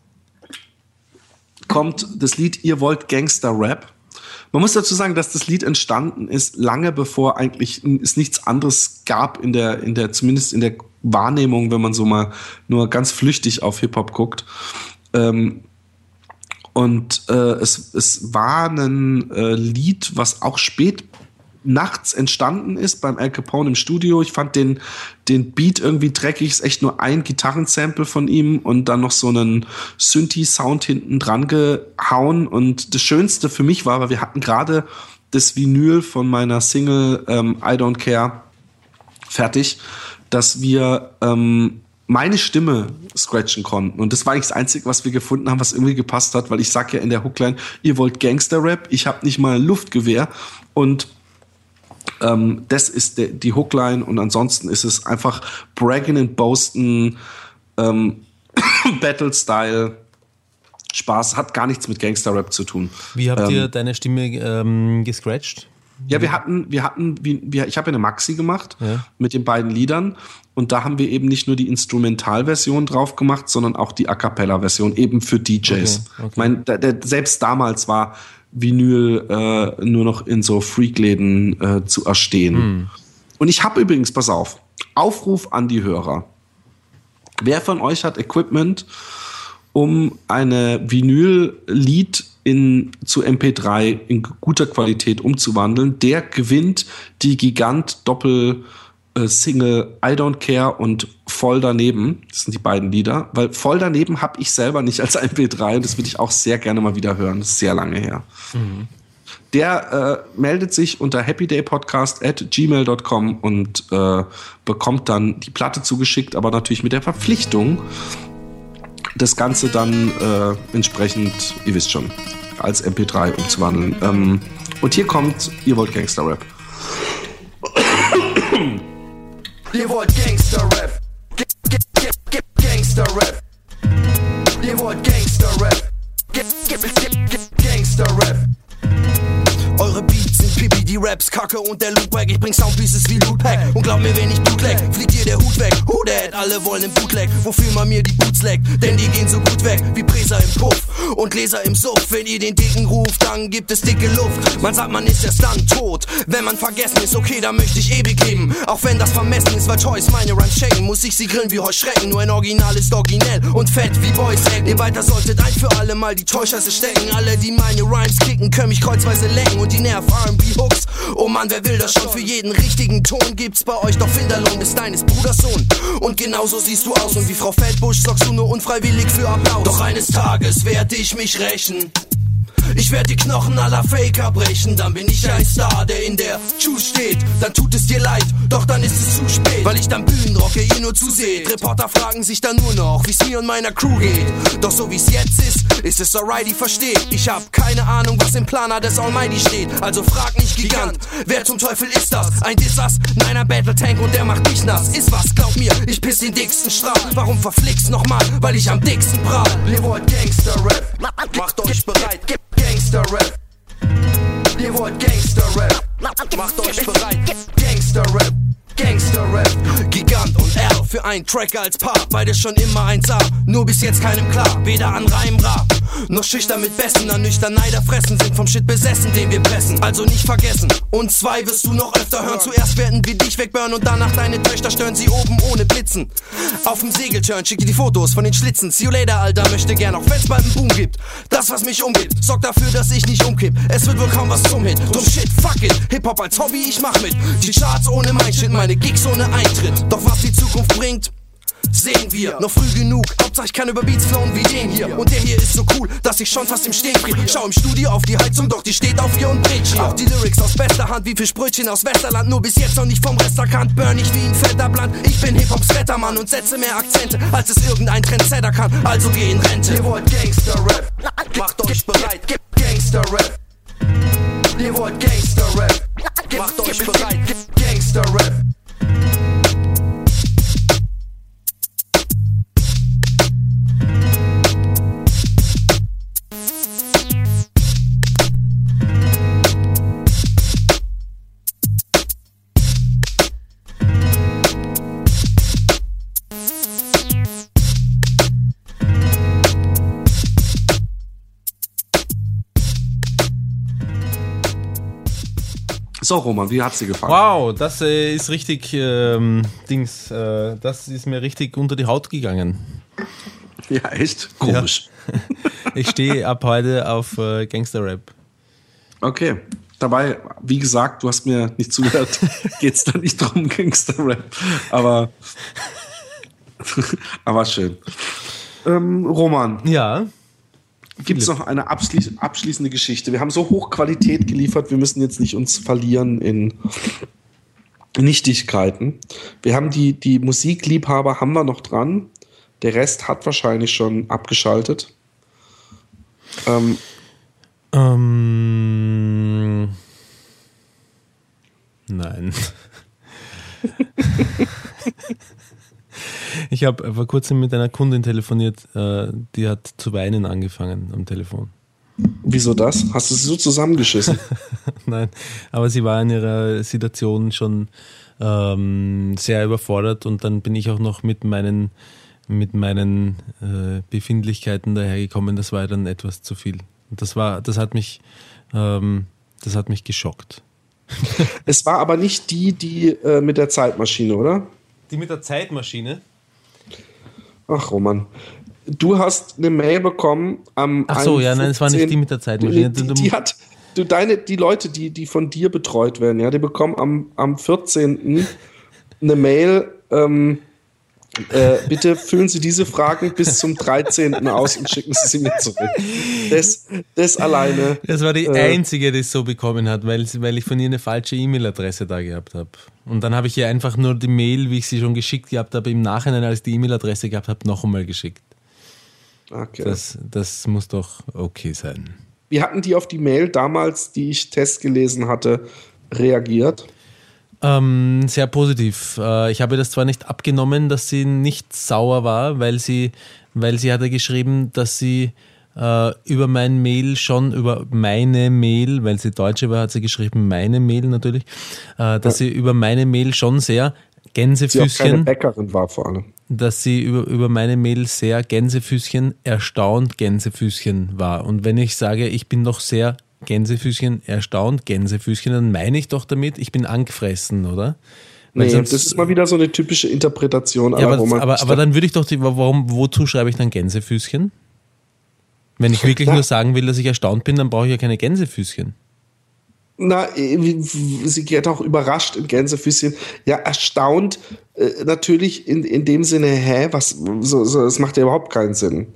kommt das Lied Ihr wollt Gangster-Rap. Man muss dazu sagen, dass das Lied entstanden ist, lange bevor eigentlich es nichts anderes gab in der, in der, zumindest in der Wahrnehmung, wenn man so mal nur ganz flüchtig auf Hip-Hop guckt. Ähm, und äh, es, es war ein äh, Lied, was auch spät nachts entstanden ist beim Al Capone im Studio. Ich fand den, den Beat irgendwie dreckig. Ist echt nur ein Gitarrensample von ihm und dann noch so einen Synthi-Sound hinten dran gehauen. Und das Schönste für mich war, weil wir hatten gerade das Vinyl von meiner Single ähm, I Don't Care fertig, dass wir ähm, meine Stimme scratchen konnten. Und das war eigentlich das Einzige, was wir gefunden haben, was irgendwie gepasst hat, weil ich sag ja in der Hookline, ihr wollt Gangster-Rap, ich habe nicht mal ein Luftgewehr. Und ähm, das ist de, die Hookline und ansonsten ist es einfach Bragging and Boasten, ähm, Battle-Style. Spaß, hat gar nichts mit Gangster-Rap zu tun. Wie habt Ähm, ihr deine Stimme ähm, gescratcht? Ja, wir hatten, wir hatten, wir, ich habe ja eine Maxi gemacht Ja. mit den beiden Liedern und da haben wir eben nicht nur die Instrumentalversion drauf gemacht, sondern auch die A cappella-Version eben für DJs. Okay, okay. Ich meine, der, der, selbst damals war Vinyl äh, nur noch in so Freakläden äh, zu erstehen. Hm. Und ich habe übrigens, pass auf, Aufruf an die Hörer. Wer von euch hat Equipment, um eine Vinyl-Lied in, zu MP3 in guter Qualität umzuwandeln, der gewinnt die Gigant Doppel äh, Single I Don't Care und Voll daneben. Das sind die beiden Lieder, weil Voll daneben habe ich selber nicht als MP3 und das würde ich auch sehr gerne mal wieder hören. Das ist sehr lange her. Der äh, meldet sich unter happydaypodcast at gmail.com und äh, bekommt dann die Platte zugeschickt, aber natürlich mit der Verpflichtung, das Ganze dann äh, entsprechend, ihr wisst schon, als MP3 umzuwandeln. Ähm, und hier kommt, ihr wollt Gangster-Rap. Ihr wollt Gangster-Rap. G- g- g- g- Gangster-Rap. Ihr wollt Gangster-Rap. G- g- g- g- Gangster-Rap. Eure Beats sind Pipi, die Raps kacke und der Loop wack. Ich bring Soundpieces wie Lootpack. Und glaub mir, wenn ich Blut leck, fliegt dir der Hut weg. Who that? Alle wollen im Bootleg, wofür man mir die Boots leckt. Denn die gehen so gut weg wie Präser im Puff und Gläser im Suff. Wenn ihr den Dicken ruft, dann gibt es dicke Luft. Man sagt, man ist erst dann tot. Wenn man vergessen ist, okay, dann möchte ich ewig leben. Auch wenn das vermessen ist, weil Choice meine Rhymes checken, muss ich sie grillen wie Heuschrecken. Nur ein Original ist originell und fett wie Boys Egg. Ihr weiter solltet ein für alle Mal die Täuscheiße stecken. Alle, die meine Rhymes kicken, können mich kreuzweise lecken und die Nerv R&B Hooks. Oh Mann, wer will das schon? Für jeden richtigen Ton gibt's bei euch doch Finderlohn ist deines Bruders Sohn. Und genauso siehst du aus und wie Frau Feldbusch sorgst du nur unfreiwillig für Applaus. Doch eines Tages werd ich mich rächen. Ich werd die Knochen aller Faker brechen, dann bin ich ein Star, der in der Juice steht. Dann tut es dir leid, doch dann ist es zu spät, weil ich dann Bühnen rocke, ihr nur zuseht. Reporter fragen sich dann nur noch, wie's mir und meiner Crew geht. Doch so wie's jetzt ist, ist es alright, ich versteht. Ich hab keine Ahnung, was im Planer des Almighty steht. Also frag nicht Gigant, wer zum Teufel ist das? Ein Dissas? Nein, ein Battle Tank und der macht dich nass. Ist was, glaub mir, ich piss den dicksten Strahl. Warum verflixt nochmal? Weil ich am dicksten prahl. Ihr wollt Gangster-Rap, macht euch bereit, Gangster-Rap. Ihr wollt Gangster-Rap, macht euch bereit, Gangster-Rap. Gangster-Rap, Gigant und R für einen Track als Paar, beide schon immer 1A, nur bis jetzt keinem klar, weder an Reim, Rap, noch schüchtern mit Besten, an nüchtern Neider fressen, sind vom Shit besessen, den wir pressen, also nicht vergessen, und zwei wirst du noch öfter hören, zuerst werden wir dich wegburnen und danach deine Töchter stören sie oben ohne Blitzen, auf dem Segelturn schick dir die Fotos von den Schlitzen, see you later, Alter, möchte gern, auch wenn's bald einen Boom gibt, das was mich umgibt, sorgt dafür, dass ich nicht umkipp, es wird wohl kaum was zum Hit, drum Shit, fuck it, Hip-Hop als Hobby, ich mach mit, die Charts ohne mein Shit, meine Gigs ohne Eintritt, doch was die Zukunft bringt, Sehen wir, noch früh genug. Hauptsache ich kann über Beats flowen wie den hier. Und der hier ist so cool, dass ich schon fast im Stehen frier. Schau im Studio auf die Heizung, doch die steht auf ihr und dreht. Auch die Lyrics aus bester Hand, wie viel Sprötchen aus Westerland. Nur bis jetzt noch nicht vom Rest erkannt. Burn ich wie ein fetter Blatt. Ich bin Hip-Hops Wettermann und setze mehr Akzente, als es irgendein Trendsetter kann. Also geh in Rente. Ihr wollt Gangster-Rap, macht euch bereit. Gangster-Rap. Ihr wollt Gangster-Rap, macht euch bereit. Gangster-Rap. So, Roman, wie hat's dir gefallen? Wow, das äh, ist richtig, ähm, Dings, äh, das ist mir richtig unter die Haut gegangen. Ja, echt? Komisch. Ich stehe ab heute auf äh, Gangster-Rap. Okay. Dabei, wie gesagt, du hast mir nicht zugehört, geht es da nicht drum, Gangster-Rap. Aber, aber schön. Ähm, Roman, Ja. Gibt es noch eine abschli abschließende Geschichte? Wir haben so hoch Qualität geliefert, wir müssen jetzt nicht uns verlieren in Nichtigkeiten. Wir haben die, die Musikliebhaber haben wir noch dran. Der Rest hat wahrscheinlich schon abgeschaltet. Ähm, Ähm, nein. ich habe vor kurzem mit einer Kundin telefoniert, äh, die hat zu weinen angefangen am Telefon. wieso das? Hast du sie so zusammengeschissen? Nein, aber sie war in ihrer Situation schon ähm, sehr überfordert und dann bin ich auch noch mit meinen, mit meinen äh, Befindlichkeiten dahergekommen. Das war dann etwas zu viel. Das war, das hat mich, ähm, das hat mich geschockt. es war aber nicht die, die äh, mit der Zeitmaschine, oder? Die mit der Zeitmaschine? Ach, Roman. Du hast eine Mail bekommen am. Ach so, ja, nein, es war nicht 15. die mit der Zeitmaschine. Die, die, die hat. Du, deine, die Leute, die, die von dir betreut werden, ja, die bekommen am, am 14. eine Mail. Ähm, äh, bitte füllen Sie diese Fragen bis zum 13. aus und schicken Sie sie mir zurück. Das, das alleine. Das war die Äh. einzige, die es so bekommen hat, weil, weil ich von ihr eine falsche E-Mail-Adresse da gehabt habe. Und dann habe ich ihr einfach nur die Mail, wie ich sie schon geschickt gehabt habe, im Nachhinein, als ich die E-Mail-Adresse gehabt habe, noch einmal geschickt. Okay. Das, das muss doch okay sein. Wie hatten die auf die Mail damals, die ich Test gelesen hatte, reagiert? Ähm, sehr positiv. Äh, ich habe das zwar nicht abgenommen, dass sie nicht sauer war, weil sie, weil sie hatte geschrieben, dass sie äh, über mein Mail schon, über meine Mail, weil sie Deutsche war, hat sie geschrieben, meine Mail natürlich, äh, dass sie über meine Mail schon sehr Sie auch keine Gänsefüßchen, Bäckerin war vor allem. dass sie über, über meine Mail sehr Gänsefüßchen, erstaunt Gänsefüßchen war. Und wenn ich sage, ich bin doch sehr Gänsefüßchen, erstaunt Gänsefüßchen, dann meine ich doch damit, ich bin angefressen, oder? Weil Nee, sonst- das ist mal wieder so eine typische Interpretation ja, aber, aber, aber dann würde ich doch, die, warum, wozu schreibe ich dann Gänsefüßchen? Wenn ich wirklich nur sagen will, dass ich erstaunt bin, dann brauche ich ja keine Gänsefüßchen. Na, äh, sie geht auch überrascht in Gänsefüßchen. Ja, erstaunt äh, natürlich in, in dem Sinne, hä, was, so, so, das macht ja überhaupt keinen Sinn.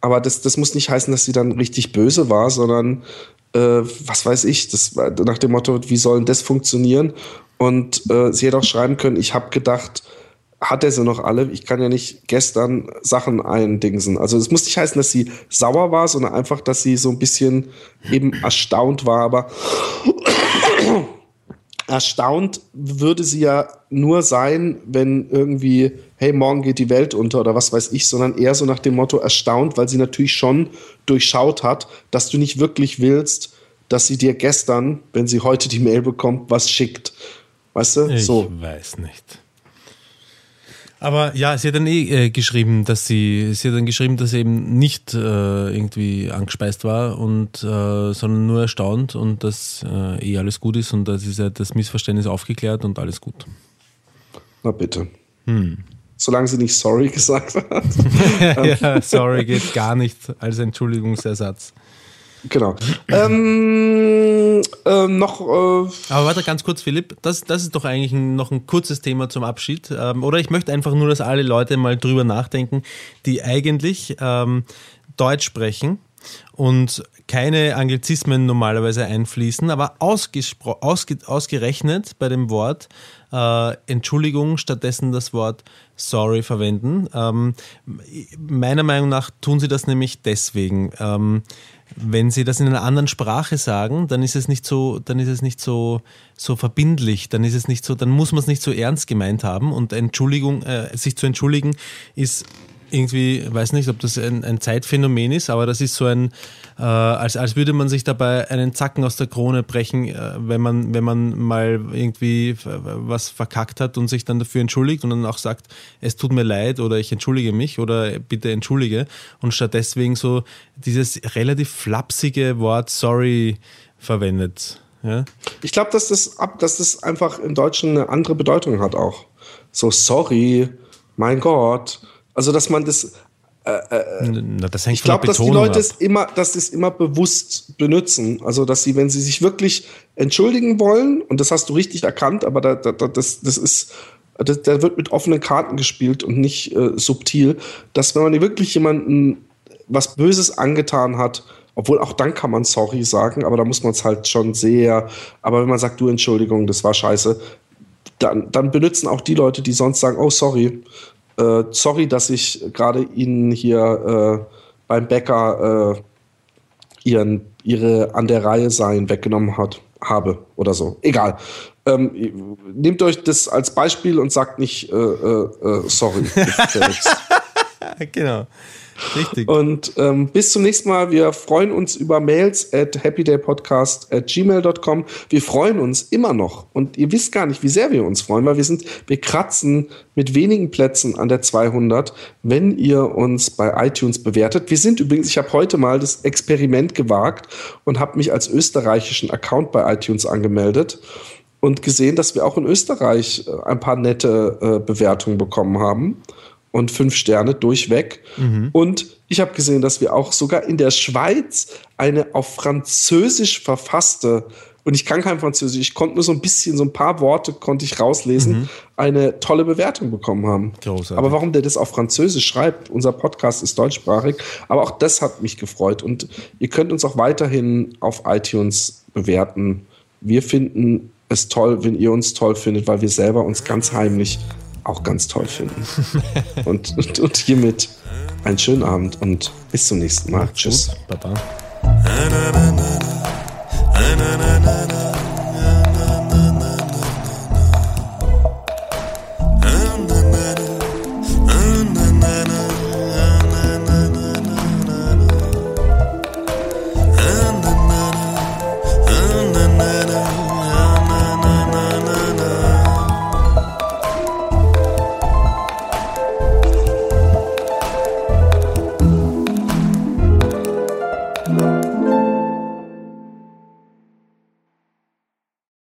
Aber das, das muss nicht heißen, dass sie dann richtig böse war, sondern äh, was weiß ich, das nach dem Motto, wie soll denn das funktionieren? Und äh, sie hätte auch schreiben können, ich habe gedacht, hat er sie noch alle? Ich kann ja nicht gestern Sachen eindingsen. Also es muss nicht heißen, dass sie sauer war, sondern einfach, dass sie so ein bisschen eben erstaunt war. Aber erstaunt würde sie ja nur sein, wenn irgendwie, hey, morgen geht die Welt unter oder was weiß ich, sondern eher so nach dem Motto erstaunt, weil sie natürlich schon durchschaut hat, dass du nicht wirklich willst, dass sie dir gestern, wenn sie heute die Mail bekommt, was schickt. Weißt du? Ich so. weiß nicht. Aber ja, sie hat dann eh äh, geschrieben, dass sie, sie hat dann geschrieben, dass sie eben nicht äh, irgendwie angespeist war und äh, sondern nur erstaunt und dass äh, eh alles gut ist und das ist ja das Missverständnis aufgeklärt und alles gut. Na bitte. Solange sie nicht sorry gesagt hat. ja, sorry, geht gar nicht als Entschuldigungsersatz. Genau. ähm, ähm, noch, äh, Aber warte ganz kurz, Philipp, das, das ist doch eigentlich ein, noch ein kurzes Thema zum Abschied. Ähm, oder ich möchte einfach nur, dass alle Leute mal drüber nachdenken, die eigentlich ähm, Deutsch sprechen und keine Anglizismen normalerweise einfließen, aber ausge ausgerechnet bei dem Wort äh, Entschuldigung stattdessen das Wort sorry verwenden. Ähm, meiner Meinung nach tun sie das nämlich deswegen. Ähm, wenn sie das in einer anderen Sprache sagen, dann ist es nicht so, dann ist es nicht so, so verbindlich, dann ist es nicht so, dann muss man es nicht so ernst gemeint haben. Und Entschuldigung, äh, sich zu entschuldigen ist irgendwie, weiß nicht, ob das ein, ein Zeitphänomen ist, aber das ist so ein, äh, als, als würde man sich dabei einen Zacken aus der Krone brechen, äh, wenn man, wenn man mal irgendwie f- was verkackt hat und sich dann dafür entschuldigt und dann auch sagt, es tut mir leid oder ich entschuldige mich oder bitte entschuldige und statt deswegen so dieses relativ flapsige Wort sorry verwendet. Ja? ich glaube, dass das, dass das einfach im Deutschen eine andere Bedeutung hat auch. So, sorry, mein Gott. Also, dass man das, Na, das Ich glaube, dass die Leute ab. es immer, dass es immer bewusst benutzen. Also, dass sie, wenn sie sich wirklich entschuldigen wollen, und das hast du richtig erkannt, aber da, da, da, das, das ist, das, da wird mit offenen Karten gespielt und nicht äh, subtil, dass wenn man wirklich jemanden was Böses angetan hat, obwohl auch dann kann man sorry sagen, aber da muss man es halt schon sehr, aber wenn man sagt, du Entschuldigung, das war scheiße, dann, dann benutzen auch die Leute, die sonst sagen, oh sorry, äh, sorry, dass ich gerade Ihnen hier äh, beim Bäcker äh, ihren, ihre an der Reihe sein weggenommen hat, habe oder so. Egal. Ähm, nehmt euch das als Beispiel und sagt nicht äh, äh, sorry. Genau. Richtig. Und ähm, bis zum nächsten Mal. Wir freuen uns über Mails at happydaypodcast at gmail.com. Wir freuen uns immer noch. Und ihr wisst gar nicht, wie sehr wir uns freuen, weil wir sind, wir kratzen mit wenigen Plätzen an der 200, wenn ihr uns bei iTunes bewertet. Wir sind übrigens, ich habe heute mal das Experiment gewagt und habe mich als österreichischen Account bei iTunes angemeldet und gesehen, dass wir auch in Österreich äh, ein paar nette äh, Bewertungen bekommen haben und fünf Sterne durchweg. Und ich habe gesehen, dass wir auch sogar in der Schweiz eine auf Französisch verfasste, und ich kann kein Französisch, ich konnte nur so ein bisschen, so ein paar Worte konnte ich rauslesen, eine tolle Bewertung bekommen haben. Großartig. Aber warum der das auf Französisch schreibt, unser Podcast ist deutschsprachig, aber auch das hat mich gefreut. Und ihr könnt uns auch weiterhin auf iTunes bewerten. Wir finden es toll, wenn ihr uns toll findet, weil wir selber uns ganz heimlich auch ganz toll finden. und, und, und hiermit einen schönen Abend und bis zum nächsten Mal. Tschüss. Baba.